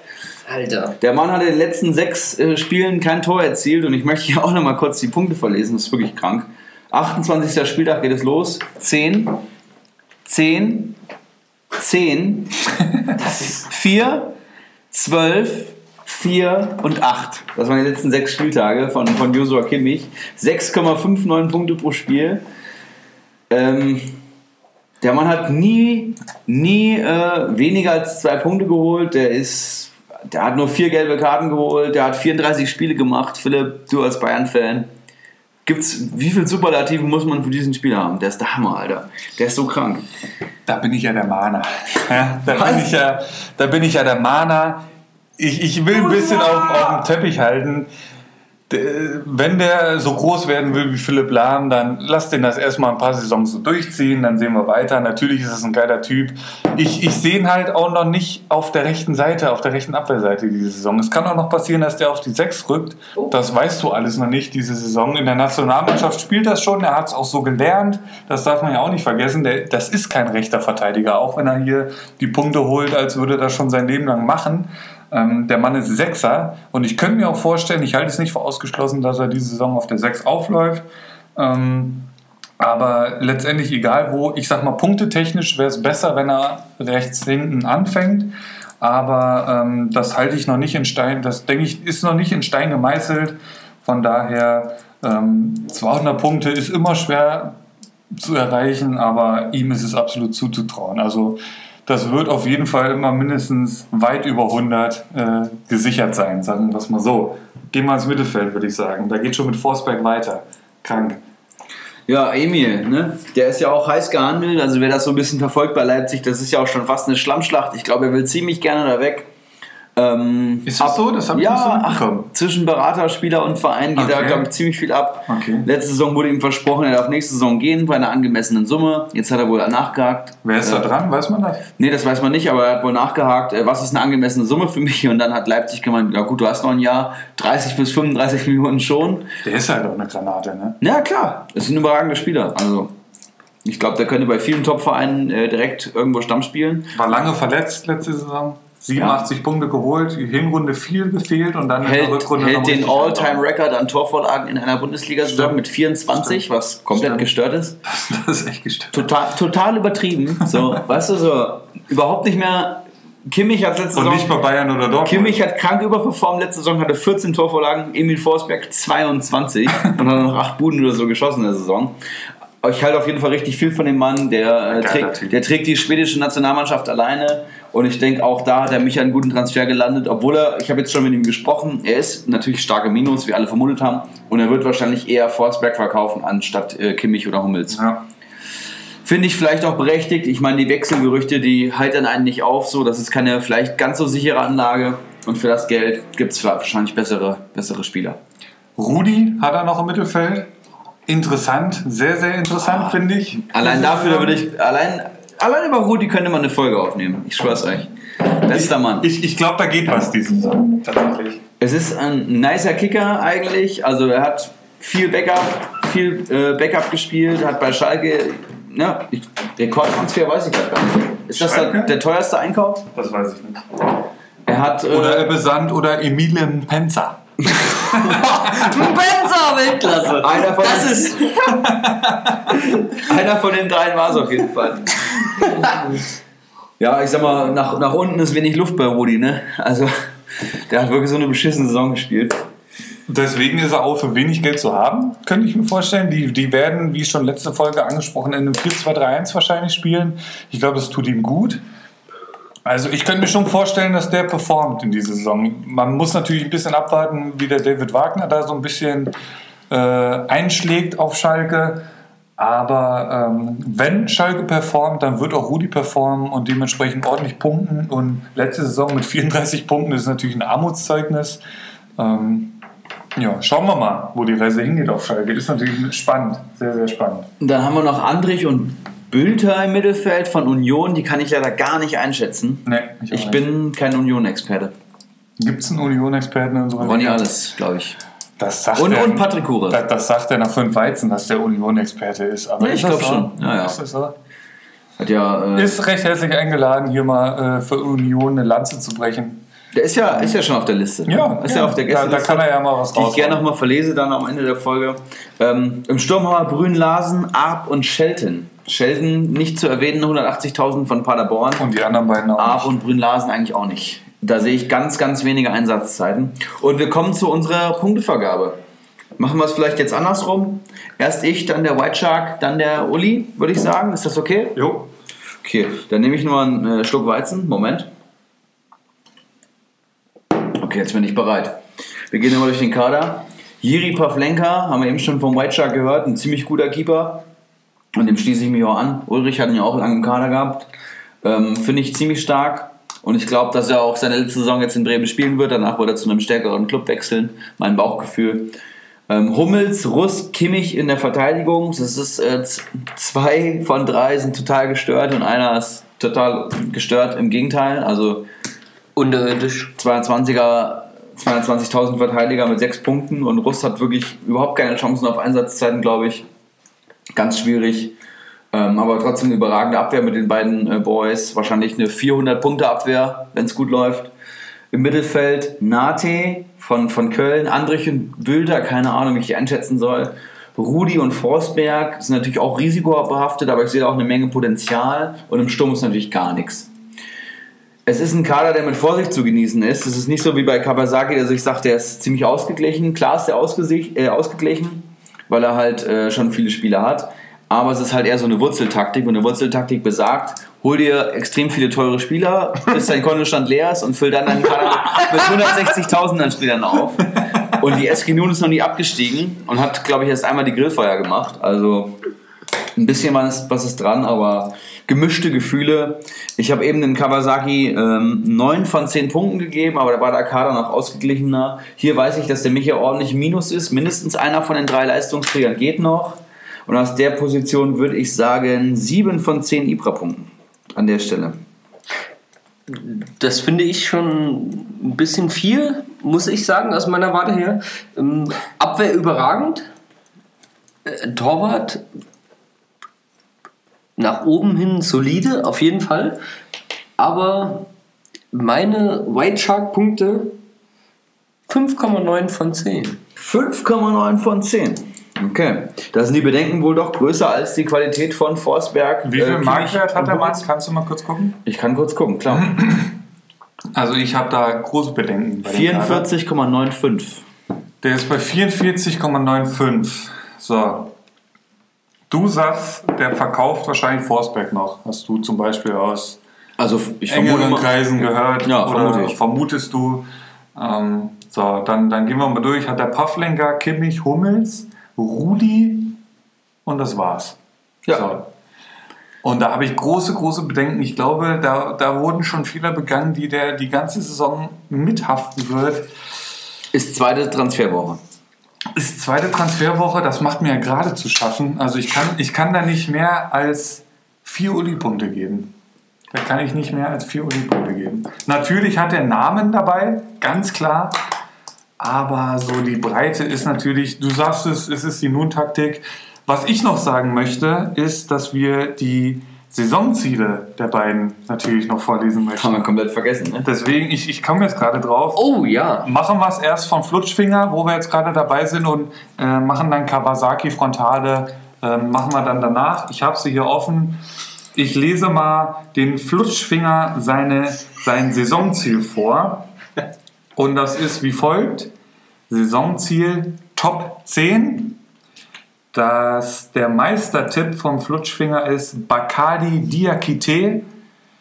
Alter. Der Mann hat in den letzten sechs äh, Spielen kein Tor erzielt und ich möchte hier auch nochmal kurz die Punkte verlesen, das ist wirklich krank. 28. Spieltag geht es los. 10, 10, 10, 4, 12, 4 und 8. Das waren die letzten sechs Spieltage von, von Joshua Kimmich. 6,59 Punkte pro Spiel. Ähm, der Mann hat nie, nie äh, weniger als zwei Punkte geholt. Der ist, der hat nur vier gelbe Karten geholt. Der hat 34 Spiele gemacht. Philipp, du als Bayern-Fan, gibt's, wie viel Superlativen muss man für diesen Spieler haben? Der ist der Hammer, Alter. Der ist so krank. Da bin ich ja der Mahner. [laughs] Ja, da, bin Was? ich ja, da bin ich ja der Mahner. Ich, ich will ein bisschen auf, auf dem Teppich halten. Wenn der so groß werden will wie Philipp Lahm, dann lass den das erstmal ein paar Saisons so durchziehen, dann sehen wir weiter. Natürlich ist es ein geiler Typ. Ich, ich sehe ihn halt auch noch nicht auf der rechten Seite, auf der rechten Abwehrseite diese Saison. Es kann auch noch passieren, dass der auf die 6 rückt. Das weißt du alles noch nicht diese Saison. In der Nationalmannschaft spielt das schon, er hat es auch so gelernt. Das darf man ja auch nicht vergessen. Der, das ist kein rechter Verteidiger, auch wenn er hier die Punkte holt, als würde er das schon sein Leben lang machen. Ähm, der Mann ist Sechser und ich könnte mir auch vorstellen, ich halte es nicht für ausgeschlossen, dass er diese Saison auf der Sechs aufläuft. Ähm, aber letztendlich egal wo, ich sag mal, punktetechnisch wäre es besser, wenn er rechts hinten anfängt. Aber ähm, das halte ich noch nicht in Stein, das denke ich, ist noch nicht in Stein gemeißelt. Von daher ähm, 200 Punkte ist immer schwer zu erreichen, aber ihm ist es absolut zuzutrauen. Also das wird auf jeden Fall immer mindestens weit über 100 äh, gesichert sein, sagen wir das mal so. Gehen wir ins Mittelfeld, würde ich sagen. Da geht schon mit Forsberg weiter. Krank. Ja, Emil, ne? der ist ja auch heiß gehandelt. Also wer das so ein bisschen verfolgt bei Leipzig, das ist ja auch schon fast eine Schlammschlacht. Ich glaube, er will ziemlich gerne da weg. Ähm, Ist das so? Das hab ich ja, nicht so ach, zwischen Berater, Spieler und Verein geht da, Okay. glaube ich, ziemlich viel ab. Okay. Letzte Saison wurde ihm versprochen, er darf nächste Saison gehen bei einer angemessenen Summe. Jetzt hat er wohl nachgehakt. Wer ist da Äh, dran? Weiß man das? Nee, das weiß man nicht, aber er hat wohl nachgehakt, äh, was ist eine angemessene Summe für mich? Und dann hat Leipzig gemeint, ja gut, du hast noch ein Jahr, 30 bis 35 Millionen schon. Der ist halt auch eine Granate, ne? Ja, klar, ist ein überragender Spieler. Also, ich glaube, der könnte bei vielen Top-Vereinen äh, direkt irgendwo Stamm spielen. War lange verletzt letzte Saison. 87 Punkte geholt, die Hinrunde viel gefehlt und dann in der Hält, Rückrunde hält den All-Time-Record an Torvorlagen in einer Bundesliga-Saison Stimmt. mit 24, was komplett Stimmt. gestört ist. [laughs] Das ist echt gestört. Total, total übertrieben. So, weißt du, so überhaupt nicht mehr. Kimmich hat letzte Und Saison. nicht bei Bayern oder Dortmund. Kimmich hat krank überperformt. Letzte Saison hatte 14 Torvorlagen, Emil Forsberg 22 [laughs] und hat noch 8 Buden oder so geschossen in der Saison. Ich halte auf jeden Fall richtig viel von dem Mann. Der, äh, trägt, der trägt die schwedische Nationalmannschaft alleine. Und ich denke, auch da hat er mich einen guten Transfer gelandet. Obwohl er, ich habe jetzt schon mit ihm gesprochen, er ist natürlich starke Minus, wie alle vermutet haben. Und er wird wahrscheinlich eher Forsberg verkaufen, anstatt äh, Kimmich oder Hummels. Ja. Finde ich vielleicht auch berechtigt. Ich meine, die Wechselgerüchte, die heitern einen nicht auf, so. Das ist keine vielleicht ganz so sichere Anlage. Und für das Geld gibt es wahrscheinlich bessere, bessere Spieler. Rudi hat er noch im Mittelfeld. Interessant, sehr, sehr interessant, finde ich. Allein dafür da würde ich. Allein, allein über Rudi könnte man eine Folge aufnehmen. Ich schwör's euch. Bester Mann. Ich, ich glaube, da geht was diese Saison. Tatsächlich. Es ist ein nicer Kicker eigentlich. Also er hat viel Backup, viel äh, Backup gespielt, hat bei Schalke. Ja, ich, Rekordtransfer weiß ich grad gar nicht. Ist das der, der teuerste Einkauf? Das weiß ich nicht. Er hat. Äh, Oder Ebbe Sand oder Emile Penza. Benzer, Weltklasse. Einer von Das ist. Einer von den dreien war es auf jeden Fall. ja, ich sag mal, nach, nach unten ist wenig Luft bei Rudi, ne? Also, der hat wirklich so eine beschissene Saison gespielt. Deswegen ist er auch für wenig Geld zu haben, könnte ich mir vorstellen. Die, die werden, wie schon letzte Folge angesprochen, in einem 4-2-3-1 wahrscheinlich spielen. Ich glaube, das tut ihm gut. Also ich könnte mir schon vorstellen, dass der performt in dieser Saison. Man muss natürlich ein bisschen abwarten, wie der David Wagner da so ein bisschen äh, einschlägt auf Schalke. Aber ähm, wenn Schalke performt, dann wird auch Rudi performen und dementsprechend ordentlich punkten. Und letzte Saison mit 34 Punkten ist natürlich ein Armutszeugnis. Ähm, ja, schauen wir mal, wo die Reise hingeht auf Schalke. Ist natürlich spannend, sehr, sehr spannend. Dann haben wir noch Andrich und Bülter im Mittelfeld von Union. Die kann ich leider gar nicht einschätzen. Nee, Ich bin kein Union-Experte. Gibt es einen Union-Experten in unserer Ronny alles, glaube ich. Das sagt Und, er, und Patrick Hure. Das, das sagt er nach fünf Weizen, dass der Union-Experte ist. Aber Ja, ist ich das glaub so? schon. Ja, ja. Ist das so? Hat ja, äh, Ist recht herzlich eingeladen, hier mal äh, für Union eine Lanze zu brechen. Der ist ja, ist ja schon auf der Liste. Ja, ist ja, ja. auf der Da- da Gästeliste. kann er ja mal was Die ich gerne nochmal verlese, dann am Ende der Folge. Ähm, Im Sturm haben wir Brünn Larsen, Arp und Shelton. Shelton nicht zu erwähnen, 180.000 von Paderborn. Und die anderen beiden auch. Arp und Brünn Larsen eigentlich auch nicht. Da sehe ich ganz, ganz wenige Einsatzzeiten. Und wir kommen zu unserer Punktevergabe. Machen wir es vielleicht jetzt andersrum. Erst ich, dann der White Shark, dann der Uli, würde ich sagen. Ist das okay? Jo. Okay, dann nehme ich nur einen äh, Schluck Weizen. Moment. Okay, jetzt bin ich bereit. Wir gehen nochmal durch den Kader. Jiri Pavlenka, haben wir eben schon vom White Shark gehört, ein ziemlich guter Keeper. Und dem schließe ich mich auch an. Ulrich hat ihn ja auch lange im Kader gehabt. Ähm, Finde ich ziemlich stark. Und ich glaube, dass er auch seine letzte Saison jetzt in Bremen spielen wird. Danach wird er zu einem stärkeren Club wechseln. Mein Bauchgefühl. Ähm, Hummels, Russ, Kimmich in der Verteidigung. Das ist äh, zwei von drei sind total gestört und einer ist total gestört. Im Gegenteil, also Unterirdisch. 22er, 22.000 Verteidiger mit sechs Punkten und Russ hat wirklich überhaupt keine Chancen auf Einsatzzeiten, glaube ich. Ganz schwierig. Ähm, aber trotzdem eine überragende Abwehr mit den beiden äh, Boys. Wahrscheinlich eine 400-Punkte-Abwehr, wenn es gut läuft. Im Mittelfeld Nate von, von Köln, Andrich und Bülter, keine Ahnung, wie ich die einschätzen soll. Rudi und Forsberg sind natürlich auch risikobehaftet, aber ich sehe da auch eine Menge Potenzial. Und im Sturm ist natürlich gar nichts. Es ist ein Kader, der mit Vorsicht zu genießen ist. Es ist nicht so wie bei Kawasaki, der sich sagt, der ist ziemlich ausgeglichen. Klar ist der äh, ausgeglichen, weil er halt äh, schon viele Spieler hat. aber es ist halt eher so eine Wurzeltaktik und eine Wurzeltaktik besagt, hol dir extrem viele teure Spieler, bis dein Kontostand leer ist und füll dann deinen Kader mit 160.000 Spielern auf. Und die SG Nun ist noch nie abgestiegen und hat, glaube ich, erst einmal die Grillfeuer gemacht. Also ein bisschen was, was ist dran, aber gemischte Gefühle. Ich habe eben dem Kawasaki ähm, 9 von 10 Punkten gegeben, aber da war der Kader noch ausgeglichener. Hier weiß ich, dass der Micha ordentlich Minus ist. Mindestens einer von den drei Leistungsträgern geht noch. Und aus der Position würde ich sagen 7 von 10 Ibra-Punkten an der Stelle. Das finde ich schon ein bisschen viel, muss ich sagen, aus meiner Warte her. Ähm, Abwehr überragend. Äh, Torwart nach oben hin solide, auf jeden Fall. Aber meine White Shark Punkte 5,9 von 10. 5,9 von 10. Okay. Da sind die Bedenken wohl doch größer als die Qualität von Forsberg. Wie viel äh, Marktwert hat der? Hummels. Kannst du mal kurz gucken? Ich kann kurz gucken, klar. [clears throat] Also ich habe da große Bedenken. bei dem Kader. 44,95. Der ist bei 44,95. So. Du sagst, der verkauft wahrscheinlich Forsberg noch. Hast du zum Beispiel aus Also ich engeren Kreisen gehört? Ja, oder vermute ich. vermutest du? Ähm, so, dann, dann gehen wir mal durch. Hat der Pavlenka, Kimmich, Hummels, Rudi und das war's. Ja. So. Und da habe ich große, große Bedenken. Ich glaube, da, da wurden schon Fehler begangen, die der die ganze Saison mithaften wird. ist zweite Transferwoche. Ist zweite Transferwoche, das macht mir ja gerade zu schaffen. Also ich kann, ich kann da nicht mehr als vier Uli-Punkte geben. Da kann ich nicht mehr als vier Uli-Punkte geben. Natürlich hat er Namen dabei, ganz klar. Aber so die Breite ist natürlich, du sagst es, es ist die Nun-Taktik. Was ich noch sagen möchte, ist, dass wir die Saisonziele der beiden natürlich noch vorlesen möchten. Haben wir komplett vergessen, ne? Deswegen, ich, ich komme jetzt gerade drauf. Oh ja. Machen wir es erst von Flutschfinger, wo wir jetzt gerade dabei sind und äh, machen dann Kawasaki Frontale, äh, machen wir dann danach. Ich habe sie hier offen. Ich lese mal den Flutschfinger seine, sein Saisonziel vor. Und das ist wie folgt. Saisonziel Top 10. Das, der Meistertipp vom Flutschfinger ist Bacardi Diakite.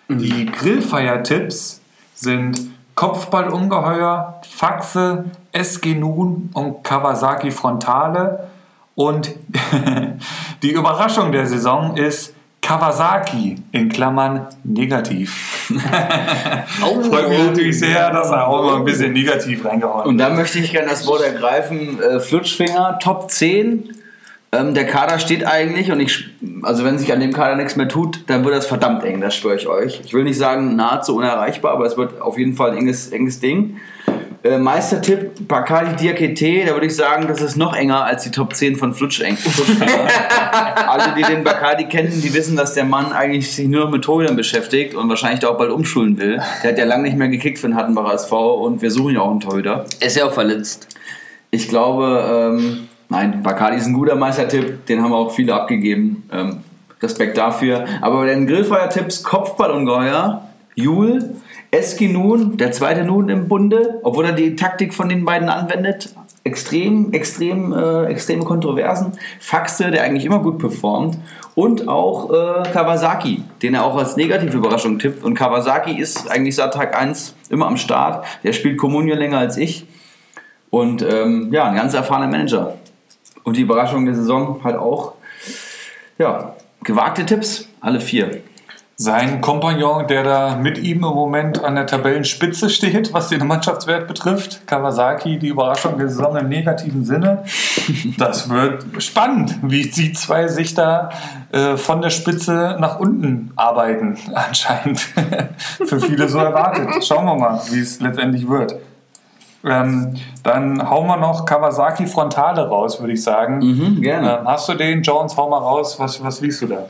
Die Grillfeiertipps sind Kopfballungeheuer, Faxe, SG Nun und Kawasaki Frontale. Und [laughs] die Überraschung der Saison ist Kawasaki in Klammern negativ. [laughs] Oh, Freut mich natürlich sehr, dass er auch mal ein bisschen negativ reingehauen. Und da möchte ich gerne das Wort ergreifen. Äh, Flutschfinger, Top 10. Ähm, der Kader steht eigentlich und ich, also wenn sich an dem Kader nichts mehr tut, dann wird das verdammt eng, das schwöre ich euch. Ich will nicht sagen nahezu unerreichbar, aber es wird auf jeden Fall ein enges, enges Ding. Äh, Meistertipp, Bacardi Diakite, da würde ich sagen, das ist noch enger als die Top 10 von Flutsch. [laughs] Alle, die den Bacardi kennen, die wissen, dass der Mann eigentlich sich nur noch mit Torhütern beschäftigt und wahrscheinlich da auch bald umschulen will. Der hat ja lange nicht mehr gekickt für den Hattenbacher SV und wir suchen ja auch einen Torhüter. Er ist ja auch verletzt. Ich glaube, ähm, nein, Bacardi ist ein guter Meistertipp, den haben auch viele abgegeben. Ähm, Respekt dafür. Aber bei den Grillfeuer-Tipps Kopfballungeheuer, Jul, Eski Nun, der zweite Nun im Bunde, obwohl er die Taktik von den beiden anwendet. Extrem, extrem, äh, extreme Kontroversen. Faxe, der eigentlich immer gut performt. Und auch äh, Kawasaki, den er auch als negative Überraschung tippt. Und Kawasaki ist eigentlich seit Tag 1 immer am Start. Der spielt Kommunion länger als ich. Und ähm, ja, ein ganz erfahrener Manager. Und die Überraschung der Saison halt auch. Ja, gewagte Tipps, alle vier. Sein Kompagnon, der da mit ihm im Moment an der Tabellenspitze steht, was den Mannschaftswert betrifft, Kawasaki, die Überraschung der Saison im negativen Sinne. Das wird spannend, wie die zwei sich da äh, von der Spitze nach unten arbeiten, [laughs] anscheinend. Für viele so erwartet. Schauen wir mal, wie es letztendlich wird. Ähm, dann hauen wir noch Kawasaki Frontale raus, würde ich sagen. Mhm, gerne. Ähm, hast du den, Jones? Hau mal raus. Was, was liest du da?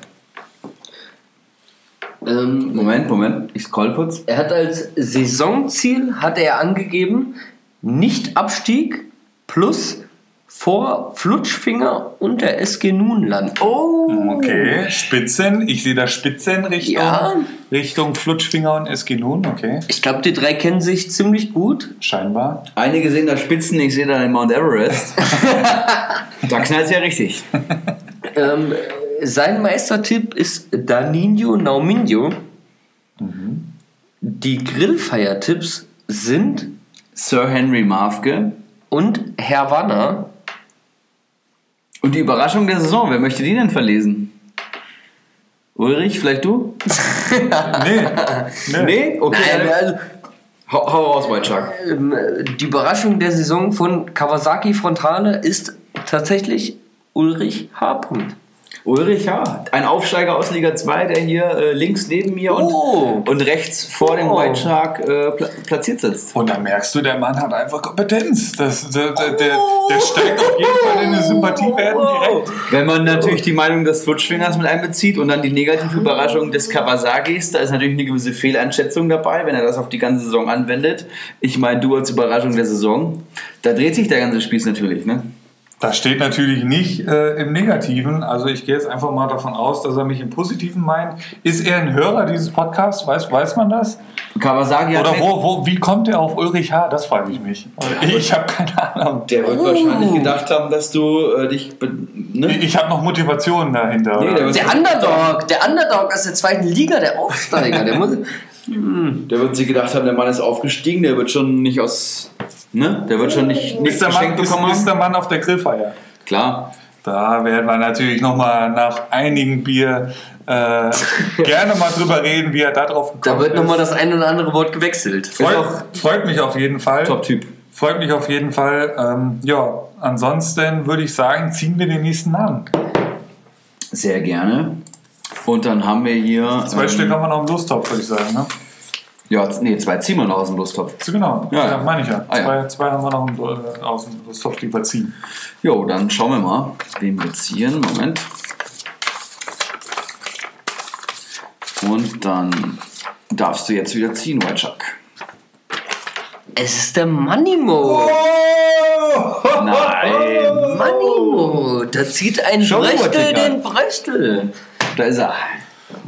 Ähm, Moment, Moment, ich scroll kurz. er hat als Saisonziel hat er angegeben nicht Abstieg plus vor Flutschfinger und der SG Nunland. Oh, Okay, Spitzen. Ich sehe da Spitzen Richtung, Ja. Richtung Flutschfinger und SG Nun. Okay, Ich glaube, die drei kennen sich ziemlich gut. scheinbar. Einige sehen da Spitzen, ich sehe da den Mount Everest. [laughs] da knallt es ja richtig. [laughs] Ähm, sein Meistertipp ist Danino Nauminho. Die Grillfeiertipps sind Sir Henry Mafke. und Herr Wanner. Und die Überraschung der Saison, wer möchte die denn verlesen? Ulrich, vielleicht du? [laughs] Nee, nee. Nee? Okay. Nein, also, hau, hau raus, White Shark. ähm, die Überraschung der Saison von Kawasaki Frontale ist tatsächlich Ulrich H. Ulrich, ja. Ein Aufsteiger aus Liga 2, der hier äh, links neben mir Oh. und, und rechts vor dem Oh. White Shark äh, pla platziert sitzt. Und da merkst du, der Mann hat einfach Kompetenz. Das, der, der, der, der steigt auf jeden Fall in eine Sympathiewerten direkt. Wenn man natürlich die Meinung des Flutschfingers mit einbezieht und dann die negative Überraschung des Kawasakis, da ist natürlich eine gewisse Fehleinschätzung dabei, wenn er das auf die ganze Saison anwendet. Ich meine, du als Überraschung der Saison, da dreht sich der ganze Spieß natürlich, ne? Das steht natürlich nicht äh, im Negativen. Also ich gehe jetzt einfach mal davon aus, dass er mich im Positiven meint. Ist er ein Hörer dieses Podcasts? Weiß, weiß man das? Kawasaki Oder wo, wo, wie kommt er auf Ulrich H.? Das frage ich mich. Ich, ich habe keine Ahnung. Der wird wahrscheinlich gedacht haben, dass du äh, dich. Ne? Ich habe noch Motivation dahinter. Nee, der Der Underdog, der Underdog aus der zweiten Liga, der Aufsteiger. Der [laughs] muss, der wird sich gedacht haben, der Mann ist aufgestiegen, der wird schon nicht aus. Ne? Der wird schon nicht nichts ist, der Mann, ist, bekommen ist der Mann auf der Grillfeier? Klar. Da werden wir natürlich nochmal nach einigen Bier äh, [laughs] gerne mal drüber reden, wie er da drauf gekommen da wird ist. nochmal das ein oder andere Wort gewechselt. Freut, freut mich auf jeden Fall. Top-Typ. Freut mich auf jeden Fall. Ähm, ja, ansonsten würde ich sagen, ziehen wir den nächsten Namen. Sehr gerne. Und dann haben wir hier. Zwei ähm, Stück haben wir noch im Lostopf, würde ich sagen. Ne? Ja, nee, zwei ziehen wir noch aus dem Lusttopf. So, genau, Ja, ja, meine ich ja. Ah, ja. Zwei, zwei haben wir noch im, äh, aus dem Lostopf, die wir ziehen. Jo, dann schauen wir mal, wen wir ziehen. Moment. Und dann darfst du jetzt wieder ziehen, White Shark. Es ist der Moneymo. Nein. [laughs] Moneymo. Da zieht ein Schon Bröstel den Bröstel. Da ist er.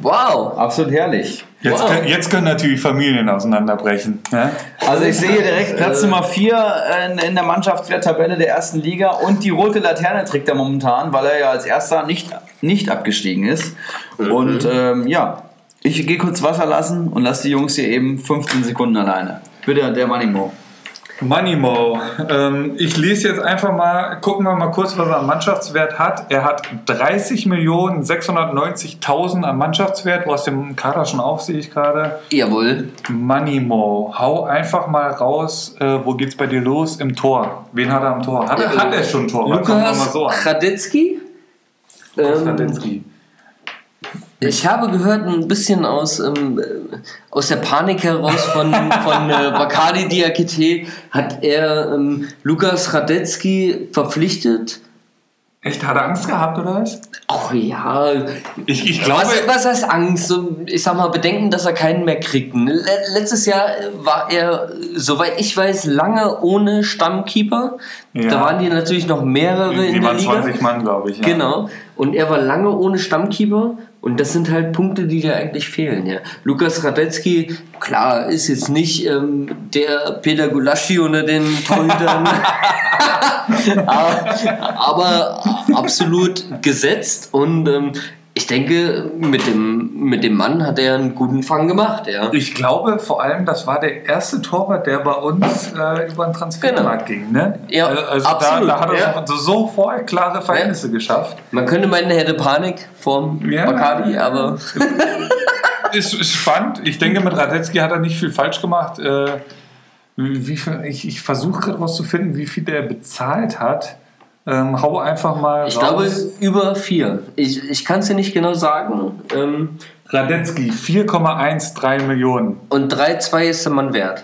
Wow. Absolut herrlich. Jetzt, Wow. können, jetzt können natürlich Familien auseinanderbrechen. Ne? Also ich sehe hier direkt Platz Nummer 4 in, in der Mannschaftswerttabelle der ersten Liga und die rote Laterne trägt er momentan, weil er ja als erster nicht, nicht abgestiegen ist. Und ähm, ja, ich gehe kurz Wasser lassen und lasse die Jungs hier eben 15 Sekunden alleine. Bitte, der Moneymo. Moneymo. Ähm, ich lese jetzt einfach mal, gucken wir mal kurz, was er an Mannschaftswert hat. Er hat 30.690.000 an Mannschaftswert. Du hast den Kader schon auf, sehe ich gerade. Jawohl. Moneymo. Hau einfach mal raus, äh, wo geht's bei dir los? Im Tor. Wen hat er am Tor? Hat er, hat er schon ein Tor? Lukas so. Radetzky. Ähm, Radetzky. Ich habe gehört, ein bisschen aus, ähm, äh, aus der Panik heraus von, [laughs] von äh, Bacardi Diakite hat er ähm, Lukas Radetzky verpflichtet. Echt, hat er Angst gehabt oder was? Ach ja, Ich, ich glaube, was, was heißt Angst? Ich sag mal, Bedenken, dass er keinen mehr kriegt. Le letztes Jahr äh, war er, soweit ich weiß, lange ohne Stammkeeper. Ja. Da waren die natürlich noch mehrere die in der waren Liga. 20 Mann, glaube ich. Ja. Genau. Und er war lange ohne Stammkeeper. Und das sind halt Punkte, die dir eigentlich fehlen. Ja. Lukas Radetzky, klar, ist jetzt nicht ähm, der Peter Gulaschi unter den Torhütern. aber, [laughs] [laughs] aber absolut gesetzt. Und ähm, denke, mit dem, mit dem Mann hat er einen guten Fang gemacht. Ja. Ich glaube vor allem, das war der erste Torwart, der bei uns äh, über den Transfermarkt ging. Ne? Ja, Äh, also absolut, Da, da hat er ja. so- sofort klare Verhältnisse geschafft. Man könnte meinen, er hätte Panik vom Ja. Bacardi, aber [laughs] Ist, ist spannend. Ich denke, mit Radetzky hat er nicht viel falsch gemacht. Äh, wie ich ich versuche gerade rauszufinden, wie viel der bezahlt hat. Ähm, hau einfach mal ich glaube raus. über vier. Ich, ich kann es dir nicht genau sagen. Ähm, Radetzky 4,13 Millionen. Und 3-2 ist der Mann wert.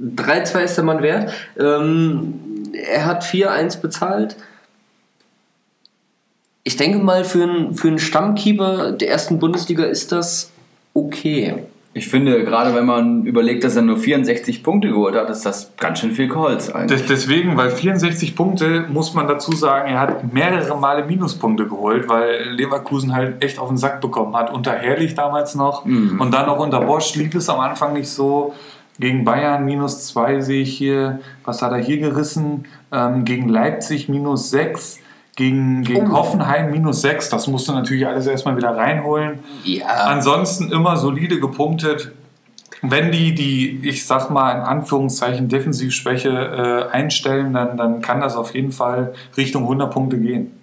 3-2 ist der Mann wert. Ähm, er hat 4-1 bezahlt. Ich denke mal, für einen, für einen Stammkeeper der ersten Bundesliga ist das okay. Ich finde, gerade wenn man überlegt, dass er nur 64 Punkte geholt hat, ist das ganz schön viel Holz eigentlich. Des- Deswegen, weil 64 Punkte, muss man dazu sagen, er hat mehrere Male Minuspunkte geholt, weil Leverkusen halt echt auf den Sack bekommen hat. Unter Herrlich damals noch und dann auch unter Bosch lief es am Anfang nicht so. Gegen Bayern minus 2 sehe ich hier. Was hat er hier gerissen? Ähm, gegen Leipzig minus 6. Gegen, gegen Hoffenheim minus 6. Das musst du natürlich alles erstmal wieder reinholen. Ja. Ansonsten immer solide gepunktet. Wenn die die, ich sag mal in Anführungszeichen, Defensivschwäche äh, einstellen, dann, dann kann das auf jeden Fall Richtung 100 Punkte gehen.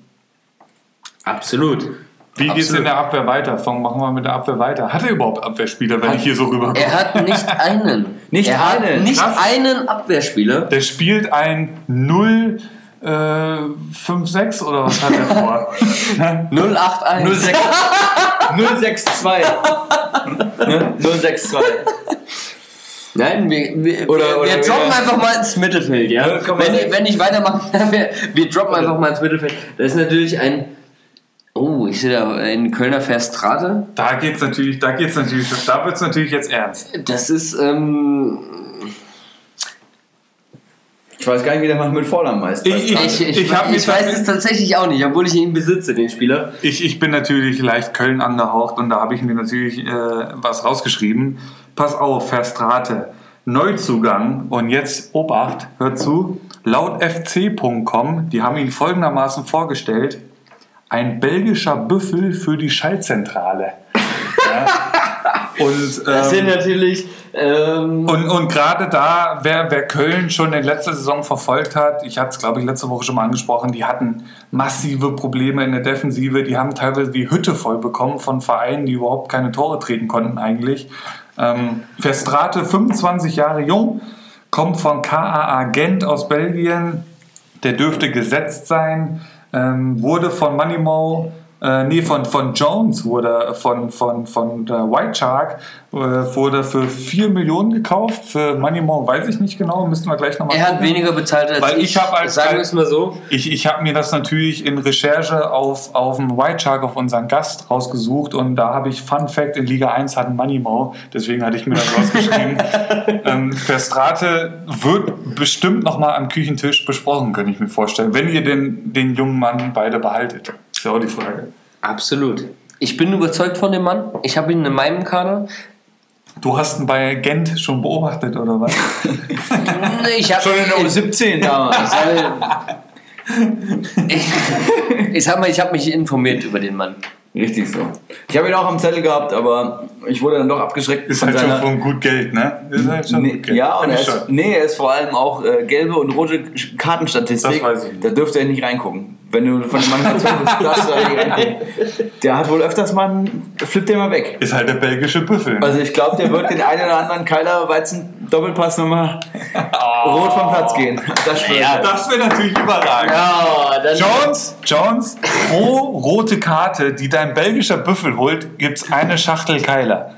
Absolut. Wie geht's Absolut. in der Abwehr weiter? Fangen machen wir mit der Abwehr weiter. Hat er überhaupt Abwehrspieler, wenn ich hier so rüberkomme? Er hat nicht [laughs] einen. Nicht er hat einen. Nicht Krass. einen Abwehrspieler. Der spielt ein 0 äh, 5-6 oder was hat er vor? 081. 06 062. Ne? 062. Nein, wir, wir, Oder- wir, oder wir wir- droppen einfach mal ins Mittelfeld, ja? Ja, wenn, ich, wenn ich weitermache, [laughs] wir, wir droppen einfach mal ins Mittelfeld. Das ist natürlich ein. Oh, ich sehe da in Kölner Verstrate. Da geht's natürlich, da geht's natürlich, da wird's natürlich jetzt ernst. Das ist, ähm. Ich weiß gar nicht, wie der Mann mit Vornamen heißt. Ich- Ich, ich, Ich ich, weiß es tatsächlich auch nicht, obwohl ich ihn besitze, den Spieler. Ich, ich bin natürlich leicht Köln angehaucht und da habe ich mir natürlich äh, was rausgeschrieben. Pass auf, Verstrate. Neuzugang und jetzt Obacht, hört zu. Laut fc.com, die haben ihn folgendermaßen vorgestellt: ein belgischer Büffel für die Schaltzentrale. [laughs] ja. Und, Das sind ähm, natürlich. Ähm, und, und gerade da, wer, wer Köln schon in letzter Saison verfolgt hat, ich hatte es glaube ich letzte Woche schon mal angesprochen, die hatten massive Probleme in der Defensive, die haben teilweise die Hütte voll bekommen von Vereinen, die überhaupt keine Tore treten konnten eigentlich. Ähm, Verstrate, 25 Jahre jung, kommt von KAA Gent aus Belgien, der dürfte gesetzt sein, ähm, wurde von Moneymo, äh, nee, von, von Jones wurde, von, von, von der White Shark, äh, wurde für 4 Millionen gekauft. Für Moneymo weiß ich nicht genau, müssten wir gleich nochmal er hat weniger bezahlt als Weil ich hab als- Sagen wir es mal so. Ich, ich habe mir das natürlich in Recherche auf, auf den White Shark, auf unseren Gast rausgesucht und da habe ich Fun Fact, in Liga 1 hat ein Moneymo, deswegen hatte ich mir das rausgeschrieben. [laughs] ähm, Verstrate wird bestimmt nochmal am Küchentisch besprochen, könnte ich mir vorstellen, wenn ihr den, den jungen Mann beide behaltet. Ist ja auch die Frage. Absolut. Ich bin überzeugt von dem Mann. Ich habe ihn in meinem Kader. Du hast ihn bei Gent schon beobachtet, oder was? [laughs] Ich habe Schon in der U17 damals. Ich habe, ich, sag mal, ich habe mich informiert über den Mann. Richtig so. Ich habe ihn auch am Zettel gehabt, aber ich wurde dann doch abgeschreckt Ist von halt schon seiner. von gut Geld, ne? Ist halt schon Nee, gut Geld. ja, und er ist, schon. nee, er ist vor allem auch äh, gelbe und rote Kartenstatistik. Das weiß ich nicht. Da dürfte er nicht reingucken. Wenn du von dem Mann überzeugt bist, darfst du da nicht reingucken. Der hat wohl öfters mal einen, flippt der mal weg. Ist halt der belgische Büffel. Also ich glaube, der wird den einen oder anderen Keiler Weizen Doppelpass nochmal rot vom Platz gehen. Das ich. ja, das wäre natürlich überragend. Ja, Jones, Jones, pro rote Karte, die dein belgischer Büffel holt, gibt es eine Schachtel Keiler.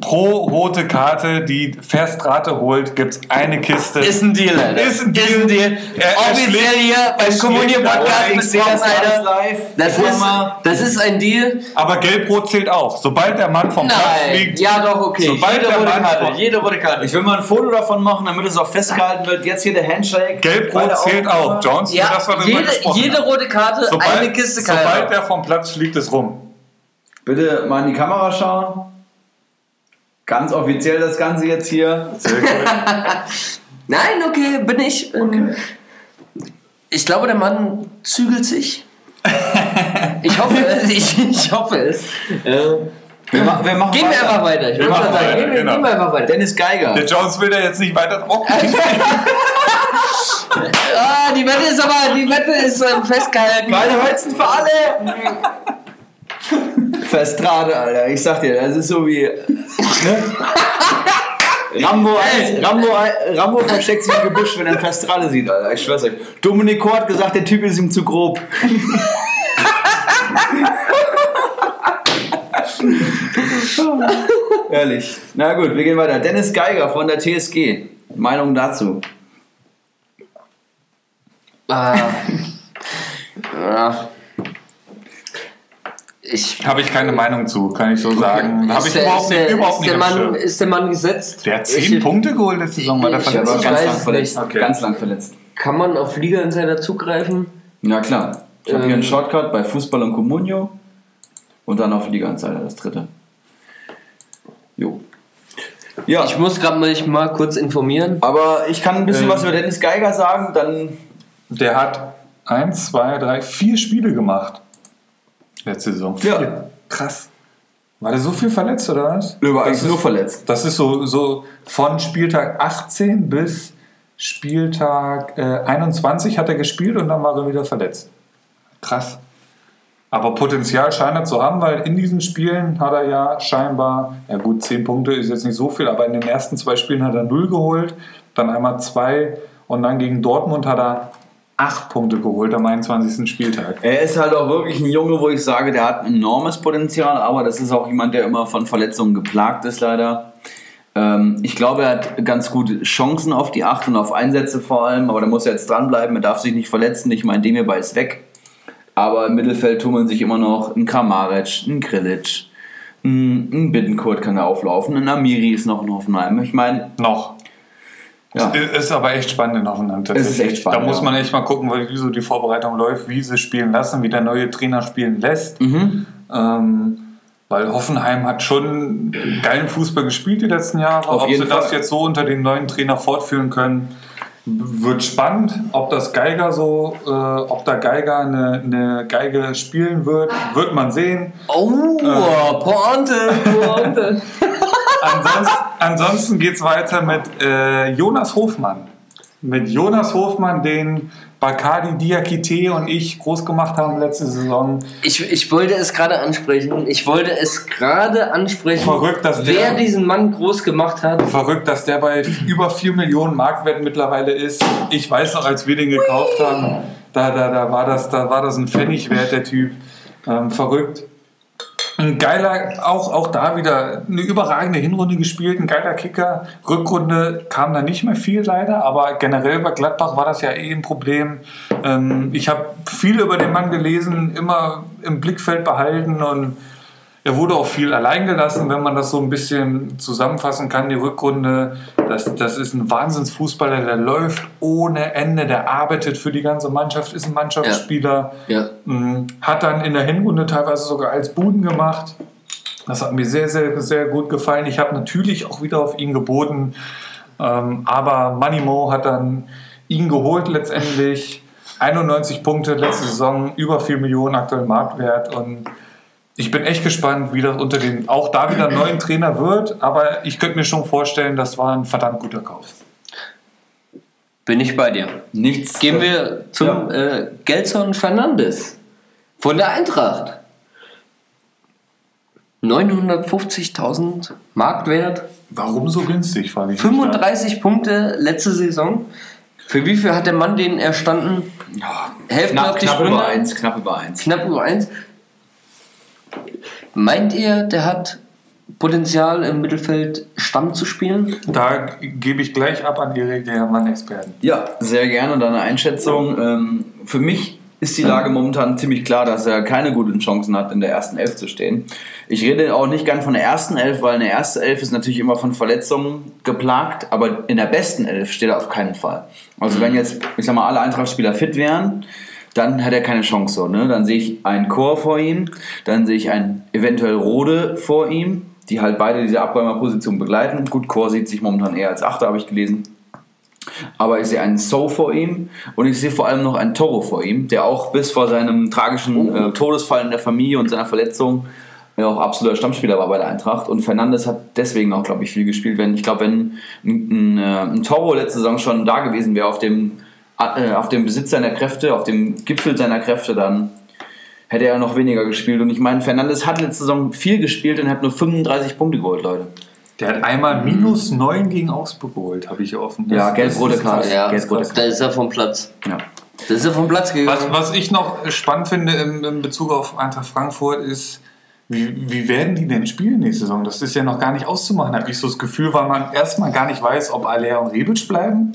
Pro rote Karte, die Verstrate holt, gibt es eine Kiste. ist ein Deal, Alter. Ist ein Deal. Ist ein Deal. Er- er Offiziell schlägt- hier er beim schlägt Kommunion da Podcast. rein. Ich sehe das, Alter. live. Das ist, das ist ein Deal. Aber Gelb-Rot zählt auch. Sobald der Mann vom Platz Nein. fliegt, Ja, doch, okay. Sobald jede der rote Mann Karte. Jede rote Karte. Ich will mal ein Foto davon machen, damit es auch festgehalten wird. Jetzt hier der Handshake. Gelb-Rot zählt auch. Jones, ja, das war jede, jede rote Karte, sobald, eine Kiste Sobald Keiler. der vom Platz fliegt, ist rum. Bitte mal in die Kamera schauen. Ganz offiziell das Ganze jetzt hier. Sehr. [laughs] Nein, okay, bin ich. Ähm, Ich glaube, der Mann zügelt sich. Ich hoffe es. Ich, ich hoffe es. Äh, Wir, ma wir machen gehen wir weiter. einfach weiter. Ich würde machen mal sagen, weiter, gehen wir, genau. gehen wir einfach weiter. Dennis Geiger. Der Jones will da jetzt nicht weiter drauf. [laughs] Ah, die Wette ist aber, die Wette ist ähm, festgehalten. Beide Holzen für alle. [laughs] Verstrade, Alter. Ich sag dir, das ist so wie. Ne? Rambo, Rambo, Rambo versteckt sich im Gebüsch, wenn er einen Verstrade sieht, Alter. Ich schwör's euch. Dominik Kort hat gesagt, der Typ ist ihm zu grob. Ehrlich. Na gut, wir gehen weiter. Dennis Geiger von der TSG. Meinung dazu. Ah. Ja. Ich. Habe ich keine Meinung zu, kann ich so sagen. Habe ich Ist der- überhaupt ist nicht, der- überhaupt ist nicht der Mann. Ist der Mann gesetzt? Der hat 10 Ich- Punkte geholt letzte Saison, war der Ich- Der verletzt. ganz weiß lang verletzt. Okay. Ganz lang verletzt. Kann man auf Liga Insider zugreifen? Ja, klar. Ich habe hier Ähm. einen Shortcut bei Fußball und Comunio und dann auf Liga Insider, das dritte. Jo. Ja, Ich muss gerade mich mal kurz informieren. aber ich kann ein bisschen Ähm. was über Dennis Geiger sagen, dann Der hat eins, zwei, drei, vier Spiele gemacht. Letzte Saison. Ja. Vier. Krass. War der so viel verletzt oder was? Der war eigentlich nur verletzt. Das ist so, so von Spieltag 18 bis Spieltag äh, 21 hat er gespielt und dann war er wieder verletzt. Krass. Aber Potenzial scheint er zu haben, weil in diesen Spielen hat er ja scheinbar, ja gut, 10 Punkte ist jetzt nicht so viel, aber in den ersten zwei Spielen hat er 0 geholt, dann einmal 2 und dann gegen Dortmund hat er 8 Punkte geholt am 21. Spieltag. Er ist halt auch wirklich ein Junge, wo ich sage, der hat ein enormes Potenzial, aber das ist auch jemand, der immer von Verletzungen geplagt ist, leider. Ähm, ich glaube, er hat ganz gute Chancen auf die 8 und auf Einsätze vor allem, aber da muss er jetzt dranbleiben, er darf sich nicht verletzen. Ich meine, Demirbay ist weg. Aber im Mittelfeld tummeln sich immer noch ein Kramaric, ein Grilic, ein, ein Bittenkurt kann da auflaufen, ein Amiri ist noch in Hoffenheim. Ich meine, Noch. Ja. Ist aber echt spannend in Hoffenheim tatsächlich. Es ist echt spannend, Da muss man echt mal gucken, wie so die Vorbereitung läuft, wie sie spielen lassen, wie der neue Trainer spielen lässt. Mhm. Ähm, weil Hoffenheim hat schon geilen Fußball gespielt die letzten Jahre. Auf Ob sie das Fall. jetzt so unter dem neuen Trainer fortführen können, wird spannend. Ob das Geiger so, äh, ob da Geiger eine, eine Geige spielen wird, wird man sehen. Oh, Pointe, Pointe. [laughs] Ansonsten, ansonsten geht es weiter mit äh, Jonas Hofmann. Mit Jonas Hofmann, den Bakadi Diakite und ich groß gemacht haben letzte Saison. Ich, ich wollte es gerade ansprechen. Ich wollte es gerade ansprechen. Verrückt, dass der- wer diesen Mann groß gemacht hat. Verrückt, dass der bei über 4 Millionen Marktwert mittlerweile ist. Ich weiß noch, als wir den gekauft haben, da, da, da, war, das, da war das ein Pfennig wert, der Typ. Ähm, verrückt. Ein geiler, auch, auch da wieder eine überragende Hinrunde gespielt, ein geiler Kicker. Rückrunde kam da nicht mehr viel leider, aber generell bei Gladbach war das ja eh ein Problem. Ähm, ich habe viel über den Mann gelesen, immer im Blickfeld behalten und er wurde auch viel allein gelassen, wenn man das so ein bisschen zusammenfassen kann, die Rückrunde. Das, das ist ein Wahnsinnsfußballer, der läuft ohne Ende, der arbeitet für die ganze Mannschaft, ist ein Mannschaftsspieler. Ja. Mm, Hat dann in der Hinrunde teilweise sogar als Buden gemacht. Das hat mir sehr, sehr, sehr gut gefallen. Ich habe natürlich auch wieder auf ihn geboten. Ähm, aber Manimo hat dann ihn geholt letztendlich. 91 Punkte letzte Saison, über 4 Millionen aktuell Marktwert. Und ich bin echt gespannt, wie das unter den, auch da wieder neuen Trainer wird. Aber ich könnte mir schon vorstellen, das war ein verdammt guter Kauf. Bin ich bei dir. nichts. Gehen wir zum äh, Gelson Fernandes von der Eintracht. 950.000 Marktwert, Warum so günstig, frage ich mich. 35 Punkte letzte Saison. Für wie viel hat der Mann den erstanden? Hälfte Knapp, auf die knapp Sprünge. über eins, knapp über eins. Knapp über eins. Meint ihr, der hat Potenzial im Mittelfeld Stamm zu spielen? Da gebe ich gleich ab an Erik, der Mann-Experten. Ja, sehr gerne deine Einschätzung. Ähm, für mich ist die Lage momentan ziemlich klar, dass er keine guten Chancen hat, in der ersten Elf zu stehen. Ich rede auch nicht gern von der ersten Elf, weil eine erste Elf ist natürlich immer von Verletzungen geplagt, aber in der besten Elf steht er auf keinen Fall. Also wenn jetzt, ich sag mal, alle Eintrachtspieler fit wären, dann hat er keine Chance so. Ne? Dann sehe ich einen Chor vor ihm, dann sehe ich einen eventuell Rode vor ihm, die halt beide diese Abräumerposition begleiten. Gut, Chor sieht sich momentan eher als Achter, habe ich gelesen. Aber ich sehe einen So vor ihm und ich sehe vor allem noch einen Toro vor ihm, der auch bis vor seinem tragischen äh, Todesfall in der Familie und seiner Verletzung ja auch absoluter Stammspieler war bei der Eintracht. Und Fernandes hat deswegen auch, glaube ich, viel gespielt. Wenn, ich glaube, wenn ein, ein, äh, ein Toro letzte Saison schon da gewesen wäre auf dem, auf dem Besitz seiner Kräfte, auf dem Gipfel seiner Kräfte, dann hätte er noch weniger gespielt. Und ich meine, Fernandes hat letzte Saison viel gespielt und hat nur 35 Punkte geholt, Leute. Der hat einmal minus 9 gegen Augsburg geholt, habe ich offen. Ja, Das- gelb-rote das ist Karte. Ja, Gelb-rote da ist er vom Platz. Ja. Da ist er vom Platz gegangen. Was, was ich noch spannend finde im, in Bezug auf Eintracht Frankfurt ist, wie, wie werden die denn spielen nächste Saison? Das ist ja noch gar nicht auszumachen, habe ich so das Gefühl, weil man erstmal gar nicht weiß, ob Aller und Rebic bleiben.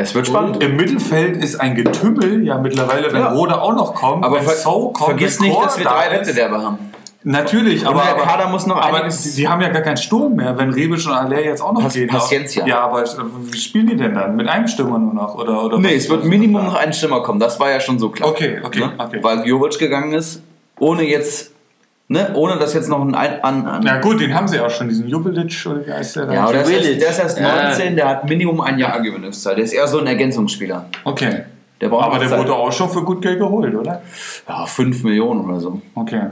Es wird spannend. Im Mittelfeld ist ein Getümmel, ja mittlerweile, wenn Ja. Rode auch noch kommt. Aber ver So kommt, vergiss nicht, dass wir drei ist. Wettbewerbe haben. Natürlich, aber, der aber Kader muss noch aber sie, haben ja gar keinen Sturm mehr, wenn Rebic und Aller jetzt auch noch Pas- gehen. Paciencia. Ja, aber äh, wie spielen die denn dann? Mit einem Stürmer nur noch? Oder, oder Nee, es wird Minimum noch ein Stürmer kommen. Das war ja schon so klar. Okay, okay, Ne? okay. Weil Jovic gegangen ist, ohne jetzt, ne, ohne dass jetzt noch ein ein, an, an Ja gut, den haben sie auch schon, diesen Jubelic oder wie heißt der ja, der ist, der ist erst Ja. 19, der hat Minimum ein Jahr Gewöhnungszeit. Der ist eher so ein Ergänzungsspieler. Okay. Der braucht Aber der Zeit. wurde auch schon für gut Geld geholt, oder? ja, 5 Millionen oder so. Okay.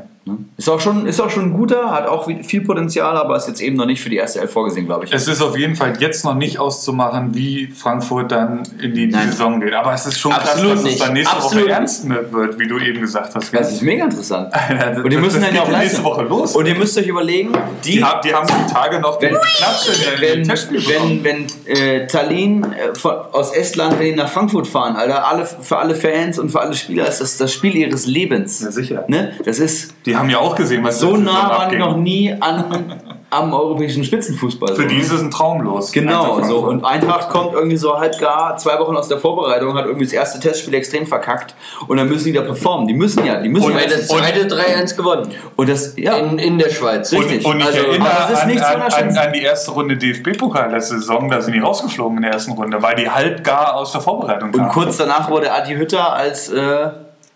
Ist auch, schon, ist auch schon ein guter, hat auch viel Potenzial, aber ist jetzt eben noch nicht für die erste Elf vorgesehen, glaube ich. Es ist auf jeden Fall jetzt noch nicht auszumachen, wie Frankfurt dann in die Nein. Saison geht. Aber es ist schon Absolut krass, dass es nicht. dann nächste Absolut Woche ernst wird, wie du eben gesagt hast. Das ist mega interessant. [laughs] Und die müssen das dann ja auch nächste. Woche los. Und ihr müsst euch überlegen, die, Die, haben, die haben die Tage noch Wenn- wenn, wenn, bekommen. wenn äh, Tallinn äh, von, aus Estland, wenn die nach Frankfurt fahren, Alter, alle, für alle Fans und für alle Spieler ist das das Spiel ihres Lebens. Ja, sicher. Ne? Das ist Die haben ja auch gesehen, was so nah waren die abging. noch nie an, am europäischen Spitzenfußball. Für so, die ne? ist es ein Traum los. Genau, Eintracht so. Und Eintracht kommt irgendwie so halb gar zwei Wochen aus der Vorbereitung, hat irgendwie das erste Testspiel extrem verkackt und dann müssen die da performen. Die müssen ja, die müssen Und ja. Weil das zweite 3-1 gewonnen. Und das, ja. In, in der Schweiz. Richtig. Und, und ich Also, erinnere aber das ist an, nichts an, an, an die erste Runde DFB-Pokal letzte Saison, da sind die rausgeflogen in der ersten Runde, weil die halb gar aus der Vorbereitung Und kamen. kurz danach wurde Adi Hütter als äh,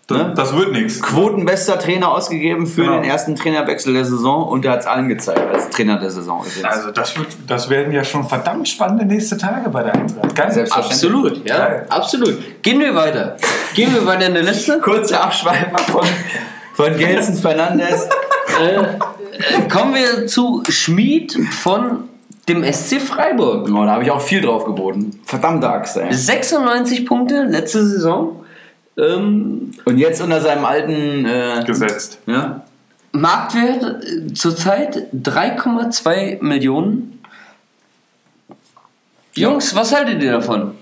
das, ne? das wird nichts. quotenbester Trainer ausgegeben für Genau. den ersten Trainerwechsel der Saison und er hat es allen gezeigt als Trainer der Saison. übrigens. Also das, wird, das werden ja schon verdammt spannende nächste Tage bei der Eintracht. Geil. Selbstverständlich. Absolut, ja, Geil. absolut. Gehen wir weiter. Gehen wir weiter in der Liste. Kurzer Abschweifer von, von Gelson Fernandes. Äh, kommen wir zu Schmied von dem SC Freiburg. Oh, da habe ich auch viel drauf geboten. Verdammte Axt, ey. 96 Punkte letzte Saison. Ähm, Und jetzt unter seinem alten äh, Gesetzt. ja? Marktwert äh, zurzeit 3,2 Millionen. Jungs, was haltet ihr davon?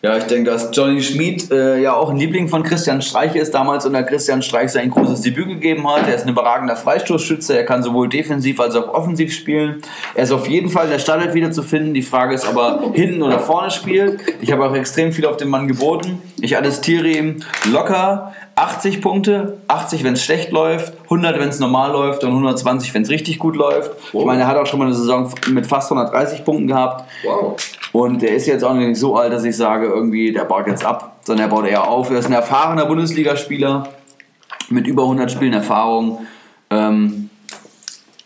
Ja, ich denke, dass Johnny Schmid äh, ja auch ein Liebling von Christian Streich ist, damals unter Christian Streich sein großes Debüt gegeben hat. Er ist ein überragender Freistoßschütze, er kann sowohl defensiv als auch offensiv spielen. Er ist auf jeden Fall in der Startelf wiederzufinden. Die Frage ist, ob er hinten oder vorne spielt. Ich habe auch extrem viel auf den Mann geboten. Ich attestiere ihm locker 80 Punkte, 80, wenn es schlecht läuft, 100, wenn es normal läuft und 120, wenn es richtig gut läuft. Ich meine, er hat auch schon mal eine Saison mit fast 130 Punkten gehabt. Wow. Und der ist jetzt auch nicht so alt, dass ich sage, irgendwie, der baut jetzt ab, sondern er baut eher auf. Er ist ein erfahrener Bundesligaspieler mit über 100 Spielen Erfahrung. Ähm,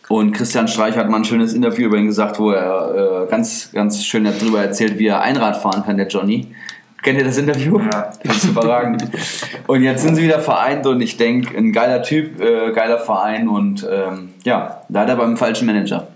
und Christian Streich hat mal ein schönes Interview über ihn gesagt, wo er äh, ganz, ganz schön darüber erzählt, wie er Einrad fahren kann, der Johnny. Kennt ihr das Interview? Ja. Das ist überragend. Und jetzt sind sie wieder vereint und ich denke, ein geiler Typ, äh, geiler Verein und ähm, ja, leider beim falschen Manager.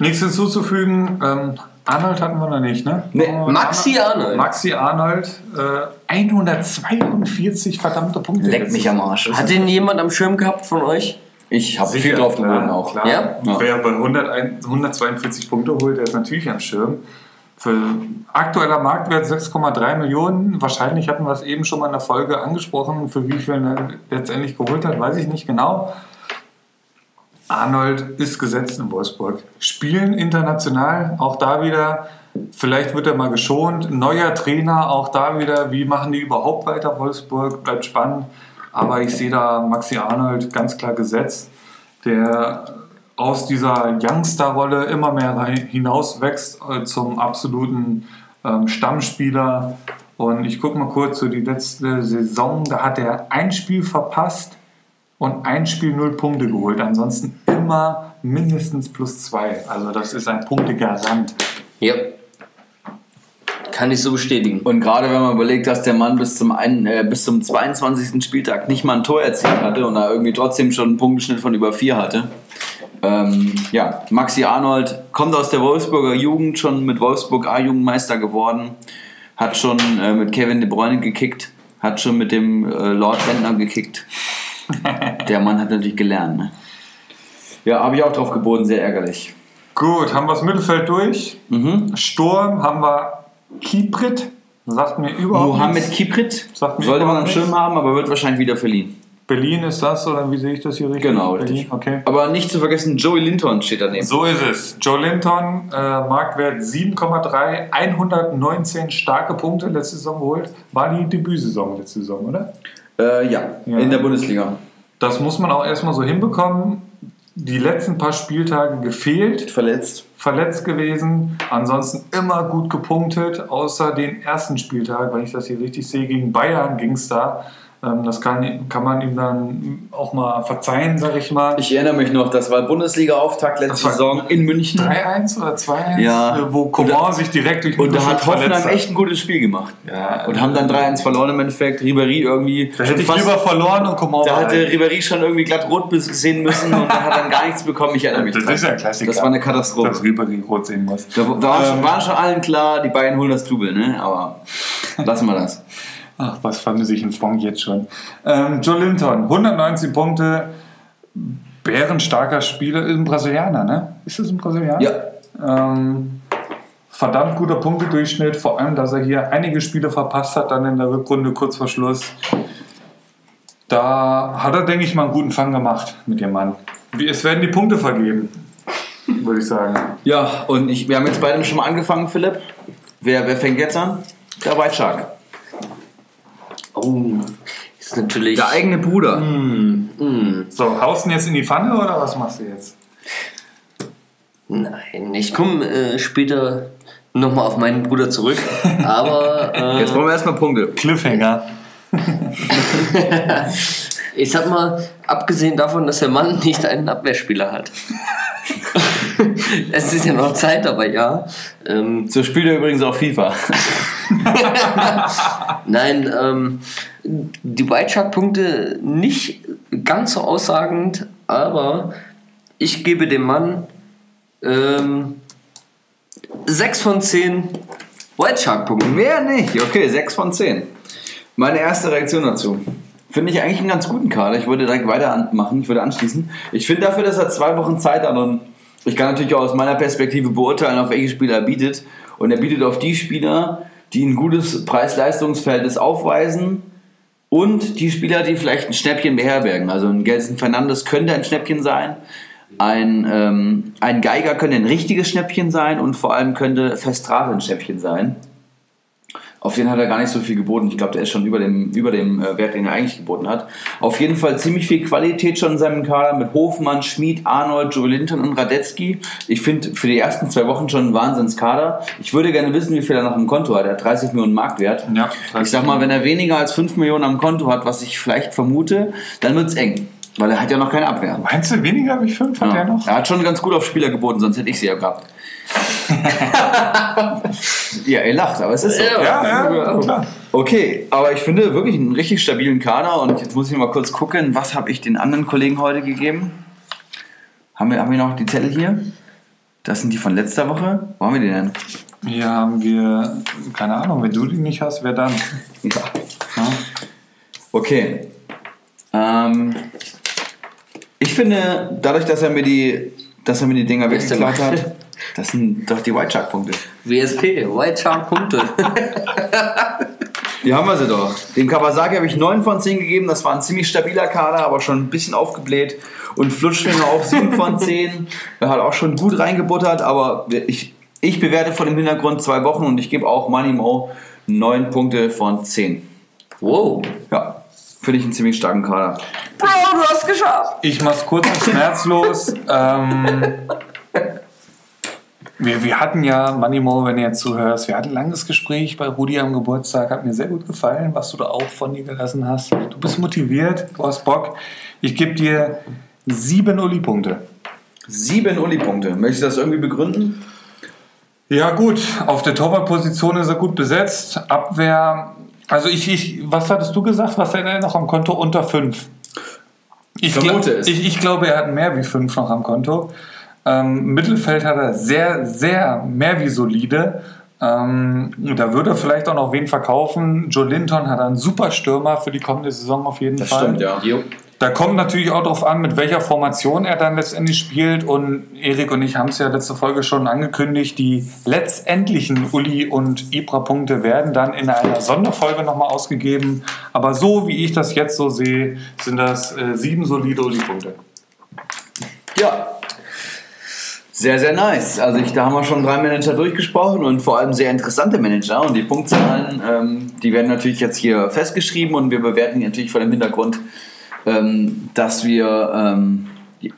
Nichts hinzuzufügen. Ähm, Arnold hatten wir noch nicht, ne? Nee, Maxi Arnold. Maxi Arnold, äh, 142 verdammte Punkte. Leck mich am Arsch. Hat den jemand am Schirm gehabt von euch? Ich habe viel drauf geboten auch. Klar. Ja? Wer bei 101 142 Punkte holt, der ist natürlich am Schirm. Für aktueller Marktwert 6,3 Millionen. Wahrscheinlich hatten wir es eben schon mal in der Folge angesprochen. Für wie viel er letztendlich geholt hat, weiß ich nicht genau. Arnold ist gesetzt in Wolfsburg. Spielen international, auch da wieder. Vielleicht wird er mal geschont. Neuer Trainer, auch da wieder. Wie machen die überhaupt weiter? Wolfsburg bleibt spannend. Aber ich sehe da Maxi Arnold ganz klar gesetzt, der aus dieser Youngster-Rolle immer mehr rein- hinauswächst äh, zum absoluten ähm, Stammspieler. Und ich gucke mal kurz so die letzte Saison. Da hat er ein Spiel verpasst und ein Spiel null Punkte geholt. Ansonsten immer mindestens plus zwei. Also das ist ein Punktegarant. Ja. Kann ich so bestätigen. Und gerade wenn man überlegt, dass der Mann bis zum, einen, äh, bis zum 22. Spieltag nicht mal ein Tor erzielt hatte und da irgendwie trotzdem schon einen Punktenschnitt von über vier hatte. Ähm, ja, Maxi Arnold kommt aus der Wolfsburger Jugend, schon mit Wolfsburg A-Jugendmeister geworden, hat schon äh, mit Kevin De Bruyne gekickt, hat schon mit dem äh, Lord Bentner gekickt. [laughs] der Mann hat natürlich gelernt. Ne? Ja, habe ich auch drauf geboten, sehr ärgerlich. Gut, haben wir das Mittelfeld durch. Mhm. Sturm haben wir Kiprit. Sagt mir überhaupt Mohamed nichts. Kiprit Sagt mir sollte man am Schirm haben, aber wird wahrscheinlich wieder verliehen. Berlin ist das, oder wie sehe ich das hier richtig? Genau, Berlin, richtig. Okay. Aber nicht zu vergessen, Joey Linton steht daneben. So ist es. Joe Linton, äh, Marktwert 7,3, 119 starke Punkte letzte Saison geholt. War die Debütsaison letzte Saison, oder? Äh, ja, Ja. in der Bundesliga. Das muss man auch erstmal so hinbekommen. Die letzten paar Spieltage gefehlt, Verletzt. verletzt gewesen. Ansonsten immer gut gepunktet, außer den ersten Spieltag, wenn ich das hier richtig sehe, gegen Bayern ging es da. Ähm, das kann, kann man ihm dann auch mal verzeihen, sag ich mal. Ich erinnere mich noch, das war Bundesliga-Auftakt letzte Saison in München. 3-1 oder 2-1, Ja. äh, wo Coman sich direkt durch den Und da hat Hoffenheim echt ein gutes Spiel gemacht. Ja, Und haben dann 3-1 verloren im Endeffekt. Ribéry irgendwie. Da hätte ich lieber verloren und Coman Da hatte Ribéry schon irgendwie glatt rot sehen müssen und er hat dann gar nichts bekommen. Ich erinnere mich [laughs] Das dran. ist ja ein Klassiker. Das war eine Katastrophe. dass Ribéry rot sehen muss. Da da Ähm, war schon allen klar, die beiden holen das Double, ne? Aber lassen wir das. Ach, was vermisse ich in Frank jetzt schon. Ähm, Joe Linton, 119 Punkte, bärenstarker Spieler, ist ein Brasilianer, ne? Ist das ein Brasilianer? Ja. Ähm, verdammt guter Punktedurchschnitt, vor allem, dass er hier einige Spiele verpasst hat, dann in der Rückrunde kurz vor Schluss. Da hat er, denke ich, mal einen guten Fang gemacht mit dem Mann. Es werden die Punkte vergeben, würde ich sagen. Ja, und ich, wir haben jetzt beide schon mal angefangen, Philipp. Wer, wer fängt jetzt an? Der White Shark. Oh, ist natürlich. Der eigene Bruder. Mm, So, haust du ihn jetzt in die Pfanne oder was machst du jetzt? nein, ich komme äh, später nochmal auf meinen Bruder zurück. [laughs] Aber äh, Jetzt brauchen wir erstmal Punkte. Cliffhanger. [laughs] ich sag mal, abgesehen davon, dass der Mann nicht einen Abwehrspieler hat. [laughs] es ist ja noch Zeit, aber ja. Ähm, So spielt er übrigens auch FIFA. [laughs] Nein, ähm, die White Shark-Punkte nicht ganz so aussagend, aber ich gebe dem Mann ähm, 6 von 10 White Shark-Punkten. Mehr nicht. Okay, 6 von 10. Meine erste Reaktion dazu. Finde ich eigentlich einen ganz guten Kader. Ich würde direkt weitermachen. Ich würde anschließen. Ich finde dafür, dass er zwei Wochen Zeit hat und ich kann natürlich auch aus meiner Perspektive beurteilen, auf welche Spieler er bietet. Und er bietet auf die Spieler, die ein gutes Preis-Leistungs-Verhältnis aufweisen und die Spieler, die vielleicht ein Schnäppchen beherbergen. Also ein Gelson Fernandes könnte ein Schnäppchen sein. Ein, ähm, ein Geiger könnte ein richtiges Schnäppchen sein und vor allem könnte Festrate ein Schnäppchen sein. Auf den hat er gar nicht so viel geboten. Ich glaube, der ist schon über dem, über dem äh, Wert, den er eigentlich geboten hat. Auf jeden Fall ziemlich viel Qualität schon in seinem Kader mit Hofmann, Schmid, Arnold, Joe Linton und Radetzky. Ich finde für die ersten zwei Wochen schon ein Wahnsinnskader. Ich würde gerne wissen, wie viel er noch im Konto hat. Er hat 30 Millionen Marktwert. Ja, ich sag mal, wenn er weniger als 5 Millionen am Konto hat, was ich vielleicht vermute, dann wird es eng. Weil er hat ja noch keine Abwehr. Meinst du weniger wie fünf hat Ja. er noch? Er hat schon ganz gut auf Spieler geboten, sonst hätte ich sie ja gehabt. Ja, ihr lacht, aber es ist so. Ja, ja, klar. Okay, aber ich finde wirklich einen richtig stabilen Kader und jetzt muss ich mal kurz gucken, was habe ich den anderen Kollegen heute gegeben? Haben wir, haben wir noch die Zettel hier? Das sind die von letzter Woche. Wo haben wir die denn? Hier haben wir, keine Ahnung, wenn du die nicht hast, wer dann? Ja. [laughs] Ja. Okay. Ähm, ich finde, dadurch, dass er mir die, dass er mir die Dinger weggeklaut hat, [laughs] das sind doch die White Shark Punkte. WSP, White Shark-Punkte. Die haben wir sie doch. Dem Kawasaki habe ich 9 von 10 gegeben. Das war ein ziemlich stabiler Kader, aber schon ein bisschen aufgebläht. Und Flutschfinger auch 7 von 10. Er hat auch schon gut reingebuttert, aber ich, ich bewerte vor dem Hintergrund zwei Wochen und ich gebe auch Money Mo 9 Punkte von 10. wow. Ja, finde ich einen ziemlich starken Kader. Bro, du hast geschafft. Ich mach's kurz und schmerzlos. ähm, wir, wir hatten ja, Manimo, wenn du jetzt zuhörst, wir hatten ein langes Gespräch bei Rudi am Geburtstag. Hat mir sehr gut gefallen, was du da auch von dir gelassen hast. Du bist motiviert, du hast Bock. Ich gebe dir sieben Uli-Punkte. 7 Uli-Punkte. Möchtest du das irgendwie begründen? Ja, gut. Auf der Torwartposition ist er gut besetzt. Abwehr. Also, ich, ich, was hattest du gesagt? Was hat er noch am Konto? Unter fünf. Ich, Vermute glaub- es. ich, ich glaube, er hat mehr wie fünf noch am Konto. Ähm, Mittelfeld hat er sehr, sehr mehr wie solide. Ähm, da würde er vielleicht auch noch wen verkaufen. Joe Linton hat einen super Stürmer für die kommende Saison auf jeden Fall. ja. Da kommt natürlich auch darauf an, mit welcher Formation er dann letztendlich spielt. Und Erik und ich haben es ja letzte Folge schon angekündigt, die letztendlichen Uli und Ibra-Punkte werden dann in einer Sonderfolge nochmal ausgegeben. Aber so wie ich das jetzt so sehe, sind das äh, sieben solide Uli-Punkte. Ja. Sehr, sehr nice. Also ich, da haben wir schon drei Manager durchgesprochen und vor allem sehr interessante Manager. Und die Punktzahlen, ähm, die werden natürlich jetzt hier festgeschrieben und wir bewerten natürlich vor dem Hintergrund, ähm, dass wir ähm,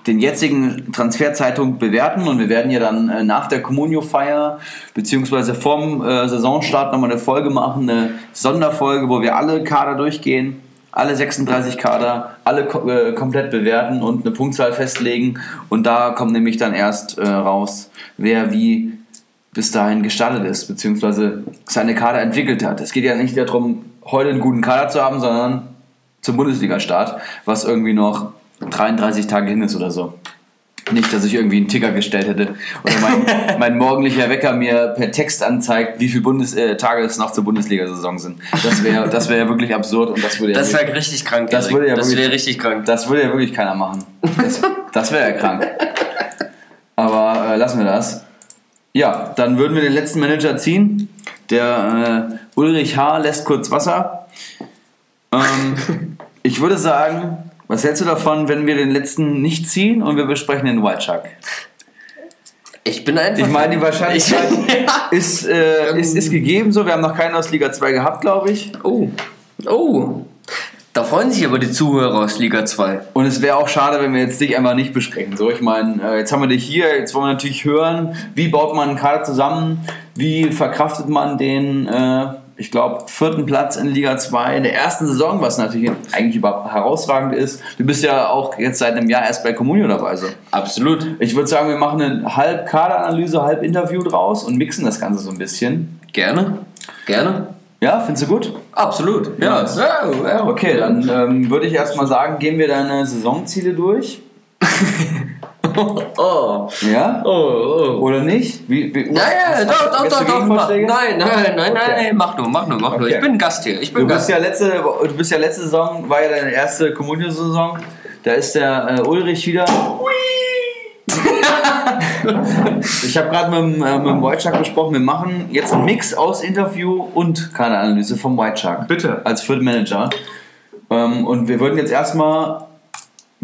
den jetzigen Transferzeitpunkt bewerten und wir werden ja dann äh, nach der Communio-Feier beziehungsweise vorm äh, Saisonstart nochmal eine Folge machen, eine Sonderfolge, wo wir alle Kader durchgehen alle 36 Kader, alle äh, komplett bewerten und eine Punktzahl festlegen. Und da kommt nämlich dann erst äh, raus, wer wie bis dahin gestartet ist, beziehungsweise seine Kader entwickelt hat. Es geht ja nicht darum, heute einen guten Kader zu haben, sondern zum Bundesliga-Start, was irgendwie noch 33 Tage hin ist oder so. Nicht, dass ich irgendwie einen Ticker gestellt hätte oder mein, [laughs] mein morgendlicher Wecker mir per Text anzeigt, wie viele Bundes äh, Tage es noch zur Bundesliga-Saison sind. Das wäre das wär ja wirklich absurd und das würde ja Das wäre richtig krank. Das würde ja das wirklich- wäre richtig krank. das würde ja wirklich keiner machen. Das, das wäre ja krank. Aber äh, lassen wir das. Ja, dann würden wir den letzten Manager ziehen. Der äh, Ulrich H. lässt kurz Wasser. Ähm, ich würde sagen, was hältst du davon, wenn wir den letzten nicht ziehen und wir besprechen den White Shark? Ich bin einfach. Ich meine, die Wahrscheinlichkeit Ich, [laughs] ist, äh, ist, ist gegeben so. Wir haben noch keinen aus Liga 2 gehabt, glaube ich. oh. Oh. Da freuen sich aber die Zuhörer aus Liga 2. Und es wäre auch schade, wenn wir jetzt dich einfach nicht besprechen. So, ich meine, äh, jetzt haben wir dich hier, jetzt wollen wir natürlich hören, wie baut man einen Kader zusammen, wie verkraftet man den, äh, ich glaube, vierten Platz in Liga 2 in der ersten Saison, was natürlich eigentlich über herausragend ist. Du bist ja auch jetzt seit einem Jahr erst bei Comunio dabei. So. Absolut. Ich würde sagen, wir machen eine halb Kaderanalyse, halb Interview draus und mixen das Ganze so ein bisschen. Gerne. Gerne. Ja, findest du gut? Absolut. Ja. ja, ja. Okay, dann ähm, würde ich erstmal sagen, gehen wir deine Saisonziele durch. [laughs] [laughs] Oh. Ja? Oh, oh. Oder nicht? Wie, wie, Ja, ja, hast- doch, hast- doch, doch, doch. Gegenvorschläge? Nein, nein, nein, Okay. nein, mach nur, mach nur, mach nur. Okay. Ich bin Gast hier. Ich bin Du Gast. bist ja letzte, du bist ja letzte Saison, war ja deine erste Kommunio-Saison. Da ist der äh, Ulrich wieder. [laughs] ich habe gerade mit, dem, äh, mit dem White Shark besprochen, wir machen jetzt einen Mix aus Interview und Kaderanalyse vom White Shark. Bitte. Als Third Manager. Ähm, und wir würden jetzt erstmal.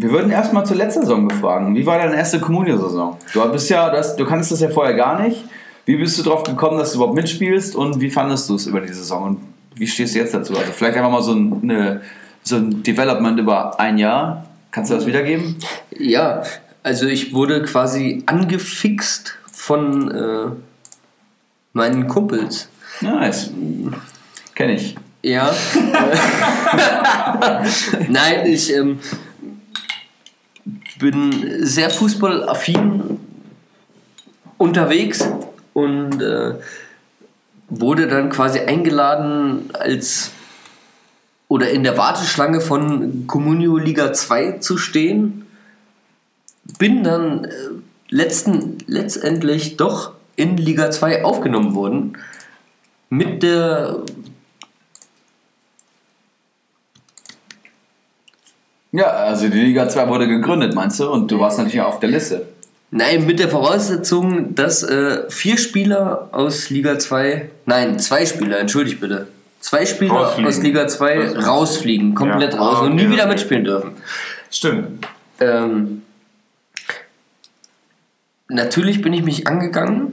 Wir würden erstmal zur letzten Saison befragen. Wie war deine erste Kommunio-Saison? Du bist ja, das, du kannst das ja vorher gar nicht. Wie bist du drauf gekommen, dass du überhaupt mitspielst und wie fandest du es über die Saison und wie stehst du jetzt dazu? Also vielleicht einfach mal so ein, eine, so ein Development über ein Jahr. Kannst du das wiedergeben? Ja, also ich wurde quasi angefixt von äh, meinen Kumpels. Nice. Kenn ich. Ja. [laughs] [laughs] Nein, ich ähm, bin sehr fußballaffin unterwegs und äh, wurde dann quasi eingeladen als oder in der Warteschlange von Comunio Liga 2 zu stehen. Bin dann äh, letzten, letztendlich doch in Liga 2 aufgenommen worden. Mit der Ja, also die Liga 2 wurde gegründet, meinst du? Und du warst natürlich auf der Liste. Nein, mit der Voraussetzung, dass äh, vier Spieler aus Liga 2, nein, zwei Spieler, entschuldigt bitte. Zwei Spieler Rausfliegen. aus Liga 2 rausfliegen, komplett Ja. raus Ah, und nie wieder mitspielen dürfen. Stimmt. Ähm, natürlich bin ich mich angegangen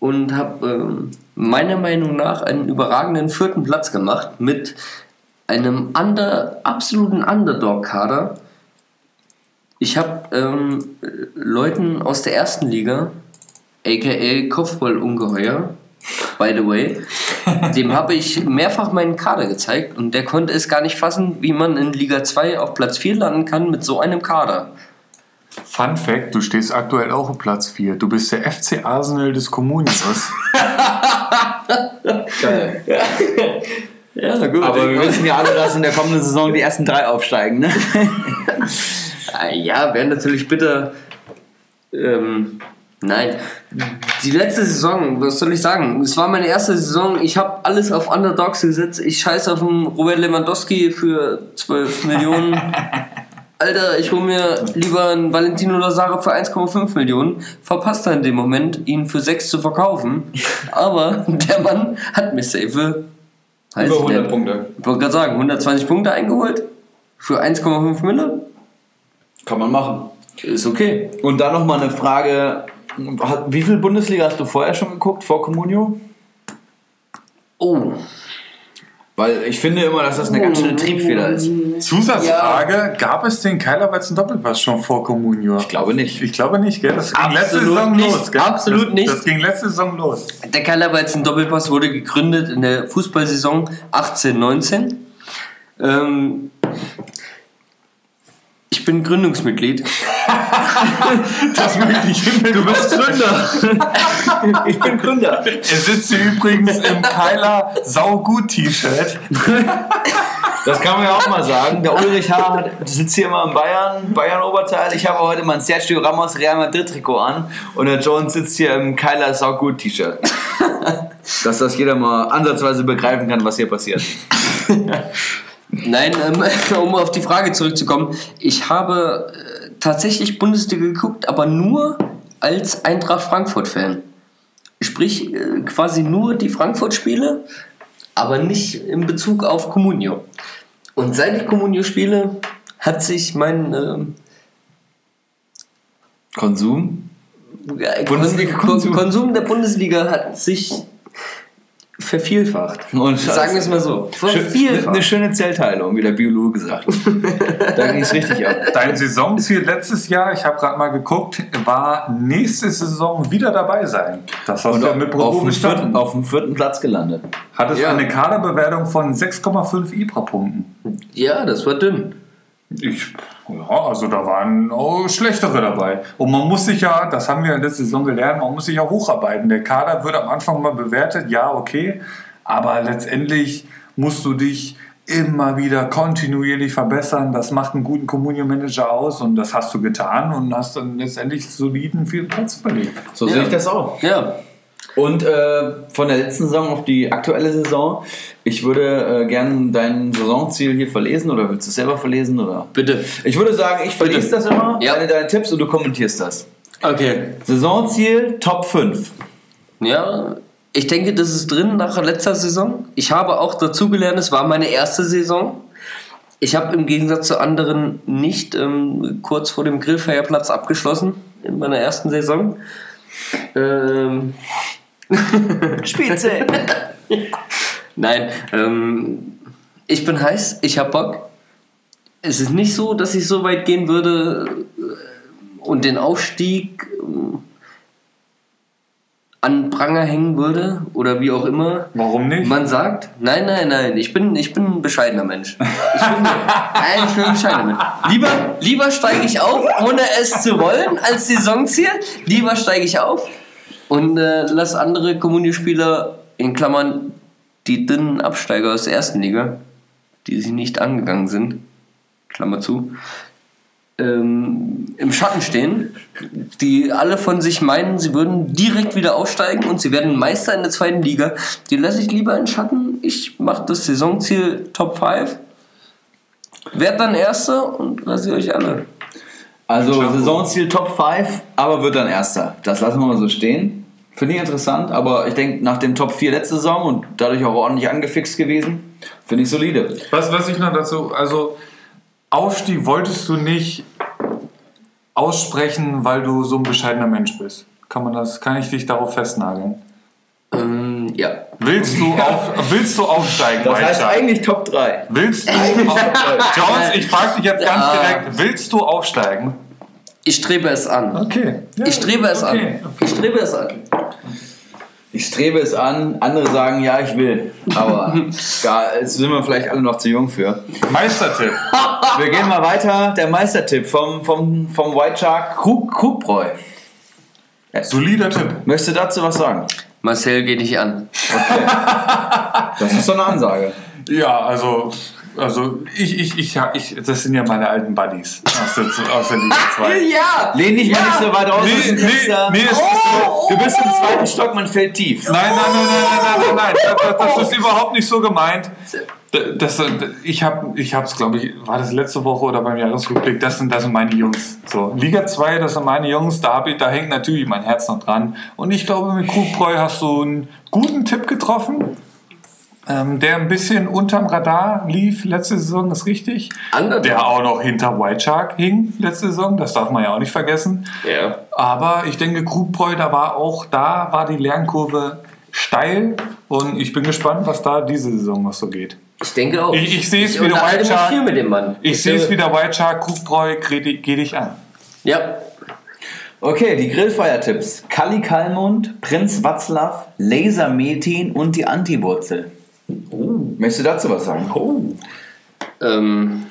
und habe ähm, meiner Meinung nach einen überragenden vierten Platz gemacht mit einem under, absoluten Underdog-Kader. Ich habe ähm, Leuten aus der ersten Liga, aka Kopfballungeheuer, by the way, [laughs] dem habe ich mehrfach meinen Kader gezeigt und der konnte es gar nicht fassen, wie man in Liga 2 auf Platz 4 landen kann mit so einem Kader. Fun Fact: Du stehst aktuell auch auf Platz 4. Du bist der FC Arsenal des Kommunios. [laughs] Geil. [laughs] Ja, gut. Aber wir wissen ja alle, dass in der kommenden Saison die ersten drei aufsteigen, ne? [laughs] Ja, wäre natürlich bitter. Ähm, nein. Die letzte Saison, was soll ich sagen? Es war meine erste Saison. Ich habe alles auf Underdogs gesetzt. Ich scheiße auf den Robert Lewandowski für 12 [laughs] Millionen. Alter, ich hole mir lieber einen Valentino Lazare für 1,5 Millionen. Verpasst er in dem Moment, ihn für 6 zu verkaufen. Aber der Mann hat mir safe. Weiß ich nicht. Punkte. Ich wollte gerade sagen, 120 Punkte eingeholt. Für 1,5 Mille. Kann man machen. Ist okay. Und dann nochmal eine Frage. Wie viel Bundesliga hast du vorher schon geguckt, vor Comunio? Oh. Weil ich finde immer, dass das eine ganz schöne Triebfeder ist. Zusatzfrage: Gab es den Keilerweizen Doppelpass schon vor Comunio? Ich glaube nicht. Ich glaube nicht, gell? Das ging letzte Absolut Saison nicht. los, gell? Absolut das, nicht. Das ging letzte Saison los. Der Kellerweizen Doppelpass wurde gegründet in der Fußballsaison 18-19. Ähm, ich bin Gründungsmitglied. [laughs] Das möchte ich [laughs] immer Du bist Gründer. [laughs] ich bin Gründer. Er sitzt hier übrigens im Keiler Saugut-T-Shirt. Das kann man ja auch mal sagen. Der Ulrich H. Sitzt hier immer in Bayern, Bayern-Oberteil. Ich habe heute mein Sergio Ramos Real Madrid-Trikot an und der Jones sitzt hier im Keiler Saugut-T-Shirt. Dass das jeder mal ansatzweise begreifen kann, was hier passiert. Nein, ähm, [laughs] um auf die Frage zurückzukommen. Ich habe äh, tatsächlich Bundesliga geguckt, aber nur als Eintracht Frankfurt-Fan. Sprich, äh, quasi nur die Frankfurt-Spiele, aber nicht in Bezug auf Comunio. Und seit ich Comunio spiele, hat sich mein ähm, Konsum? äh, Bundesliga-Konsum. Kon Konsum der Bundesliga hat sich vervielfacht. Und Sagen wir es mal so. Schön, Vervielfacht. eine schöne Zellteilung, wie der Biologe gesagt hat. da ging es richtig ab. Dein Saisonziel letztes Jahr, ich habe gerade mal geguckt, war nächste Saison wieder dabei sein. Das hast Und du ja mit auf, dem vierten, bestanden. auf dem vierten Platz gelandet. Hattest Ja. eine Kaderbewertung von 6,5 IBRA-Punkten. Ja, das war dünn. Ich, ja, also da waren auch schlechtere dabei. Und man muss sich ja, das haben wir in letzter Saison gelernt, man muss sich ja hocharbeiten. Der Kader wird am Anfang mal bewertet, ja, okay, aber letztendlich musst du dich immer wieder kontinuierlich verbessern. Das macht einen guten Communio-Manager aus und das hast du getan und hast dann letztendlich soliden vierten Platz belegt. So Ja. sehe ich das auch. Ja, Und äh, von der letzten Saison auf die aktuelle Saison, ich würde äh, gerne dein Saisonziel hier verlesen oder willst du es selber verlesen? Oder? bitte. Ich würde sagen, ich verlese das immer, Ja. deine, deine Tipps und du kommentierst das. Okay. Saisonziel Top 5. Ja, ich denke, das ist drin nach letzter Saison. Ich habe auch dazugelernt, es war meine erste Saison. Ich habe im Gegensatz zu anderen nicht ähm, kurz vor dem Grillfeierplatz abgeschlossen in meiner ersten Saison. Ähm, [laughs] Spitze. [laughs] Nein, ähm, ich bin heiß, ich hab Bock. Es ist nicht so, dass ich so weit gehen würde äh, und den Aufstieg ähm, an Pranger hängen würde oder wie auch immer. Warum nicht? Man sagt, nein, nein, nein, ich bin, ich bin ein bescheidener Mensch. Ich bin, nein, ich bin ein bescheidener Mensch. Lieber, lieber steige ich auf, ohne es zu wollen, als Saisonziel. Lieber steige ich auf und äh, lass andere Kommuniospieler, in Klammern die dünnen Absteiger aus der ersten Liga, die sich nicht angegangen sind, Klammer zu, ähm, im Schatten stehen, die alle von sich meinen, sie würden direkt wieder aufsteigen und sie werden Meister in der zweiten Liga. Die lasse ich lieber in Schatten. Ich mache das Saisonziel Top 5, werd dann Erster und lasse euch alle. Also Saisonziel Top 5, aber wird dann Erster. Das lassen wir mal so stehen. Finde ich interessant, aber ich denke, nach dem Top 4 letzte Saison und dadurch auch ordentlich angefixt gewesen, finde ich solide. Was, was ich noch dazu, also Aufstieg wolltest du nicht aussprechen, weil du so ein bescheidener Mensch bist. Kann man das, kann ich dich darauf festnageln? Ähm, ja. Willst du, auf, willst du aufsteigen, Das heißt Waldschak? eigentlich Top 3. Willst du, Jones, ich frage dich jetzt ganz Ja. direkt, willst du aufsteigen? Ich strebe es an. Okay. Ja, Ich strebe es okay. an. Ich strebe es an. Ich strebe es an, andere sagen, ja, ich will. Aber [laughs] da sind wir vielleicht alle noch zu jung für. Meistertipp. [laughs] Wir gehen mal weiter. Der Meistertipp vom, vom, vom White Shark Krug, Krugbräu. Solider Tipp. Möchtest du dazu was sagen? Marcel geht nicht an. Das ist so eine Ansage. Ja, also, also ich, ich, ich, ich, das sind ja meine alten Buddies aus der, aus der Liga 2. Ja! Lehn dich mal nicht so weit raus Nee, aus nee, Fenster. nee, es ist so. Du bist im zweiten Stock, man fällt tief. Nein, nein, nein, nein, nein, nein, nein, nein. Das, das ist überhaupt nicht so gemeint. Das, ich habe ich es, glaube ich, war das letzte Woche oder beim Jahresrückblick, das sind, das sind meine Jungs. So, Liga 2, das sind meine Jungs, da, hab ich, da hängt natürlich mein Herz noch dran. Und ich glaube, mit Krugbräu hast du einen guten Tipp getroffen, ähm, der ein bisschen unterm Radar lief letzte Saison, ist richtig. Underdog. Der auch noch hinter White Shark hing letzte Saison, das darf man ja auch nicht vergessen. Ja. Aber ich denke, Krugbräu, da war auch da war die Lernkurve steil und ich bin gespannt, was da diese Saison noch so geht. Ich denke auch. Ich- ich sehe es Ich wieder White Shark. viel mit dem Mann. Ich sehe es wieder White Shark, Krugbräu, geh, geh dich an. Ja. Okay, die Grillfeiertipps. Kali Kalmund, Prinz Watzlaw, Laser Metin und die Antiwurzel. Möchtest du dazu was sagen? Oh. Ähm,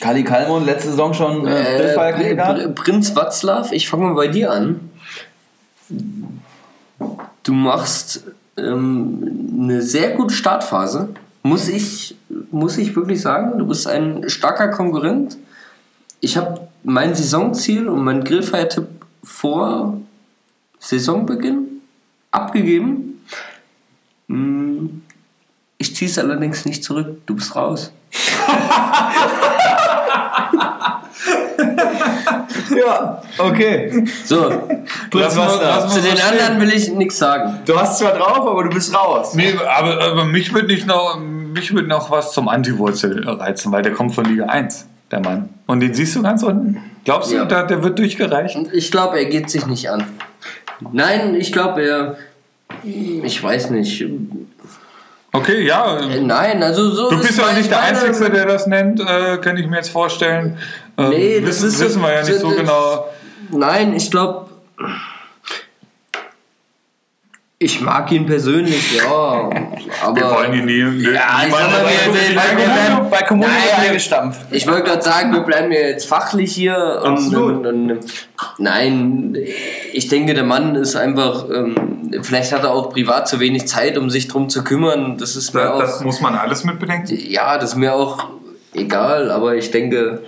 Kali Kalmund, letzte Saison schon äh, äh, Grillfeierkandidat? Pr- Prinz Václav, ich fange mal bei dir an. Du machst ähm, eine sehr gute Startphase. Muss ich, muss ich wirklich sagen, du bist ein starker Konkurrent. Ich habe mein Saisonziel und mein Grillfeiertipp vor Saisonbeginn abgegeben. Hm, Ich ziehe es allerdings nicht zurück. Du bist raus. [laughs] [laughs] Ja, okay. So, Lass was da. lass zu den so stehen. anderen will ich nichts sagen. Du hast zwar drauf, aber du bist raus. Nee, aber, aber mich würde nicht noch, mich würde noch was zum Anti-Wurzel reizen, weil der kommt von Liga 1, der Mann. Und den siehst du ganz unten. Glaubst du, Ja. der, der wird durchgereicht? Ich glaube, er geht sich nicht an. Nein, ich glaube, er. Ich weiß nicht. Okay, ja. Nein, also so. Du ist bist ja nicht der Einzige, der das nennt, äh, kann ich mir jetzt vorstellen. Ähm, Nee, das wissen, ist so- wissen wir ja nicht so das- genau. Nein, ich glaube. Ich mag ihn persönlich, ja. Aber. Wir wollen ihn nie. Ja, ich sag mal, wir- wir- Bei wir- bei Kommune Nein, eingestampft. Ich wollte gerade sagen, wir bleiben ja jetzt fachlich hier. Und, Absolut. Und, und, nein, ich denke, der Mann ist einfach, ähm, vielleicht hat er auch privat zu wenig Zeit, um sich drum zu kümmern. Das ist mir Das, auch, das muss man alles mit bedenken. ja, das ist mir auch egal, aber ich denke,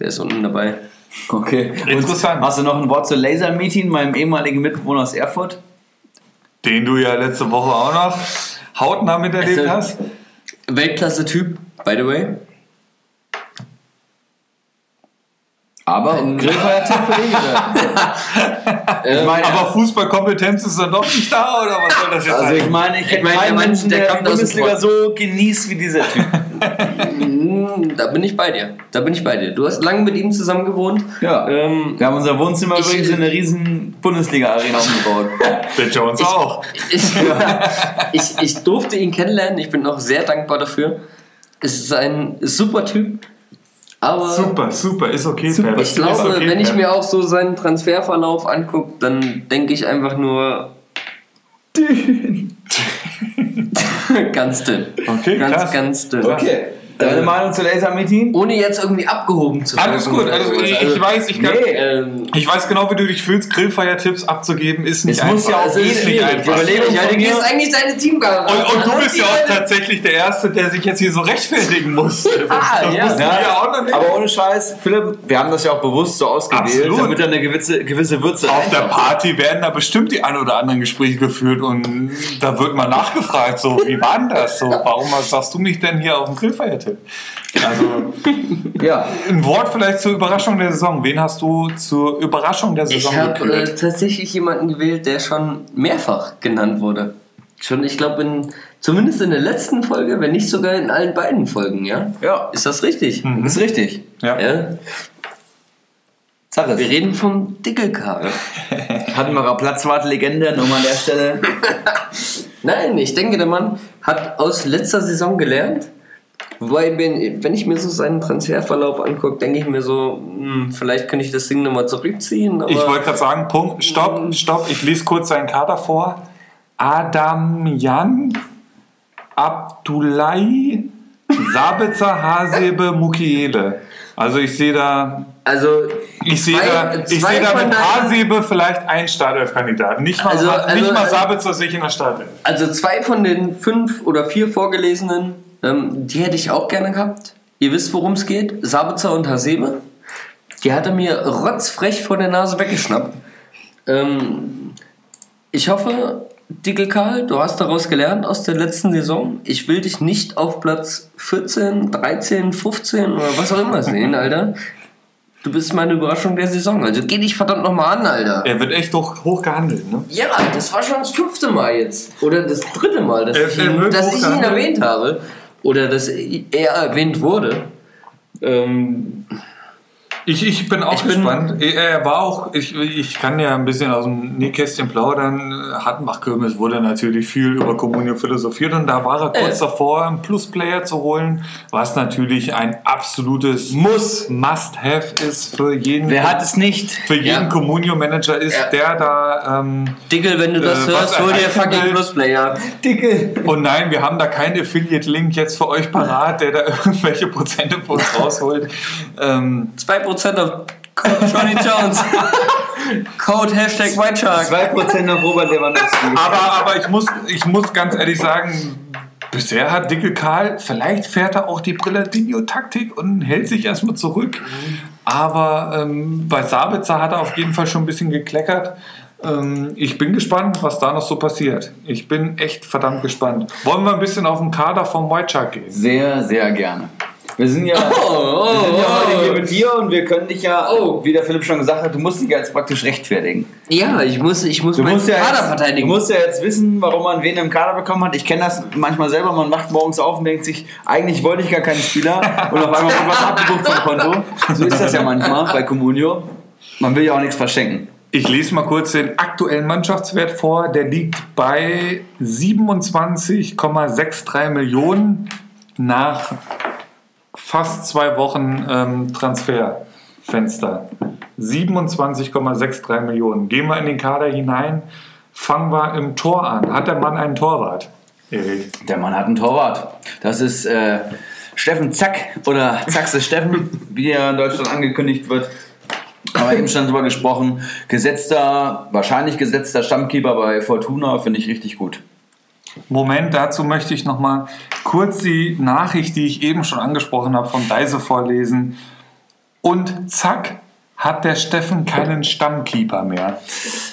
der ist unten dabei. Okay. Interessant. Und hast du noch ein Wort zu Laser Meeting, meinem ehemaligen Mitbewohner aus Erfurt? Den du ja letzte Woche auch noch hautnah miterlebt Also- hast. Weltklasse-Typ, by the way. Aber ein Grillfeiertipp für oder? [laughs] ich meine, Aber Fußballkompetenz ist dann doch nicht da, oder was soll das jetzt also sein? ich meine, ich meine, keinen der Menschen, der der, dem Bundesliga so genießt wie dieser Typ. [laughs] Da bin ich bei dir. Da bin ich bei dir. Du hast lange mit ihm zusammen gewohnt. Ja. Ähm, Wir haben unser Wohnzimmer Ich- übrigens in eine riesen Bundesliga-Arena umgebaut. [laughs] Der Jones auch. Ich, [laughs] ich, ich durfte ihn kennenlernen, ich bin auch sehr dankbar dafür. Es ist ein super Typ, aber Super, super, ist okay. Super. ich glaube, wenn ich mir auch so seinen Transferverlauf angucke, dann denke ich einfach nur. [laughs] ganz dünn. Okay, ganz, krass. ganz dünn. Okay. Deine Meinung zu Laser Meeting? Ohne jetzt irgendwie abgehoben zu Alles gut, oder alles gut. sowas. Ich, Also, ich weiß, ich kann. Nee. ähm, Ich weiß genau, wie du dich fühlst. Grillfeiertipps abzugeben ist nicht Es muss einfach. ja auch ist nicht einfach. Von du mir- gehst eigentlich deine Teamkamera. Und, und du bist ja auch tatsächlich der Erste, der sich jetzt hier so rechtfertigen muss. [laughs] Ah, das ja. Ja, ja auch noch nicht. Aber ohne Scheiß, Philipp, wir haben das ja auch bewusst so ausgewählt, Absolut. damit da eine gewisse, gewisse Würze Auf der. Party werden da bestimmt die ein oder anderen Gespräche geführt und da wird mal nachgefragt, so, wie war denn das? So, warum sagst du mich denn hier auf dem Grillfeiertipp? Also, [laughs] Ja. ein Wort vielleicht zur Überraschung der Saison. Wen hast du zur Überraschung der Saison Ich habe äh, tatsächlich jemanden gewählt, der schon mehrfach genannt wurde. Schon, ich glaube, in, zumindest in der letzten Folge, wenn nicht sogar in allen beiden Folgen, ja? Ja, Ist das richtig? Hm. ist richtig. Ja. Ja? Sag es. Wir reden vom Dickelkarl. [laughs] Hatten wir Platzwart-Legende nochmal an der Stelle. [laughs] Nein, ich denke, der Mann hat aus letzter Saison gelernt. Wobei, wenn, wenn ich mir so seinen Transferverlauf angucke, denke ich mir so, hm, vielleicht könnte ich das Ding nochmal zurückziehen. Ich wollte gerade sagen, Punkt, stopp, stopp, ich lese kurz seinen Kader vor. Adam Jan, Abdullahi, Sabitzer, Hasebe, Mukiele. Also ich sehe da, also, ich sehe da, ich sehe da mit Hasebe vielleicht einen Startelf-Kandidaten. Nicht mal, Also- nicht also- mal Sabitzer sehe ich in der Startelf. also zwei von den fünf oder vier vorgelesenen, ähm, die hätte ich auch gerne gehabt. Ihr wisst, worum es geht. Sabitzer und Hasebe. Die hat er mir rotzfrech vor der Nase weggeschnappt. Ähm, ich hoffe, Dickel Karl, du hast daraus gelernt aus der letzten Saison. Ich will dich nicht auf Platz 14, 13, 15 oder was auch immer sehen, Alter. Du bist meine Überraschung der Saison. Also geh dich verdammt nochmal an, Alter. Er wird echt hoch, hoch gehandelt, ne? Ja, das war schon das fünfte Mal jetzt. Oder das dritte Mal, dass Er- ich ihn, dass ich ihn erwähnt habe. Oder dass er erwähnt wurde. Ähm, Ich, ich bin auch Ich bin- gespannt. er war auch, ich, ich kann ja ein bisschen aus dem Nähkästchen plaudern. Hattenbach-Kirmes wurde natürlich viel über Kommunio philosophiert und da war er kurz Äh. davor, einen Plus-Player zu holen, was natürlich ein absolutes Muss, Must-Have ist für jeden, Wer hat es nicht? für jeden Ja. Kommunio-Manager ist, Ja. der da ähm, Dickel, wenn du das Äh, hörst, hol dir fucking. Plusplayer. Dicke. Und nein, wir haben da keinen Affiliate-Link jetzt für euch parat, der da [laughs] irgendwelche Prozente für uns rausholt. Ähm, 2% auf Code Johnny Jones. [laughs] Code Hashtag White Shark. 2% auf Robert Lewandowski. aber, aber ich, muss, ich muss ganz ehrlich sagen, bisher hat Dicke Karl, vielleicht fährt er auch die Brillardinho-Taktik und hält sich erstmal zurück. Aber ähm, bei Sabitzer hat er auf jeden Fall schon ein bisschen gekleckert. Ähm, ich bin gespannt, was da noch so passiert. Ich bin echt verdammt gespannt. Wollen wir ein bisschen auf den Kader vom White Shark gehen? Sehr, sehr gerne. Wir sind ja, Oh, wir sind ja heute hier oh, mit dir und wir können dich ja, Oh. wie der Philipp schon gesagt hat, du musst dich jetzt praktisch rechtfertigen. Ja, ich muss, ich muss Du meinen musst, ja Kader jetzt, du verteidigen. musst ja jetzt wissen, warum man wen im Kader bekommen hat. Ich kenne das manchmal selber. Man wacht morgens auf und denkt sich, eigentlich wollte ich gar keinen Spieler [laughs] und auf einmal wird was abgebucht vom Konto. So ist das ja manchmal bei Comunio. Man will ja auch nichts verschenken. Ich lese mal kurz den aktuellen Mannschaftswert vor. Der liegt bei 27,63 Millionen nach fast zwei Wochen ähm, Transferfenster. 27,63 Millionen. Gehen wir in den Kader hinein. Fangen wir im Tor an. Hat der Mann einen Torwart? Erik. Der Mann hat einen Torwart. Das ist äh, Steffen Zack oder Zackse [laughs] Steffen, wie er in Deutschland angekündigt wird. Aber eben schon drüber gesprochen. Gesetzter, wahrscheinlich gesetzter Stammkeeper bei Fortuna finde ich richtig gut. Moment, dazu möchte ich noch mal kurz die Nachricht, die ich eben schon angesprochen habe, von Deise vorlesen. Und zack, hat der Steffen keinen Stammkeeper mehr.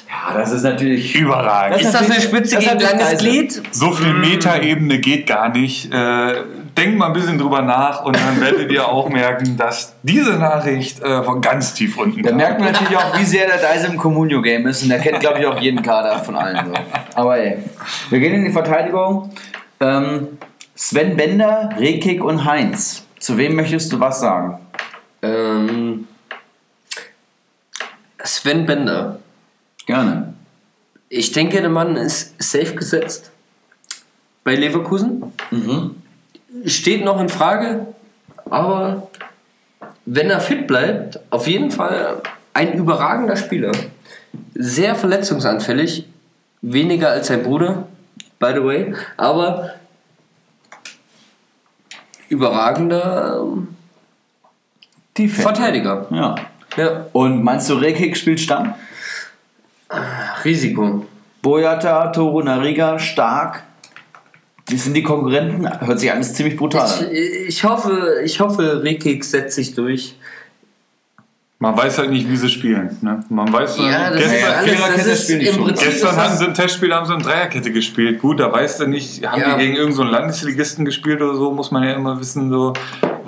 Ja, das ist natürlich. Überragend. Ist das eine Spitze Das gegen Preise. Glied? So viel Metaebene geht gar nicht. Äh, denkt mal ein bisschen drüber nach und dann werdet ihr auch merken, dass diese Nachricht äh, von ganz tief unten Da kam. merkt man natürlich auch, wie sehr der Deise im Communio-Game ist. Und der kennt, glaube ich, auch jeden Kader von allen. So. Aber ey, wir gehen in die Verteidigung. Ähm, Sven Bender, Rekik und Heinz. Zu wem möchtest du was sagen? Ähm, Sven Bender. Gerne. Ich denke, der Mann ist safe gesetzt bei Leverkusen. Mhm. Steht noch in Frage, aber wenn er fit bleibt, auf jeden Fall ein überragender Spieler. Sehr verletzungsanfällig, weniger als sein Bruder, by the way, aber überragender ähm, Defense. Verteidiger. Ja. Ja, Und meinst du, Rekik spielt Stamm? Risiko. Boyata, Toro Nariga, stark. Die sind die Konkurrenten. Hört sich alles ziemlich brutal Ich, an. ich hoffe, ich hoffe, Rekik setzt sich durch. Man weiß halt nicht, wie sie spielen. Ne? Man weiß, Ja, gestern, ist alles, Viererkette das ist spielen die im schon. Prinzip Gestern ist hatten sie ein Testspiel, haben sie eine Dreierkette gespielt. Gut, da weißt du nicht, haben Ja. die gegen irgendeinen so Landesligisten gespielt oder so, muss man ja immer wissen, so,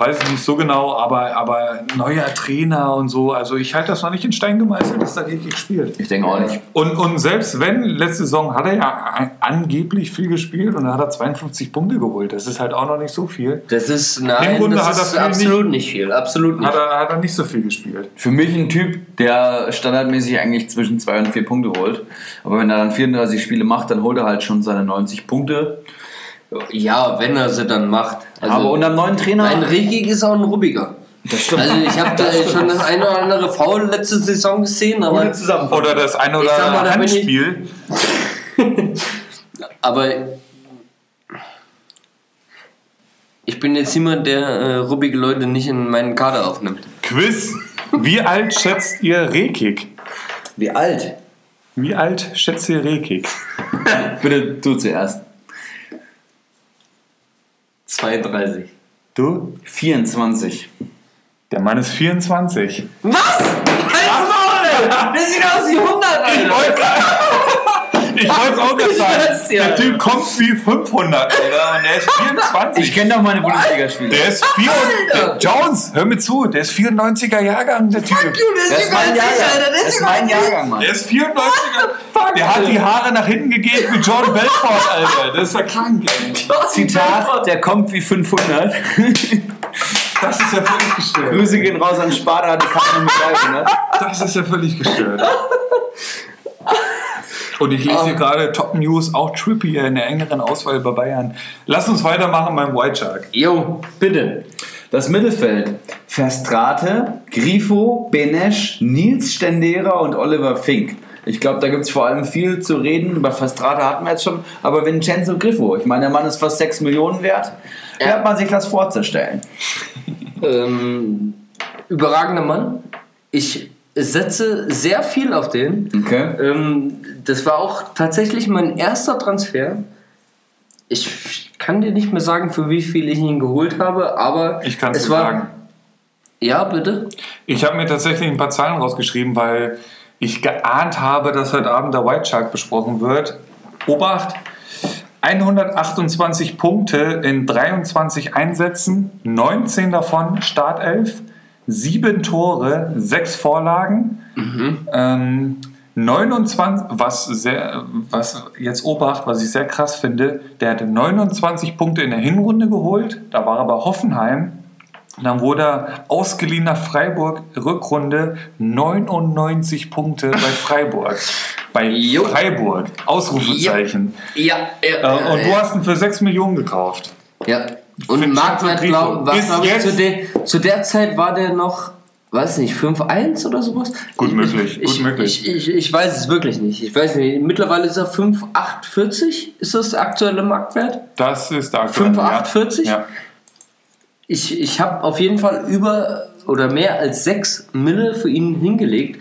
weiß ich nicht so genau, aber, aber neuer Trainer und so, also ich halte das noch nicht in Stein gemeißelt, dass da richtig spielt. Ich denke auch nicht. Und, und selbst wenn, letzte Saison hat er ja an- angeblich viel gespielt und da hat er 52 Punkte geholt. Das ist halt auch noch nicht so viel. das ist, nein, Hinrunde das hat ist absolut nicht viel. Absolut nicht. Hat er, hat er nicht so viel gespielt. Für mich ein Typ, der standardmäßig eigentlich zwischen 2 und 4 Punkte holt. Aber wenn er dann 34 Spiele macht, dann holt er halt schon seine 90 Punkte. Ja, wenn er sie dann macht. Also, Aber unter dem neuen Trainer. ein Regig ist auch ein Rubbiger. das stimmt. Also ich habe da schon das eine oder andere Foul letzte Saison gesehen, aber, Zusammenfassung. Oder das eine Ich oder andere Handspiel. [laughs] aber ich bin jetzt jemand, der äh, rubbige Leute nicht in meinen Kader aufnimmt. Quiz. Wie alt schätzt ihr Rekik? Wie alt? Wie alt schätzt ihr Rekik? [laughs] Bitte du zuerst. 32. Du? 24. Der Mann ist 24. Was? Halt's Maul! [laughs] Der sieht aus wie 100, Alter! Ich wollte es auch gerade Ich sagen. [laughs] weiß ja. Der Typ kommt wie 500, Alter. Und der ist [laughs] 24. Ich kenne doch meine Bundesligaspiele. der ist 4 Alter. Jones, hör mir zu. Der ist 94er Jahrgang, der Typ. Das ist mein Jahrgang. Das ist mein Jahrgang, Mann. Der ist 94er. Der hat die Haare nach hinten gegeben wie Jordan Belfort, Alter. Das ist ja krank, ey. [laughs] Zitat, der kommt wie 500. Das ist ja völlig gestört. Grüße gehen raus an Sparta, die keine Medaille, ne? Das ist ja völlig gestört. Und ich lese hier gerade Top News, auch Trippier in der engeren Auswahl bei Bayern. Lass uns weitermachen beim White Shark. Jo, bitte. Das Mittelfeld. Verstrate, Grifo, Benesch, Nils Stendera und Oliver Fink. Ich glaube, da gibt es vor allem viel zu reden. Über Verstrate hatten wir jetzt schon. Aber Vincenzo Grifo, ich meine, der Mann ist fast 6 Millionen wert. Wie Ja. hat man sich das vorzustellen? Ähm, überragender Mann. Ich setze sehr viel auf den. Okay. Ähm, das war auch tatsächlich mein erster Transfer. Ich kann dir nicht mehr sagen, für wie viel ich ihn geholt habe, aber Ich kann es war. sagen. Ja, bitte. Ich habe mir tatsächlich ein paar Zahlen rausgeschrieben, weil ich geahnt habe, dass heute Abend der White Shark besprochen wird. Obacht! 128 Punkte in 23 Einsätzen, 19 davon Startelf, 7 Tore, 6 Vorlagen, ähm, 29, was, sehr, was jetzt Obacht, was ich sehr krass finde, der hatte 29 Punkte in der Hinrunde geholt, da war er bei Hoffenheim, dann wurde er ausgeliehen nach Freiburg, Rückrunde 99 Punkte bei [laughs] Freiburg. Bei Jo. Freiburg, Ausrufezeichen. Ja, Äh, ja. und du hast ihn für 6 Millionen gekauft. Ja. Und Marktwert, Grifo. glaub, ich, zu, der, zu der Zeit war der noch, weiß nicht, 5-1 oder sowas? Gut Ich- möglich, Ich, gut möglich. Ich, ich, ich weiß es wirklich nicht. Ich weiß nicht. Mittlerweile ist er 5,840. Ist das der aktuelle Marktwert? Das ist der aktuelle. 5,48? Ja. Ich, ich habe auf jeden Fall über oder mehr als 6 Mille für ihn hingelegt.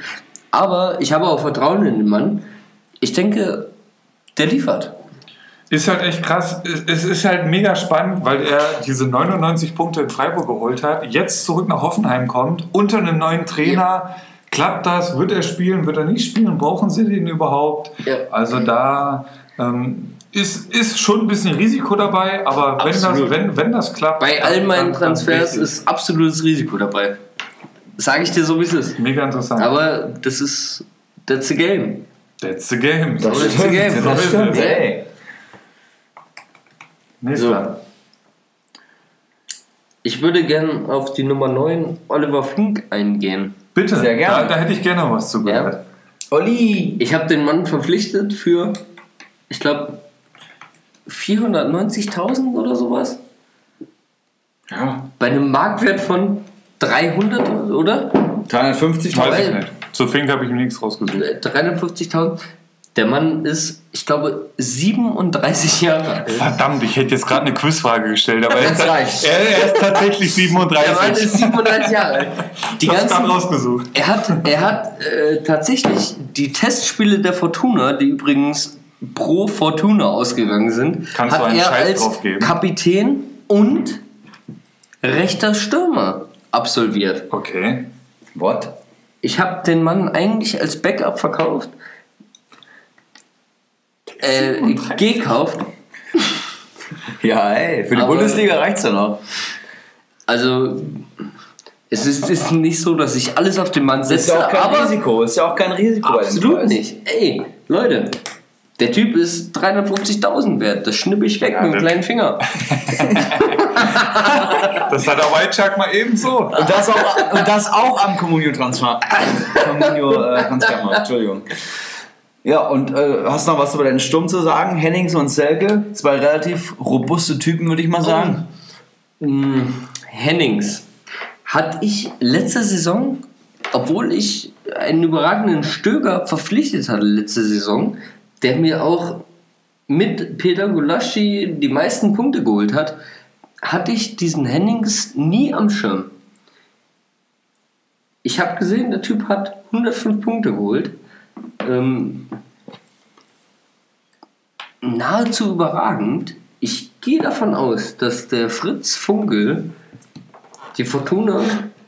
Aber ich habe auch Vertrauen in den Mann. Ich denke, der liefert. Ist halt echt krass. Es- ist halt mega spannend, weil er diese 99 Punkte in Freiburg geholt hat, jetzt zurück nach Hoffenheim kommt, unter einem neuen Trainer. Klappt das? Wird er spielen? Wird er nicht spielen? Brauchen sie den überhaupt? Ja. Also da ähm, ist, ist schon ein bisschen Risiko dabei, aber wenn das, wenn, wenn das klappt. Bei all meinen Transfers ist absolutes Risiko dabei. Sage ich dir so, wie es ist. mega interessant. Aber das ist, that's the game. That's the game. Das So ist stimmt, es. das So. Nächster. Ich würde gern auf die Nummer 9 Oliver Fink eingehen. Bitte, Sehr gerne. Da, da hätte ich gerne was zu Ja. gehört. Olli! Ich habe den Mann verpflichtet für, ich glaube, 490.000 oder sowas. Ja. Bei einem Marktwert von 300, oder? 350 Weiß Weil- ich nicht. Zu Fink habe ich mir nichts rausgesucht. Äh, 350.000. Der Mann ist, ich glaube, 37 [laughs] Jahre alt. Verdammt, ich hätte jetzt gerade eine Quizfrage gestellt, aber [laughs] er ist, Das er, ist tatsächlich Der Mann 37. ist 37 Jahre alt. Die hab's ganzen, rausgesucht. Er hat, er hat äh, tatsächlich die Testspiele der Fortuna, die übrigens pro Fortuna ausgegangen sind, Kannst du hat einen er Scheiß als drauf geben? Kapitän und rechter Stürmer absolviert. Okay. What? Ich habe den Mann eigentlich als Backup verkauft, äh, gekauft. Ja, ey, für die Aber- Bundesliga reicht's ja noch. Also es ist, ist nicht so, dass ich alles auf den Mann Ist setze, ja auch kein aber Risiko. Ist ja auch kein Risiko Absolut nicht. Ey, Leute, der Typ ist 350.000 wert. Das schnippe ich weg Ja, mit dem kleinen Finger. [laughs] Das hat der White Shark mal ebenso. Und das auch, und das auch am Communio-Transfer. Communio-Transfermarkt, Entschuldigung. Ja, und äh, hast noch was über deinen Sturm zu sagen? Hennings und Selke, zwei relativ robuste Typen, würde ich mal sagen. Hm, Hennings hatte ich letzte Saison, obwohl ich einen überragenden Stöger verpflichtet hatte letzte Saison, der mir auch mit Peter Gulaschi die meisten Punkte geholt hat, hatte ich diesen Hennings nie am Schirm. Ich habe gesehen, der Typ hat 105 Punkte geholt. Ähm, nahezu überragend. Ich gehe davon aus, dass der Fritz Funkel die Fortuna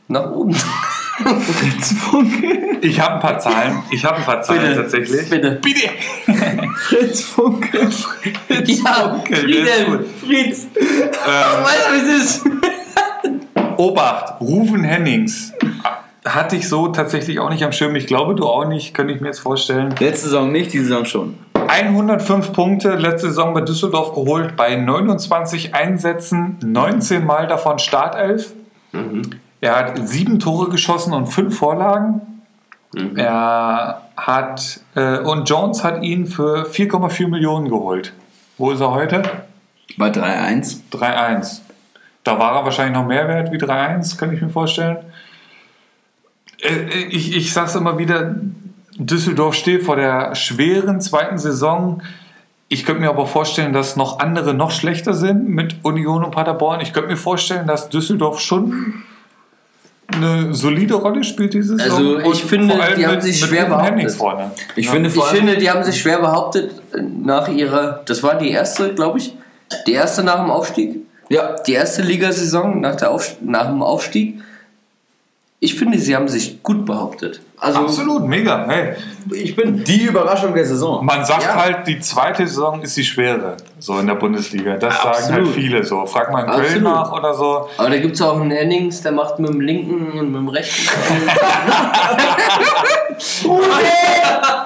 nach oben. [laughs] Fritz Funke. Ich habe ein paar Zahlen. Ich habe ein paar Zahlen tatsächlich. Bitte. Bitte. [laughs] Fritz Funke. Ja, Funkel, Frieden. Fritz. Ähm, Weißt du, wie es ist? Obacht, Rufen Hennings. Hatte ich so tatsächlich auch nicht am Schirm. Ich glaube, du auch nicht, könnte ich mir jetzt vorstellen. Letzte Saison nicht, diese Saison schon. 105 Punkte letzte Saison bei Düsseldorf geholt, bei 29 Einsätzen, 19 Mal davon Startelf. Er hat sieben Tore geschossen und fünf Vorlagen. Mhm. Er hat äh, und Jones hat ihn für 4,4 Millionen geholt. Wo ist er heute? Bei 3-1. 3-1. Da war er wahrscheinlich noch mehr wert wie 3-1, kann ich mir vorstellen. Äh, Ich, ich sage es immer wieder, Düsseldorf steht vor der schweren zweiten Saison. Ich könnte mir aber vorstellen, dass noch andere noch schlechter sind mit Union und Paderborn. Ich könnte mir vorstellen, dass Düsseldorf schon eine solide Rolle spielt diese Saison. Also ich Und finde, die haben mit- sich schwer behauptet. vorne. Ich Ja. finde Ich finde, die haben sich schwer behauptet äh, nach ihrer, das war die erste, glaube ich, die erste nach dem Aufstieg. ja, Die erste Ligasaison nach, der Aufst nach dem Aufstieg. Ich finde, sie haben sich gut behauptet. Also, Absolut, mega. Hey, ich bin die Überraschung der Saison. man sagt Ja. halt, die zweite Saison ist die schwere, so in der Bundesliga. Das sagen halt Absolut. viele so. Frag mal in Köln Absolut. nach oder so. aber da gibt es auch einen Hennings, der macht mit dem linken und mit dem rechten. [laughs]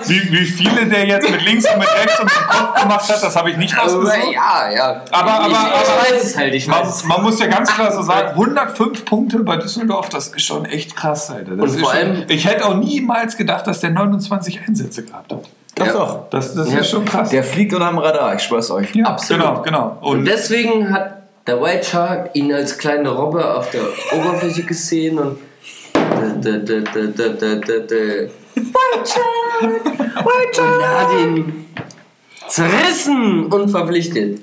Wie, wie viele der jetzt mit links und mit rechts und mit dem Kopf gemacht hat, das habe ich nicht Aber rausgesucht. ja, ja. Aber- aber- ich, ich aber- weiß es halt, ich Man, weiß man muss ja ganz klar so sagen, 105 Punkte bei Düsseldorf, das ist schon echt krass, Alter. Das Und ist vor schon, allem- ich hätte auch niemals gedacht, dass der 29 Einsätze gehabt hat. Doch, Ja. doch. Das, das Ja. ist schon krass. Der fliegt unterm Radar, ich schwör's euch. ja, Absolut. Genau, genau. Und Und deswegen hat der White Shark ihn als kleine Robbe auf der [laughs] Oberfläche gesehen und der, der, der White Shark, White [laughs] Shark. Und er hat ihn zerrissen und verpflichtet.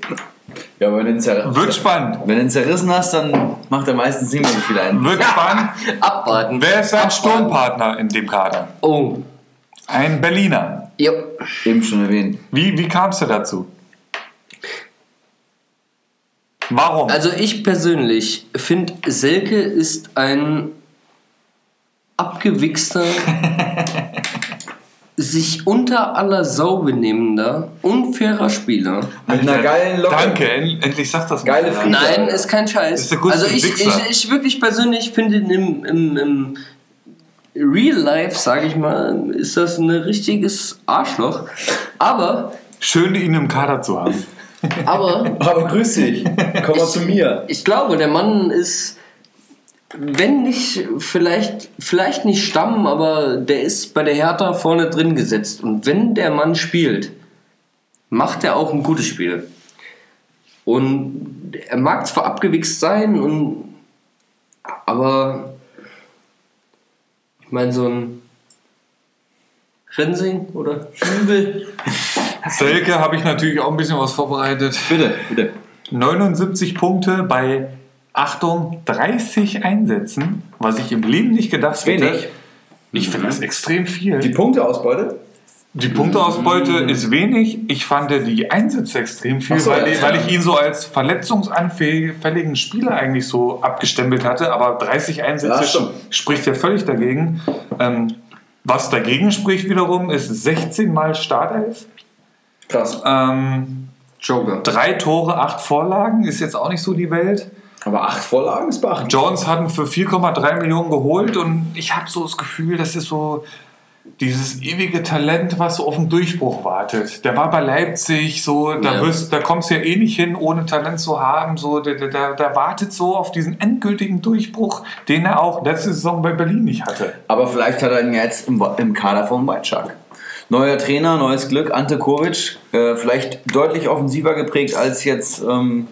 Ja, wenn du ihn, zer wird spannend. wenn du ihn zerrissen hast, dann macht er meistens nicht mehr so viel ein. Wird spannend. [laughs] Abwarten. Wer ist Abwarten. Sturmpartner in dem Kader? Oh, Ein Berliner. ja. Eben schon erwähnt. Wie, wie kamst du dazu? Warum? Also ich persönlich finde, Selke ist ein abgewichster, [laughs] sich unter aller Sau benehmender, unfairer Spieler. Mit einer geilen Locke. Danke, end- endlich sagt das Geile mal. Friede. Nein, ist kein Scheiß. Ist also ich, ich, ich wirklich persönlich finde im, im, im Real Life, sage ich mal, ist das ein richtiges Arschloch. Aber, Schön, ihn im Kader zu haben. aber Aber grüß dich. Komm mal zu mir. ich glaube, der Mann ist, wenn nicht, vielleicht, vielleicht nicht Stamm, aber der ist bei der Hertha vorne drin gesetzt. Und wenn der Mann spielt, macht er auch ein gutes Spiel. Und er mag zwar abgewichst sein, und, aber ich meine, so ein Rensing oder Übel. [laughs] Selke habe ich natürlich auch ein bisschen was vorbereitet. Bitte, bitte. 79 Punkte bei, Achtung, 30 Einsätzen, was ich im Leben nicht gedacht hätte. Wenig. Ich finde das extrem viel. Die Punkteausbeute? Die Punkteausbeute ist wenig. Ich fand die Einsätze extrem viel, so, weil, ja. ich, weil ich ihn so als verletzungsanfälligen Spieler eigentlich so abgestempelt hatte. Aber 30 Ja, Einsätze stimmt. spricht ja völlig dagegen. Ähm, was dagegen spricht wiederum, ist 16 Mal Startelf. Krass. Ähm, Joker. drei Tore, acht Vorlagen, ist jetzt auch nicht so die Welt. Aber acht Vorlagen ist beachtlich. Jones hat ihn für 4,3 Millionen geholt und ich habe so das Gefühl, das ist so dieses ewige Talent, was so auf den Durchbruch wartet. Der war bei Leipzig, so, da, Ja. wirst, da kommst du ja eh nicht hin, ohne Talent zu haben. So, der, der- der, der wartet so auf diesen endgültigen Durchbruch, den er auch letzte Saison bei Berlin nicht hatte. Aber vielleicht hat er ihn jetzt im, im Kader von White Shark. Neuer Trainer, neues Glück, Ante Kovic. Äh, vielleicht deutlich offensiver geprägt als jetzt ähm,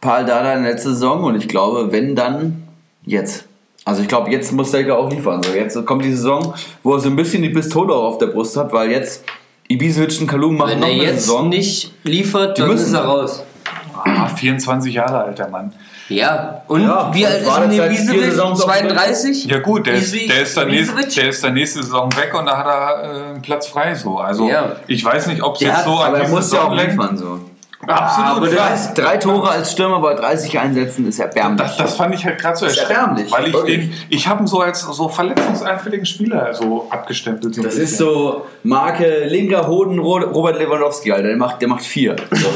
Paul Dada in der letzten Saison. Und ich glaube, wenn dann, jetzt. Also ich glaube, jetzt muss Selke auch liefern. So, jetzt kommt die Saison, wo er so ein bisschen die Pistole auch auf der Brust hat, weil jetzt Ibisevic und Kalum machen Wenn noch er eine jetzt Saison. nicht liefert, dann müssen ist er raus. Ah, 24 Jahre alt, der Mann. Ja, und Ja, wie alt war ist auf dem 32? Ja gut, der ist, der, ist dann nächst, Ibisevic? der ist dann nächste Saison weg und da hat er äh, einen Platz frei. So. Also Ja. ich weiß nicht, ob es Der jetzt hat- so an er ja Saison lenkt. liefern. So. Absolut, aber der Drei Tore als Stürmer bei 30 Einsätzen ist erbärmlich. Das, das fand ich halt gerade so erbärmlich, weil ich wirklich. den, ich habe ihn so als so verletzungsanfälligen Spieler so abgestempelt. So Das bisschen. ist so Marke linker Hoden Ro- Robert Lewandowski, Alter. Der macht, der macht vier. So.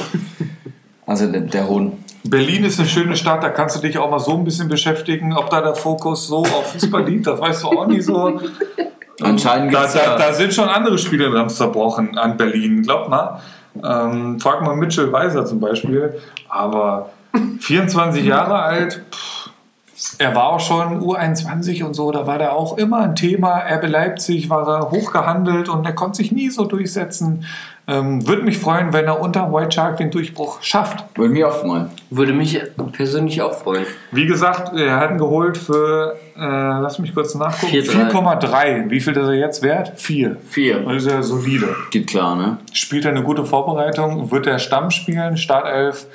Also der, der Hoden. Berlin ist eine schöne Stadt, da kannst du dich auch mal so ein bisschen beschäftigen, ob da der Fokus so auf Fußball liegt, das weißt du auch nicht so. Anscheinend Da, da, da sind schon andere Spieler dran zerbrochen an Berlin, glaub mal. Ähm, frag mal Mitchell Weiser zum Beispiel. Aber 24 Jahre alt, pff, er war auch schon U21 und so, da war der auch immer ein Thema. RB Leipzig war er hochgehandelt und er konnte sich nie so durchsetzen. Ähm, Würde mich freuen, wenn er unter White Shark den Durchbruch schafft. Würde mich auch freuen. Würde mich persönlich auch freuen. Wie gesagt, er hat ihn geholt für, äh, lass mich kurz nachgucken, 4,3. 4,3. Wie viel ist er jetzt wert? 4. Vier. Das ist ja solide. Geht klar, ne? Spielt er eine gute Vorbereitung, wird er Stamm spielen, Startelf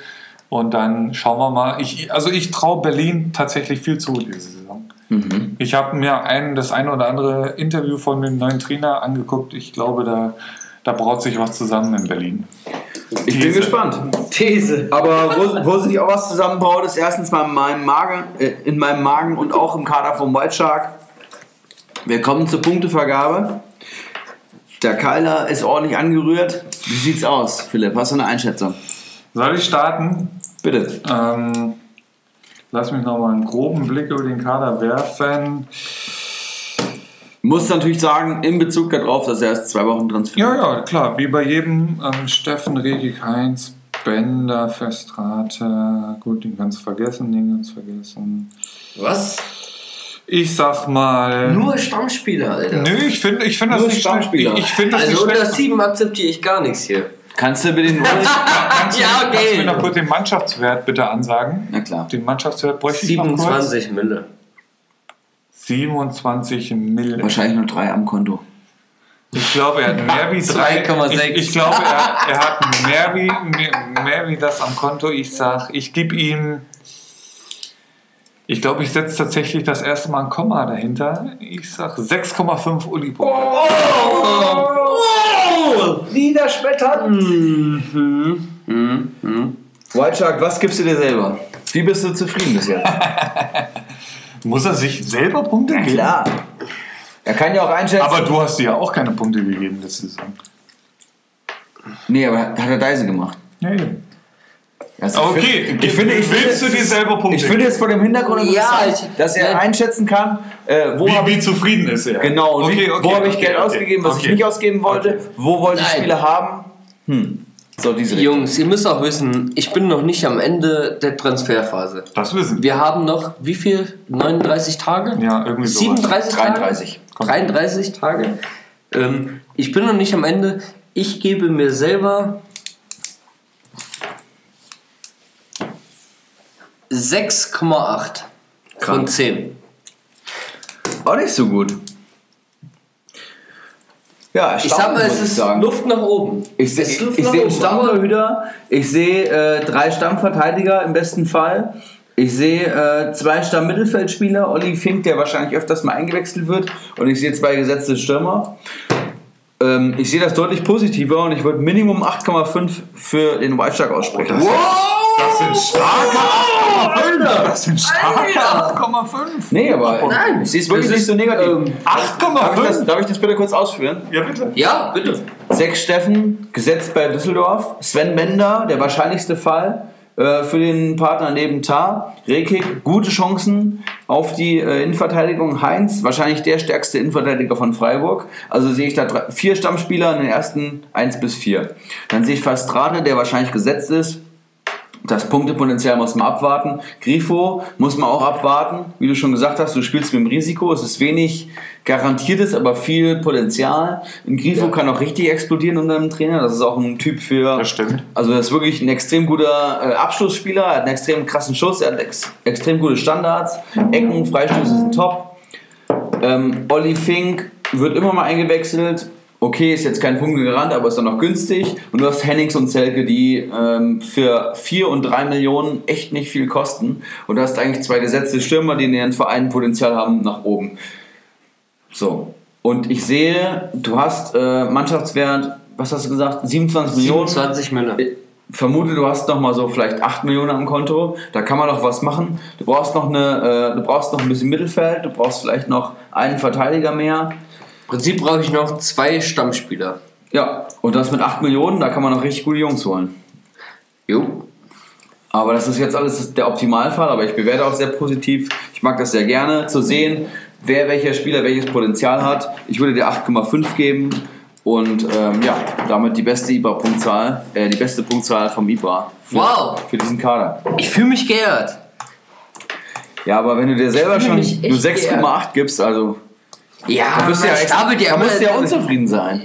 und dann schauen wir mal. Ich, also ich traue Berlin tatsächlich viel zu diese Saison. Ich habe mir ein, das eine oder andere Interview von dem neuen Trainer angeguckt. Ich glaube, da, da braut sich was zusammen in Berlin. Ich bin These. gespannt. These. Aber wo, wo sich auch was zusammenbaut, ist erstens mal in meinem Magen, äh, in meinem Magen und auch im Kader vom White Shark. Wir kommen zur Punktevergabe. Der Keiler ist ordentlich angerührt. Wie sieht's aus, Philipp? Hast du eine Einschätzung? Soll ich starten? Bitte. Ähm, lass mich noch mal einen groben Blick über den Kader werfen. Muss natürlich sagen, in Bezug darauf, dass er erst zwei Wochen transferiert. Ja, ja, klar. Wie bei jedem ähm, Steffen, Regik, Heinz, Bender, Festrate. Gut, den kannst du vergessen, den du vergessen. Was? Ich sag mal. Nur Stammspieler, Alter. Nö, ich finde ich find das Nur nicht Stammspieler. schlecht. Ich, ich finde das Also unter sieben akzeptiere ich gar nichts hier. Kannst du bitte den [laughs] Kannst Ja, okay. Kannst du mir noch kurz den Mannschaftswert bitte ansagen? Na klar. Den Mannschaftswert bräuchte ich noch kurz. 27 Mille. 27 Mille. Wahrscheinlich nur drei am Konto. Ich glaube, er hat mehr wie [laughs] drei. 2,6. Ich, ich glaube, er, er hat mehr wie, mehr, mehr wie das am Konto. Ich sag, ich gebe ihm. Ich glaube, ich setze tatsächlich das erste Mal ein Komma dahinter. Ich sag 6,5 Uli Punkte. Oh! Niederschmettert! Mhm. White Shark, was gibst du dir selber? Wie bist du zufrieden bis jetzt? [laughs] Muss er sich selber Punkte geben? Klar. Er kann ja auch einschätzen. Aber du hast dir ja auch keine Punkte gegeben letzte Saison. nee, aber hat er Deise gemacht. Ja, eben. Also Okay, ich finde, ich willst finde, du dir selber Punkte Ich finde jetzt vor dem Hintergrund Ja, ich- dass er einschätzen kann, äh, wo habe wie, ich wie zufrieden ist er? genau und wie, Okay, okay, wo habe ich okay, Geld okay. ausgegeben, was ich nicht ausgeben wollte, wo wollte ich. Spiele haben. Hm. So. Jungs, ihr müsst auch wissen, ich bin noch nicht am Ende der Transferphase. Das wissen wir. Wir haben noch, wie viel? 39 Tage? Ja, irgendwie sowas. 37 Tage? 33. 33 Tage. Ähm, ich bin noch nicht am Ende. Ich gebe mir selber 6,8 von Krank. 10. Auch nicht so gut. Ja, Ich sag mal, es ist sagen. Luft nach oben. Ich sehe einen Stammtorhüter, ich sehe äh, drei Stammverteidiger im besten Fall. Ich sehe äh, zwei Stammmittelfeldspieler, Olli Fink, der wahrscheinlich öfters mal eingewechselt wird. Und ich sehe zwei gesetzte Stürmer. Ähm, ich sehe das deutlich positiver und ich würde Minimum 8,5 für den White Shark aussprechen. Das sind starke 8,5. Das sind starke 8,5. Nee, aber Nein, ich sehe es wirklich das nicht so negativ. ähm, darf, ich das, 8,5? darf ich das bitte kurz ausführen? Ja, bitte. Ja, bitte. Sechs Steffen, gesetzt bei Düsseldorf. Sven Mender, der wahrscheinlichste Fall äh, für den Partner neben Tar. Rekik, gute Chancen auf die äh, Innenverteidigung. Heinz, wahrscheinlich der stärkste Innenverteidiger von Freiburg. Also sehe ich da drei, vier Stammspieler in den ersten 1 bis 4. Dann sehe ich Fastrate, der wahrscheinlich gesetzt ist. Das Punktepotenzial muss man abwarten. Grifo muss man auch abwarten. Wie du schon gesagt hast, du spielst mit dem Risiko. Es ist wenig garantiertes, aber viel Potenzial. Ein Grifo kann auch richtig explodieren unter einem Trainer. Das ist auch ein Typ für. Das stimmt. Also, das ist wirklich ein extrem guter äh, Abschlussspieler. Er hat einen extrem krassen Schuss. Er hat ex extrem gute Standards. Ecken, Freistöße sind top. Ähm, Olli Fink wird immer mal eingewechselt. Okay, ist jetzt kein Punktegarant, aber ist dann noch günstig. Und du hast Hennings und Zelke, die ähm, für 4 und 3 Millionen echt nicht viel kosten. Und du hast eigentlich zwei gesetzte Stürmer, die in ihren Vereinen Potenzial haben nach oben. So. Und ich sehe, du hast äh, Mannschaftswert, was hast du gesagt, 27 Millionen. 27 Mille. Ich vermute, du hast noch mal so vielleicht 8 Millionen am Konto. Da kann man noch was machen. Du brauchst noch eine, äh, du brauchst noch ein bisschen Mittelfeld. Du brauchst vielleicht noch einen Verteidiger mehr. Im Prinzip brauche ich noch zwei Stammspieler. Ja, und das mit 8 Millionen, da kann man noch richtig gute Jungs holen. Jo. Aber das ist jetzt alles der Optimalfall, aber ich bewerte auch sehr positiv. Ich mag das sehr gerne zu sehen, wer welcher Spieler welches Potenzial hat. Ich würde dir 8,5 geben und ähm, ja, damit die beste IBA-Punktzahl, äh, die beste Punktzahl vom IBA für, Wow. für diesen Kader. Ich fühle mich geehrt. Ja, aber wenn du dir selber schon nur echt 6,8 gibst, also Ja, da bist du ja, ja da musst du ja unzufrieden sein.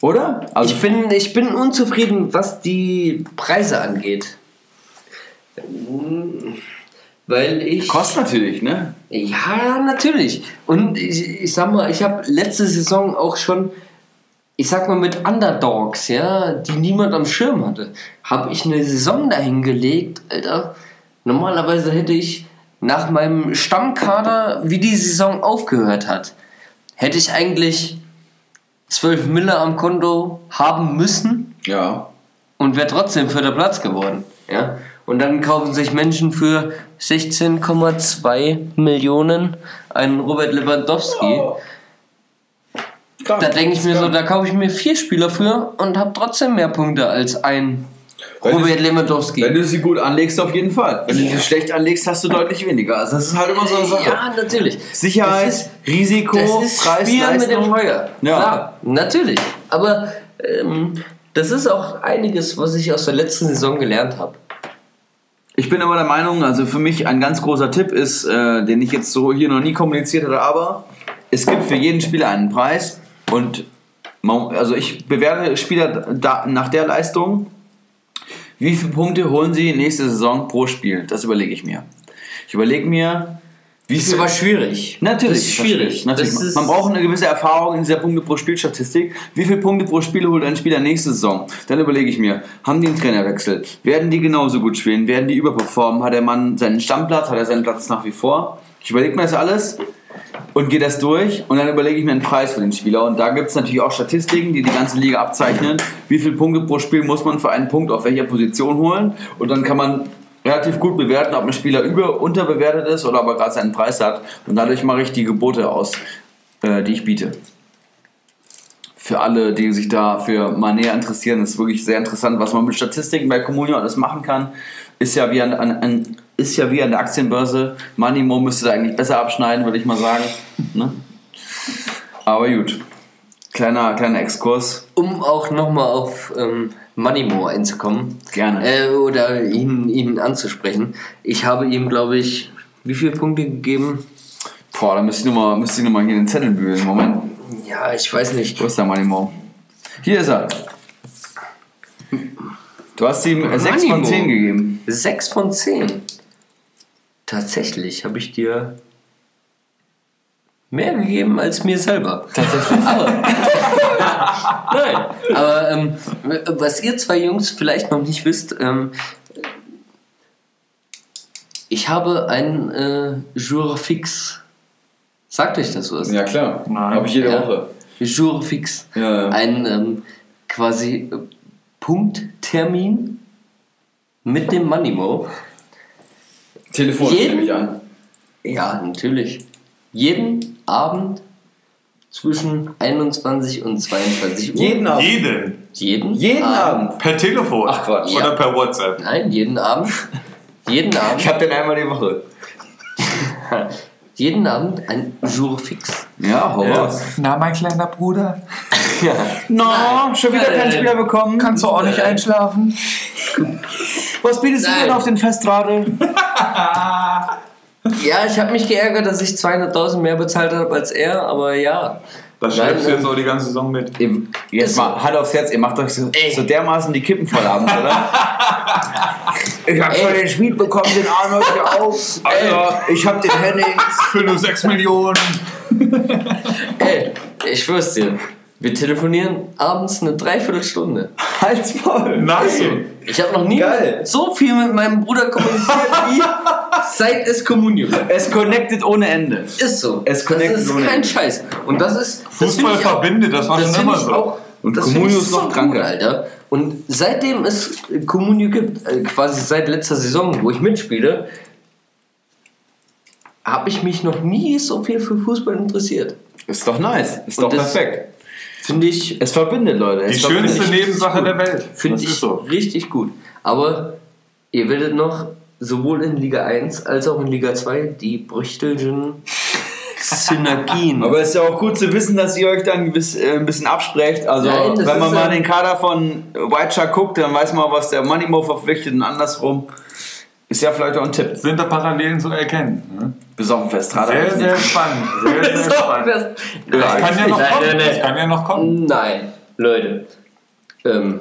Oder? Also Ich bin, ich bin unzufrieden, was die Preise angeht. Weil ich. kostet natürlich, ne? Ja, natürlich. Und ich, ich sag mal, ich habe letzte Saison auch schon, ich sag mal, mit Underdogs, ja, die niemand am Schirm hatte, habe ich eine Saison dahingelegt, Alter. Normalerweise hätte ich nach meinem Stammkader, wie die Saison aufgehört hat, hätte ich eigentlich 12 Mille am Konto haben müssen Ja. und wäre trotzdem vierter Platz geworden. Ja? Und dann kaufen sich Menschen für 16,2 Millionen einen Robert Lewandowski. Da denke ich mir so, da kaufe ich mir vier Spieler für und habe trotzdem mehr Punkte als ein Robert Lewandowski. Wenn du sie gut anlegst, auf jeden Fall. Wenn du sie schlecht anlegst, hast du deutlich weniger. Also das ist halt immer so eine Sache. ja, natürlich. Sicherheit, Das ist- Risiko, Das ist Preis, Spielen mit dem Leistung. Feuer. Ja. Klar, natürlich. Aber ähm, das ist auch einiges, was ich aus der letzten Saison gelernt habe. Ich bin aber der Meinung, also für mich ein ganz großer Tipp ist, äh, den ich jetzt so hier noch nie kommuniziert hatte, aber es gibt für jeden Spieler einen Preis und man, also ich bewerte Spieler da, nach der Leistung, wie viele Punkte holen sie nächste Saison pro Spiel. Das überlege ich mir. Ich überlege mir, wie Das ist aber schwierig. Natürlich, Das ist schwierig. Natürlich. Das ist- man braucht eine gewisse Erfahrung in dieser Punkte pro Spielstatistik. Wie viele Punkte pro Spiel holt ein Spieler nächste Saison? Dann überlege ich mir, haben die einen Trainerwechsel? Werden die genauso gut spielen? Werden die überperformen? Hat der Mann seinen Stammplatz? Hat er seinen Platz nach wie vor? Ich überlege mir das alles und gehe das durch und dann überlege ich mir einen Preis für den Spieler. Und da gibt es natürlich auch Statistiken, die die ganze Liga abzeichnen. Wie viele Punkte pro Spiel muss man für einen Punkt auf welcher Position holen? Und dann kann man relativ gut bewerten, ob ein Spieler über unterbewertet ist oder ob er gerade seinen Preis hat. Und dadurch mache ich die Gebote aus, äh, die ich biete. Für alle, die sich dafür mal näher interessieren, ist wirklich sehr interessant, was man mit Statistiken bei Comunio alles machen kann. Ist ja wie an, an, an, ist ja wie an der Aktienbörse. Moneymo müsste da eigentlich besser abschneiden, würde ich mal sagen. Ne? Aber gut. Kleiner, kleiner Exkurs. Um auch nochmal auf ähm, Moneymo einzukommen. Gerne. Äh, oder ihn, ihn anzusprechen. Ich habe ihm, glaube ich, wie viele Punkte gegeben? Boah, da müsste ich nochmal noch mal hier den Zettel bühlen. Moment. Ja, ich weiß nicht. Wo ist der Moneymo? Hier ist er. Du hast ihm 6 von Moneymo. 10 gegeben. 6 von 10. Tatsächlich habe ich dir mehr gegeben als mir selber. Tatsächlich. Aber, [laughs] nein. Aber ähm, was ihr zwei Jungs vielleicht noch nicht wisst, ähm, ich habe ein äh, Jour fix. Sagt euch das was? Ja, klar. Nein. Habe ich jede Ja. Woche. Jour fix. Ja, ja. Ein ähm, quasi äh, Punkttermin mit dem Moneymo. Telefon Jeden- nehme ich an. Ja, natürlich. Jeden Abend zwischen 21 und 22 Uhr. Jeden Abend. Jeden. Jeden, Jeden Abend. Per Telefon. Ach, Quatsch. Oder Ja. per WhatsApp. Nein, jeden Abend. Jeden [laughs] Abend. Ich habe den einmal die Woche. [laughs] jeden Abend ein Jour fix. Ja, raus. Na, mein kleiner Bruder. [laughs] No, schon wieder keinen Spieler bekommen. Kannst du auch nicht einschlafen? Was bietest du Nein. denn auf den Festrate? [laughs] Ja, ich habe mich geärgert, dass ich 200.000 mehr bezahlt habe als er, aber ja. Das Nein, schreibst du ähm, jetzt auch die ganze Saison mit. Ihr, jetzt mal, Hand aufs Herz, ihr macht euch so, Ey. so dermaßen die Kippen voll abends, oder? [laughs] ich hab schon Ey. den Schmied bekommen, den Arnold hier auf. Alter, ich hab den Hennings. Für nur 6 Millionen. Ey, ich schwör's dir. Wir telefonieren abends eine Dreiviertelstunde. [laughs] Halt's Maul. Nein. Ich habe noch nie Geil. so viel mit meinem Bruder kommuniziert wie seit es Communio gibt. Es connected ohne Ende. Ist so. Es das connected ist ohne kein Ende. Scheiß. Und das ist. das Fußball find ich auch- verbindet, das war schon find immer so. Auch, Und das Communio ist noch so kranker. Gut, Alter. Und seitdem es Communio gibt, äh, quasi seit letzter Saison, wo ich mitspiele, habe ich mich noch nie so viel für Fußball interessiert. Ist doch nice. Ist Und doch das- perfekt. Finde ich, Es verbindet, Leute. Die Es schönste verbindet. Nebensache der Welt. Finde ich so. richtig gut. Aber ihr werdet noch sowohl in Liga 1 als auch in Liga 2 die Brüchtelchen Synergien. [laughs] Aber es ist ja auch gut zu wissen, dass ihr euch dann äh, ein bisschen absprecht. Also, Nein, wenn man mal ja- den Kader von White Shark guckt, dann weiß man, was der Moneymo verpflichtet und andersrum. Ist ja vielleicht auch ein Tipp. Sind da Parallelen zu erkennen? Ne? Bis auf den Festrad. Sehr, sehr spannend. Sehr, sehr [laughs] spannend. Das kann ja noch Nein, kommen. nein, nein. Das kann ja noch kommen. Nein, Leute. Ähm,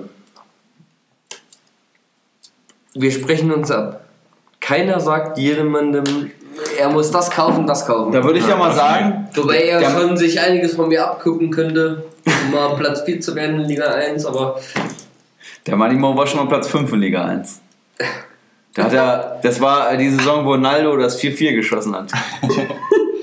wir sprechen uns ab. Keiner sagt jemandem, er muss das kaufen, das kaufen. Da würde ich ja mal sagen, Wobei er Der- schon sich einiges von mir abgucken könnte, um mal Platz 4 zu werden in Liga 1, aber der Manimo war schon mal Platz 5 in Liga 1. [laughs] Da hat er, das war die Saison, wo Ronaldo das 4-4 geschossen hat.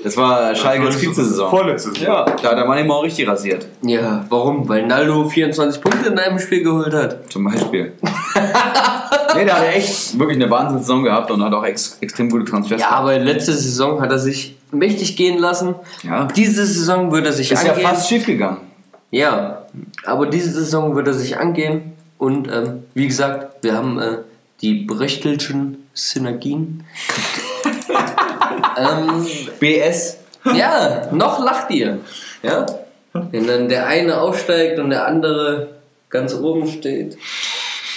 Das war Schalkes Vizesaison. Vorletzte Saison. Ja, da hat der Manimo auch richtig rasiert. ja, warum? Weil Naldo 24 Punkte in einem Spiel geholt hat. Zum Beispiel. [laughs] nee, da hat er echt wirklich eine Wahnsinnssaison gehabt und hat auch ex extrem gute Transfers Ja, gehabt. aber letzte Saison hat er sich mächtig gehen lassen. Ja. Diese Saison wird er sich Ist ja angehen. fast schief gegangen. Ja, aber diese Saison wird er sich angehen. Und ähm, wie gesagt, wir haben äh, die Brechtelschen Synergien. [laughs] ähm, BS. ja, noch lacht ihr. Ja? Wenn dann der eine aufsteigt und der andere ganz oben steht.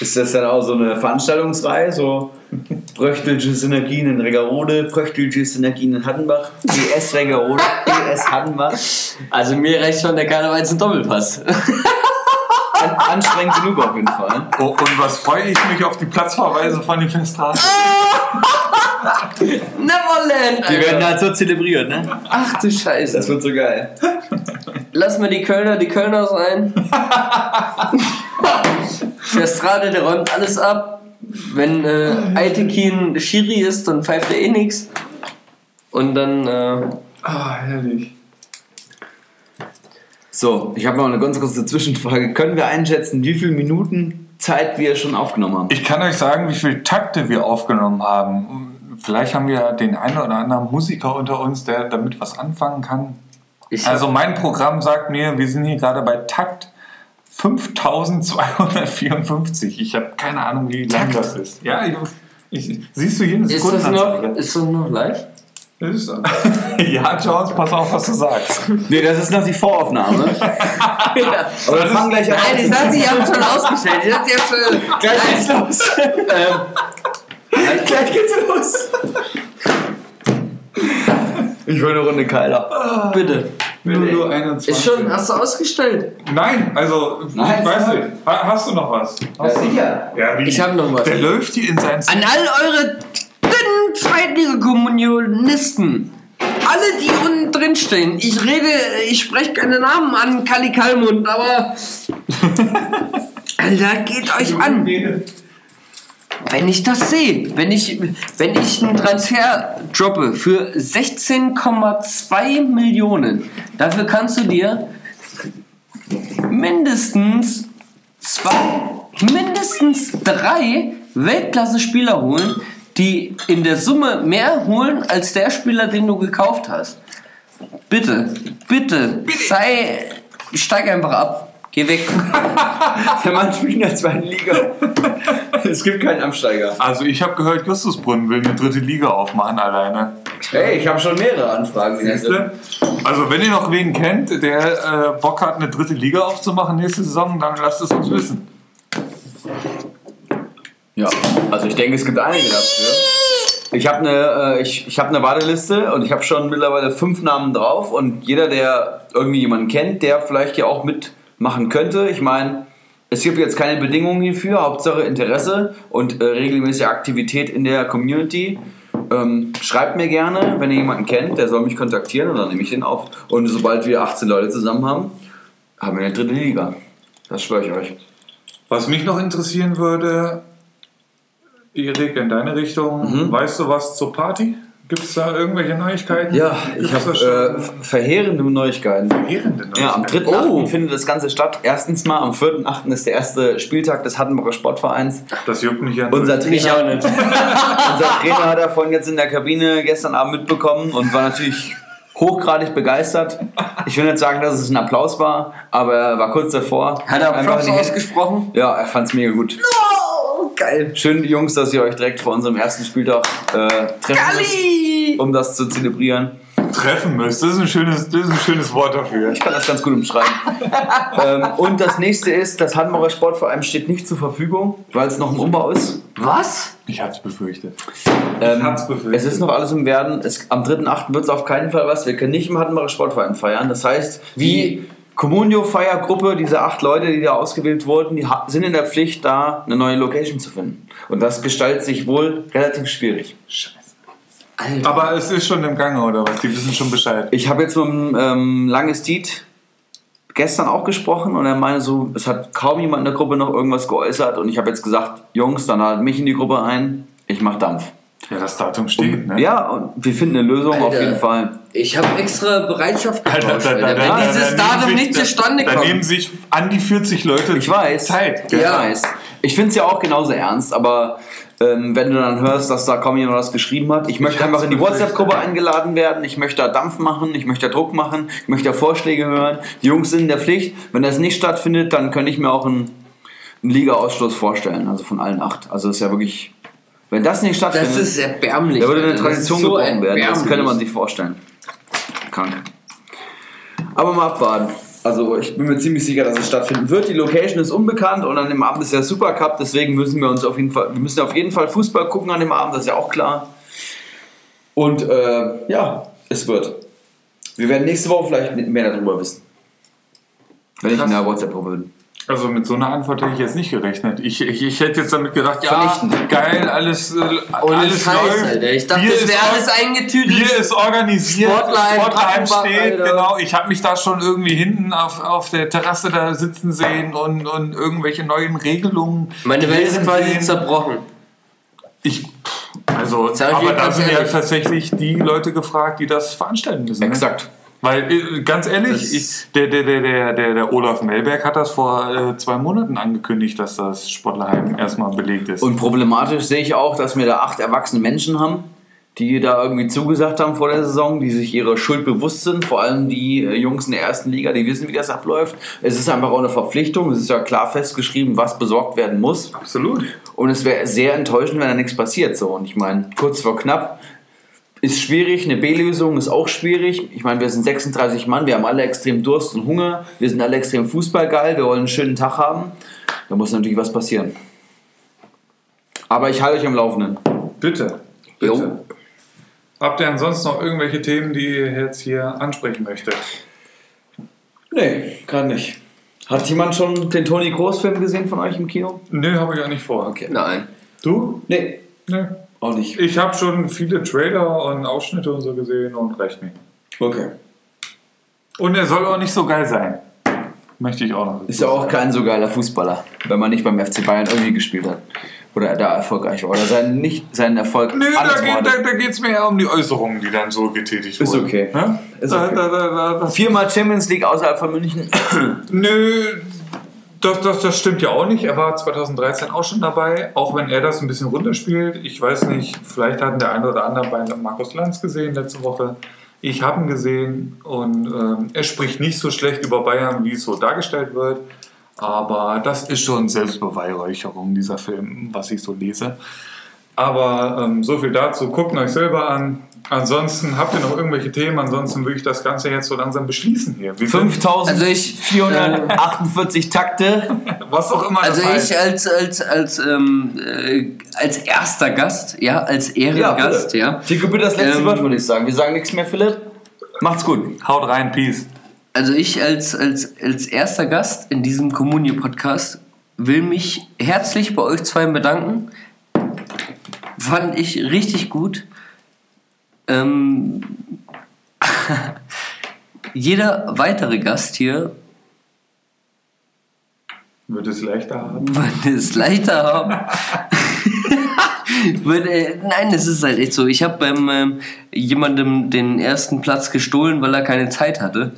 Ist das dann auch so eine Veranstaltungsreihe? So Bröchtelsche Synergien in Reggerode, Bröchtelsche Synergien in Hattenbach, BS Reggerode, BS Hattenbach. Also mir reicht schon der Karneval zum Doppelpass. [laughs] An anstrengend genug auf jeden Fall. Oh, und was freue ich mich auf die Platzverweise von den Festraten? [laughs] Neverland! Die werden halt so zelebriert, ne? Ach du Scheiße. Das wird so geil. Lass mal die Kölner die Kölner sein. [laughs] der Strade, der räumt alles ab. Wenn äh, Aitekin Schiri ist, dann pfeift er eh nix. Und dann, äh, Ah, herrlich. So, ich habe noch eine ganz kurze Zwischenfrage. Können wir einschätzen, wie viele Minuten Zeit wir schon aufgenommen haben? Ich kann euch sagen, wie viele Takte wir aufgenommen haben. Vielleicht haben wir den einen oder anderen Musiker unter uns, der damit was anfangen kann. ich Also mein Programm sagt mir, wir sind hier gerade bei Takt 5254. Ich habe keine Ahnung, wie lang das ist. Ja, ich, ich, siehst du hier eine ist, das noch, ist das noch live? Das ist, [laughs] ja, Jones, pass auf, was du sagst. Nee, das ist noch die Voraufnahme. [laughs] ja. Aber wir fangen gleich an. Nein, ich dachte, ihr habt schon ausgestellt. Ich ihr habt schon. Gleich geht's los. Ähm, Gleich geht's los. Ich will eine Runde Keiler. bitte. 0021. Ist schon, hast du ausgestellt? Nein, also, Nein, ich weiß nicht. Ha- Hast du noch was? Hast du? sicher. Ja, wie? Ich hab noch was. Der läuft hier in seinen An all eure dünnen Zweitliga-Kommunionisten. Alle, die unten drin stehen. Ich rede, ich spreche keine Namen an, Kali Kalmund, aber. [laughs] Alter, geht euch an. Wenn ich das sehe, wenn ich, wenn ich einen Transfer droppe für 16,2 Millionen, dafür kannst du dir mindestens zwei, mindestens drei Weltklasse-Spieler holen, die in der Summe mehr holen als der Spieler, den du gekauft hast. Bitte, bitte, sei, steig einfach ab. Geh weg. [laughs] Der Mann spielt in der zweiten Liga. Es gibt keinen Absteiger. Also ich habe gehört, Justusbrunn will eine dritte Liga aufmachen alleine. Hey, ich habe schon mehrere Anfragen. Siehst du? Also wenn ihr noch wen kennt, der äh, Bock hat, eine dritte Liga aufzumachen nächste Saison, dann lasst es uns wissen. Ja, also ich denke, es gibt einige dafür. Ich habe eine, äh, ich, ich hab eine Warteliste und ich habe schon mittlerweile fünf Namen drauf und jeder, der irgendwie jemanden kennt, der vielleicht hier auch mitmachen könnte. Ich meine, es gibt jetzt keine Bedingungen hierfür, Hauptsache Interesse und äh, regelmäßige Aktivität in der Community. Ähm, schreibt mir gerne, wenn ihr jemanden kennt, der soll mich kontaktieren und dann nehme ich den auf. Und sobald wir 18 Leute zusammen haben, haben wir eine dritte Liga. Das schwöre ich euch. Was mich noch interessieren würde, Erik, in deine Richtung, weißt du was zur Party? Gibt es da irgendwelche Neuigkeiten? Ja, ich habe äh, verheerende Neuigkeiten. verheerende Ja, am Neuigkeiten? 3.8. findet das Ganze statt. Erstens mal, am 4.8. ist der erste Spieltag des Hattenbacher Sportvereins. Das juckt mich ja Unser Ich Trainer, auch nicht. [laughs] [laughs] unser Trainer hat davon jetzt in der Kabine gestern Abend mitbekommen und war natürlich hochgradig begeistert. Ich will nicht sagen, dass es ein Applaus war, aber er war kurz davor. Hat er Einfach Props ausgesprochen? Ja, er fand es mega gut. Oh, geil. Schön, Jungs, dass ihr euch direkt vor unserem ersten Spieltag äh, treffen müsst, Kali! um das zu zelebrieren. treffen müsst. Das ist ein schönes, das ist ein schönes Wort dafür. Ich kann das ganz gut umschreiben. [laughs] ähm, und das nächste ist, das Hannover Sportverein steht nicht zur Verfügung, weil es noch im Umbau ist. Was? Ich hatte es befürchtet. Ähm, hab's befürchtet. es ist noch alles im Werden. Es, am 3.8. wird es auf keinen Fall was. Wir können nicht im Hannover Sportverein feiern. Das heißt, die Communio-Feiergruppe, diese acht Leute, die da ausgewählt wurden, die sind in der Pflicht, da eine neue Location zu finden. Und das gestaltet sich wohl relativ schwierig. Alter. Aber es ist schon im Gange, oder was? Die wissen schon Bescheid. Ich habe jetzt mit dem ähm, Langes Diet gestern auch gesprochen und er meinte so, es hat kaum jemand in der Gruppe noch irgendwas geäußert und ich habe jetzt gesagt, Jungs, dann halt mich in die Gruppe ein, ich mach Dampf. Ja, das Datum steht, ne? Ja, und wir finden eine Lösung auf Alter. jeden Fall. Ich habe extra Bereitschaft getauscht, Alter, wenn da- dieses da nehmen Datum sich- nicht zustande da, Da nehmen kommt. sich an die 40 Leute Ich weiß. Zeit. Ich Ja. weiß. Ich finde es ja auch genauso ernst, aber ähm, wenn du dann hörst, dass da kaum jemand was geschrieben hat, ich möchte hab's einfach in die. WhatsApp-Gruppe eingeladen werden, ich möchte da Dampf machen, ich möchte da Druck machen, ich möchte da Vorschläge hören. Die Jungs sind in der Pflicht. Wenn das nicht stattfindet, dann könnte ich mir auch einen, einen Liga-Ausschluss vorstellen, also von allen acht. Also ist ja wirklich, wenn das nicht stattfindet, Das ist erbärmlich. da würde eine Tradition so gebrochen werden. Das könnte man sich vorstellen. Krank. Aber mal abwarten. Also ich bin mir ziemlich sicher, dass es stattfinden wird. Die Location ist unbekannt und an dem Abend ist der Supercup, deswegen müssen wir uns auf jeden Fall, wir müssen auf jeden Fall Fußball gucken an dem Abend, das ist ja auch klar. Und äh, ja, es wird. Wir werden nächste Woche vielleicht mehr darüber wissen. Wenn ich in der WhatsApp-Gruppe bin. Also mit so einer Antwort hätte ich jetzt nicht gerechnet. Ich, ich, ich hätte jetzt damit gedacht, ja, Vernichtend. geil, alles, äh, alles Scheiß, läuft. Alter. Ich dachte, Bier das ist wäre alles eingetütet. Bier ist organisiert, Sportlein Brackenbach, steht, Alter. genau. Ich habe mich da schon irgendwie hinten auf, auf der Terrasse da sitzen sehen und, und irgendwelche neuen Regelungen. Meine Welt ist quasi sehen. zerbrochen. Ich, also, aber da sind ja tatsächlich die Leute gefragt, die das veranstalten müssen. Ne? Weil, äh, ganz ehrlich, ich, der, der, der, der, der, der Olaf Melberg hat das vor äh, zwei Monaten angekündigt, dass das Sportlerheim erstmal belegt ist. Und problematisch sehe ich auch, dass wir da acht erwachsene Menschen haben, die da irgendwie zugesagt haben vor der Saison, die sich ihrer Schuld bewusst sind. Vor allem die äh, Jungs in der ersten Liga, die wissen, wie das abläuft. Es ist einfach auch eine Verpflichtung. Es ist ja klar festgeschrieben, was besorgt werden muss. Absolut. Und es wäre sehr enttäuschend, wenn da nichts passiert. So. Und ich meine, kurz vor knapp ist schwierig. Eine B-Lösung ist auch schwierig. Ich meine, wir sind 36 Mann, wir haben alle extrem Durst und Hunger. Wir sind alle extrem fußballgeil, wir wollen einen schönen Tag haben. Da muss natürlich was passieren. Aber ich halte euch am Laufenden. Bitte. Bitte. Jo. Habt ihr ansonsten noch irgendwelche Themen, die ihr jetzt hier ansprechen möchtet? Nee, gerade nicht. Hat jemand schon den Toni Kroos-Film gesehen von euch im Kino? Nö, habe ich auch nicht vor. Okay. Nein. Du? Nee, Nö. Auch nicht. Ich habe schon viele Trailer und Ausschnitte und so gesehen und reicht mir. Okay. Und er soll auch nicht so geil sein. Möchte ich auch noch. Ist ja auch kein so geiler Fußballer, wenn man nicht beim FC Bayern irgendwie gespielt hat. Oder da erfolgreich war. Oder seinen, nicht, seinen Erfolg Nö, da, geht, da, da mir eher um die Äußerungen, die dann so getätigt Ist wurden. okay. Ne? Ist Da, okay. da, da, da, das, Viermal Champions League außerhalb von München. nö, das, das, das stimmt ja auch nicht. Er war 2013 auch schon dabei, auch wenn er das ein bisschen runterspielt. Ich weiß nicht, vielleicht hatten der eine oder andere bei Markus Lanz gesehen letzte Woche. Ich habe ihn gesehen und ähm, er spricht nicht so schlecht über Bayern, wie es so dargestellt wird. Aber das ist schon Selbstbeweihräucherung, dieser Film, was ich so lese. Aber ähm, so viel dazu. Guckt euch selber an. Ansonsten habt ihr noch irgendwelche Themen? Ansonsten würde ich das Ganze jetzt so langsam beschließen hier. Wir sind- 5448 Takte. was auch immer Also das heißt. ich als, als, als, ähm, äh, als erster Gast, ja, als Ehrengast, ja. Tico, bitte das letzte Ähm, Wort, würde ich sagen. Wir sagen nichts mehr, Philipp. Macht's gut. Haut rein, Peace. Also ich als, als, als erster Gast in diesem Kommunio-Podcast will mich herzlich bei euch zwei bedanken. Fand ich richtig gut. Ähm, [laughs] jeder weitere Gast hier Wird es leichter haben? [laughs] würde es leichter haben. [laughs] Würde, äh, nein, es ist halt echt so. Ich habe beim ähm, jemandem den ersten Platz gestohlen, weil er keine Zeit hatte.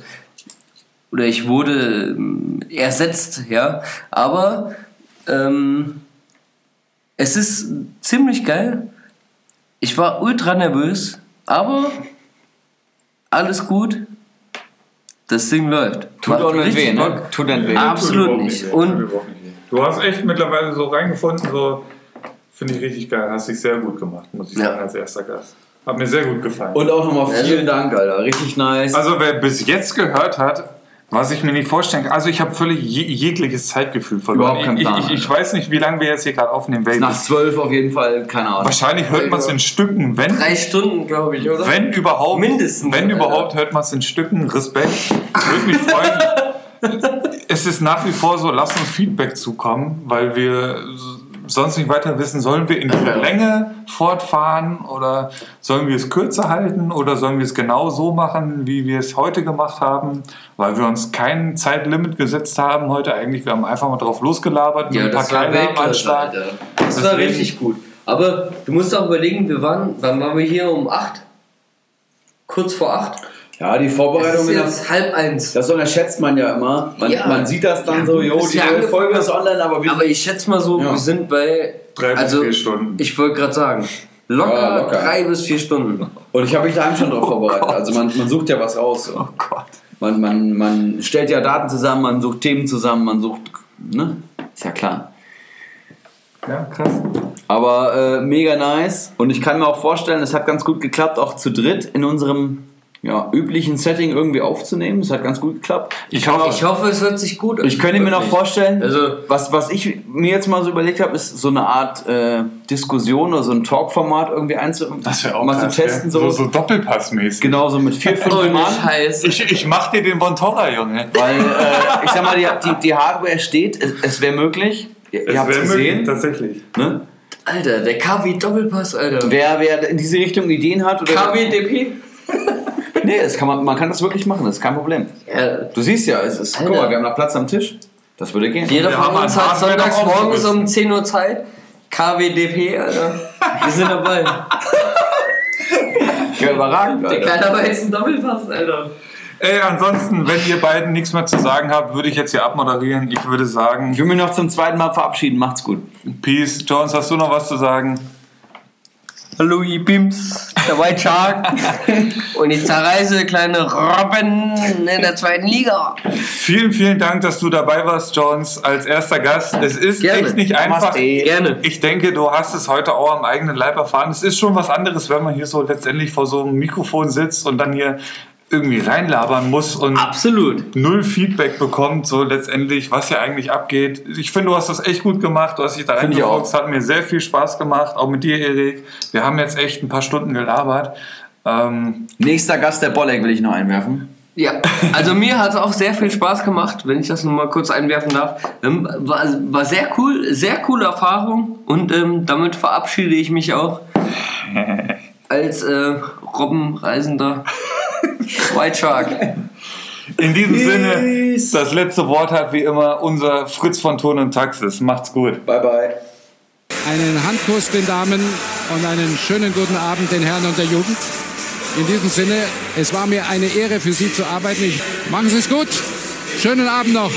Oder ich wurde ähm, ersetzt, ja. Aber ähm, es ist ziemlich geil. Ich war ultra nervös, aber alles gut. Das Ding läuft. Tut Macht auch nicht weh, ne? Bock. Tut nicht weh. Absolut nicht. Und- nicht weh. Du hast echt mittlerweile so reingefunden, so finde ich richtig geil. Hast dich sehr gut gemacht, muss ich Ja. sagen, als erster Gast. Hat mir sehr gut gefallen. Und auch nochmal vielen Dank, Alter. Richtig nice. Also wer bis jetzt gehört hat, was ich mir nicht vorstellen kann, also ich habe völlig je, jegliches Zeitgefühl verloren. Überhaupt keinen ich, Plan, ich, ich weiß nicht, wie lange wir jetzt hier gerade aufnehmen. Weil Nach zwölf auf jeden Fall, keine Ahnung. wahrscheinlich hört man es in Stücken, wenn, Drei Stunden, glaube ich, oder? wenn überhaupt. Mindestens, Wenn Alter. überhaupt, hört man es in Stücken. Respekt. Würde mich freuen. [laughs] es ist nach wie vor so, lasst uns Feedback zukommen, weil wir sonst nicht weiter wissen, sollen wir in dieser Länge fortfahren oder sollen wir es kürzer halten oder sollen wir es genau so machen, wie wir es heute gemacht haben, weil wir uns kein Zeitlimit gesetzt haben heute eigentlich. Wir haben einfach mal drauf losgelabert, Ja, mit das war Keile am Weltklasse, Anschlag. Alter. Das war Deswegen- richtig gut. Aber du musst auch überlegen, wir waren, wann waren wir hier um 8? Kurz vor 8? Ja, die Vorbereitung ist jetzt halb eins. Das unterschätzt man ja immer. Man, Ja. man sieht das dann Ja, so, jo, die neue. Folge ist online, aber wir Aber ich schätze mal so, Ja. wir sind bei. Drei bis also, vier Stunden. Ich wollte gerade sagen, locker, Ja, locker. drei bis vier Stunden. Und ich habe mich daheim schon drauf vorbereitet. Also man, man sucht ja was raus. So. Oh Gott. Man, man, man stellt ja Daten zusammen, man sucht Themen zusammen, man sucht. Ne? Ist ja klar. Ja, krass. Aber äh, mega nice. Und ich kann mir auch vorstellen, es hat ganz gut geklappt, auch zu dritt in unserem ja, üblichen Setting irgendwie aufzunehmen. Es hat ganz gut geklappt. Ich hoffe- auch- Ich hoffe, es hört sich gut an. Ich könnte mir noch Wirklich. vorstellen, Also- was, was ich mir jetzt mal so überlegt habe, ist so eine Art äh, Diskussion oder so ein Talkformat irgendwie einzu Das wäre auch mal krass, zu testen. So, so, so Doppelpassmäßig. Genau, so mit vier, fünf [laughs] Ohne Mann. Scheiß. Ich, ich mach dir den Bontora, Junge. Weil, äh, ich sag mal, die, die, die Hardware steht, es, es wäre möglich. Ihr, ihr habt es wär möglich, gesehen. Tatsächlich. Ne? Alter, der KW Doppelpass, Alter. Wer, wer in diese Richtung Ideen hat oder. KWDP? Nee, das kann man, man kann das wirklich machen, das ist kein Problem. Ja, Du siehst ja, es ist. Guck Alter. mal, wir haben noch Platz am Tisch. Das würde gehen. jeder von haben uns hat sonntags morgens um 10 Uhr Zeit. KWDP, Alter. Wir sind dabei. Ja, überragend. Der Alter. Kleiner war jetzt ein Doppelpass, Alter. Ey, ansonsten, wenn ihr beiden nichts mehr zu sagen habt, würde ich jetzt hier abmoderieren. Ich würde sagen, Ich will mich noch zum zweiten Mal verabschieden. Macht's gut. Peace. Jones, hast du noch was zu sagen? Hallo, ihr Bims, der White Shark. [laughs] Und ich zerreiße kleine Robben in der zweiten Liga. Vielen, vielen Dank, dass du dabei warst, Jones, als erster Gast. Es ist Gerne. echt nicht einfach. Gerne. Ich denke, du hast es heute auch am eigenen Leib erfahren. Es ist schon was anderes, wenn man hier so letztendlich vor so einem Mikrofon sitzt und dann hier irgendwie reinlabern muss und Absolut. null Feedback bekommt, so letztendlich, was hier eigentlich abgeht. Ich finde, du hast das echt gut gemacht. Du hast dich da reingefuchst. Hat mir sehr viel Spaß gemacht, auch mit dir, Erik. Wir haben jetzt echt ein paar Stunden gelabert. Ähm, Nächster Gast der Bolleck will ich noch einwerfen. Ja, also mir hat es auch sehr viel Spaß gemacht, wenn ich das nur mal kurz einwerfen darf. Ähm, war, war sehr cool, sehr coole Erfahrung und ähm, damit verabschiede ich mich auch [laughs] als äh, Robbenreisender [laughs] White Shark. in diesem Sinne, das letzte Wort hat wie immer unser Fritz von Ton und Taxis. Macht's gut. Bye, bye. Einen Handkuss den Damen und einen schönen guten Abend den Herren und der Jugend. In diesem Sinne, es war mir eine Ehre für Sie zu arbeiten. Ich, machen Sie es gut. Schönen Abend noch.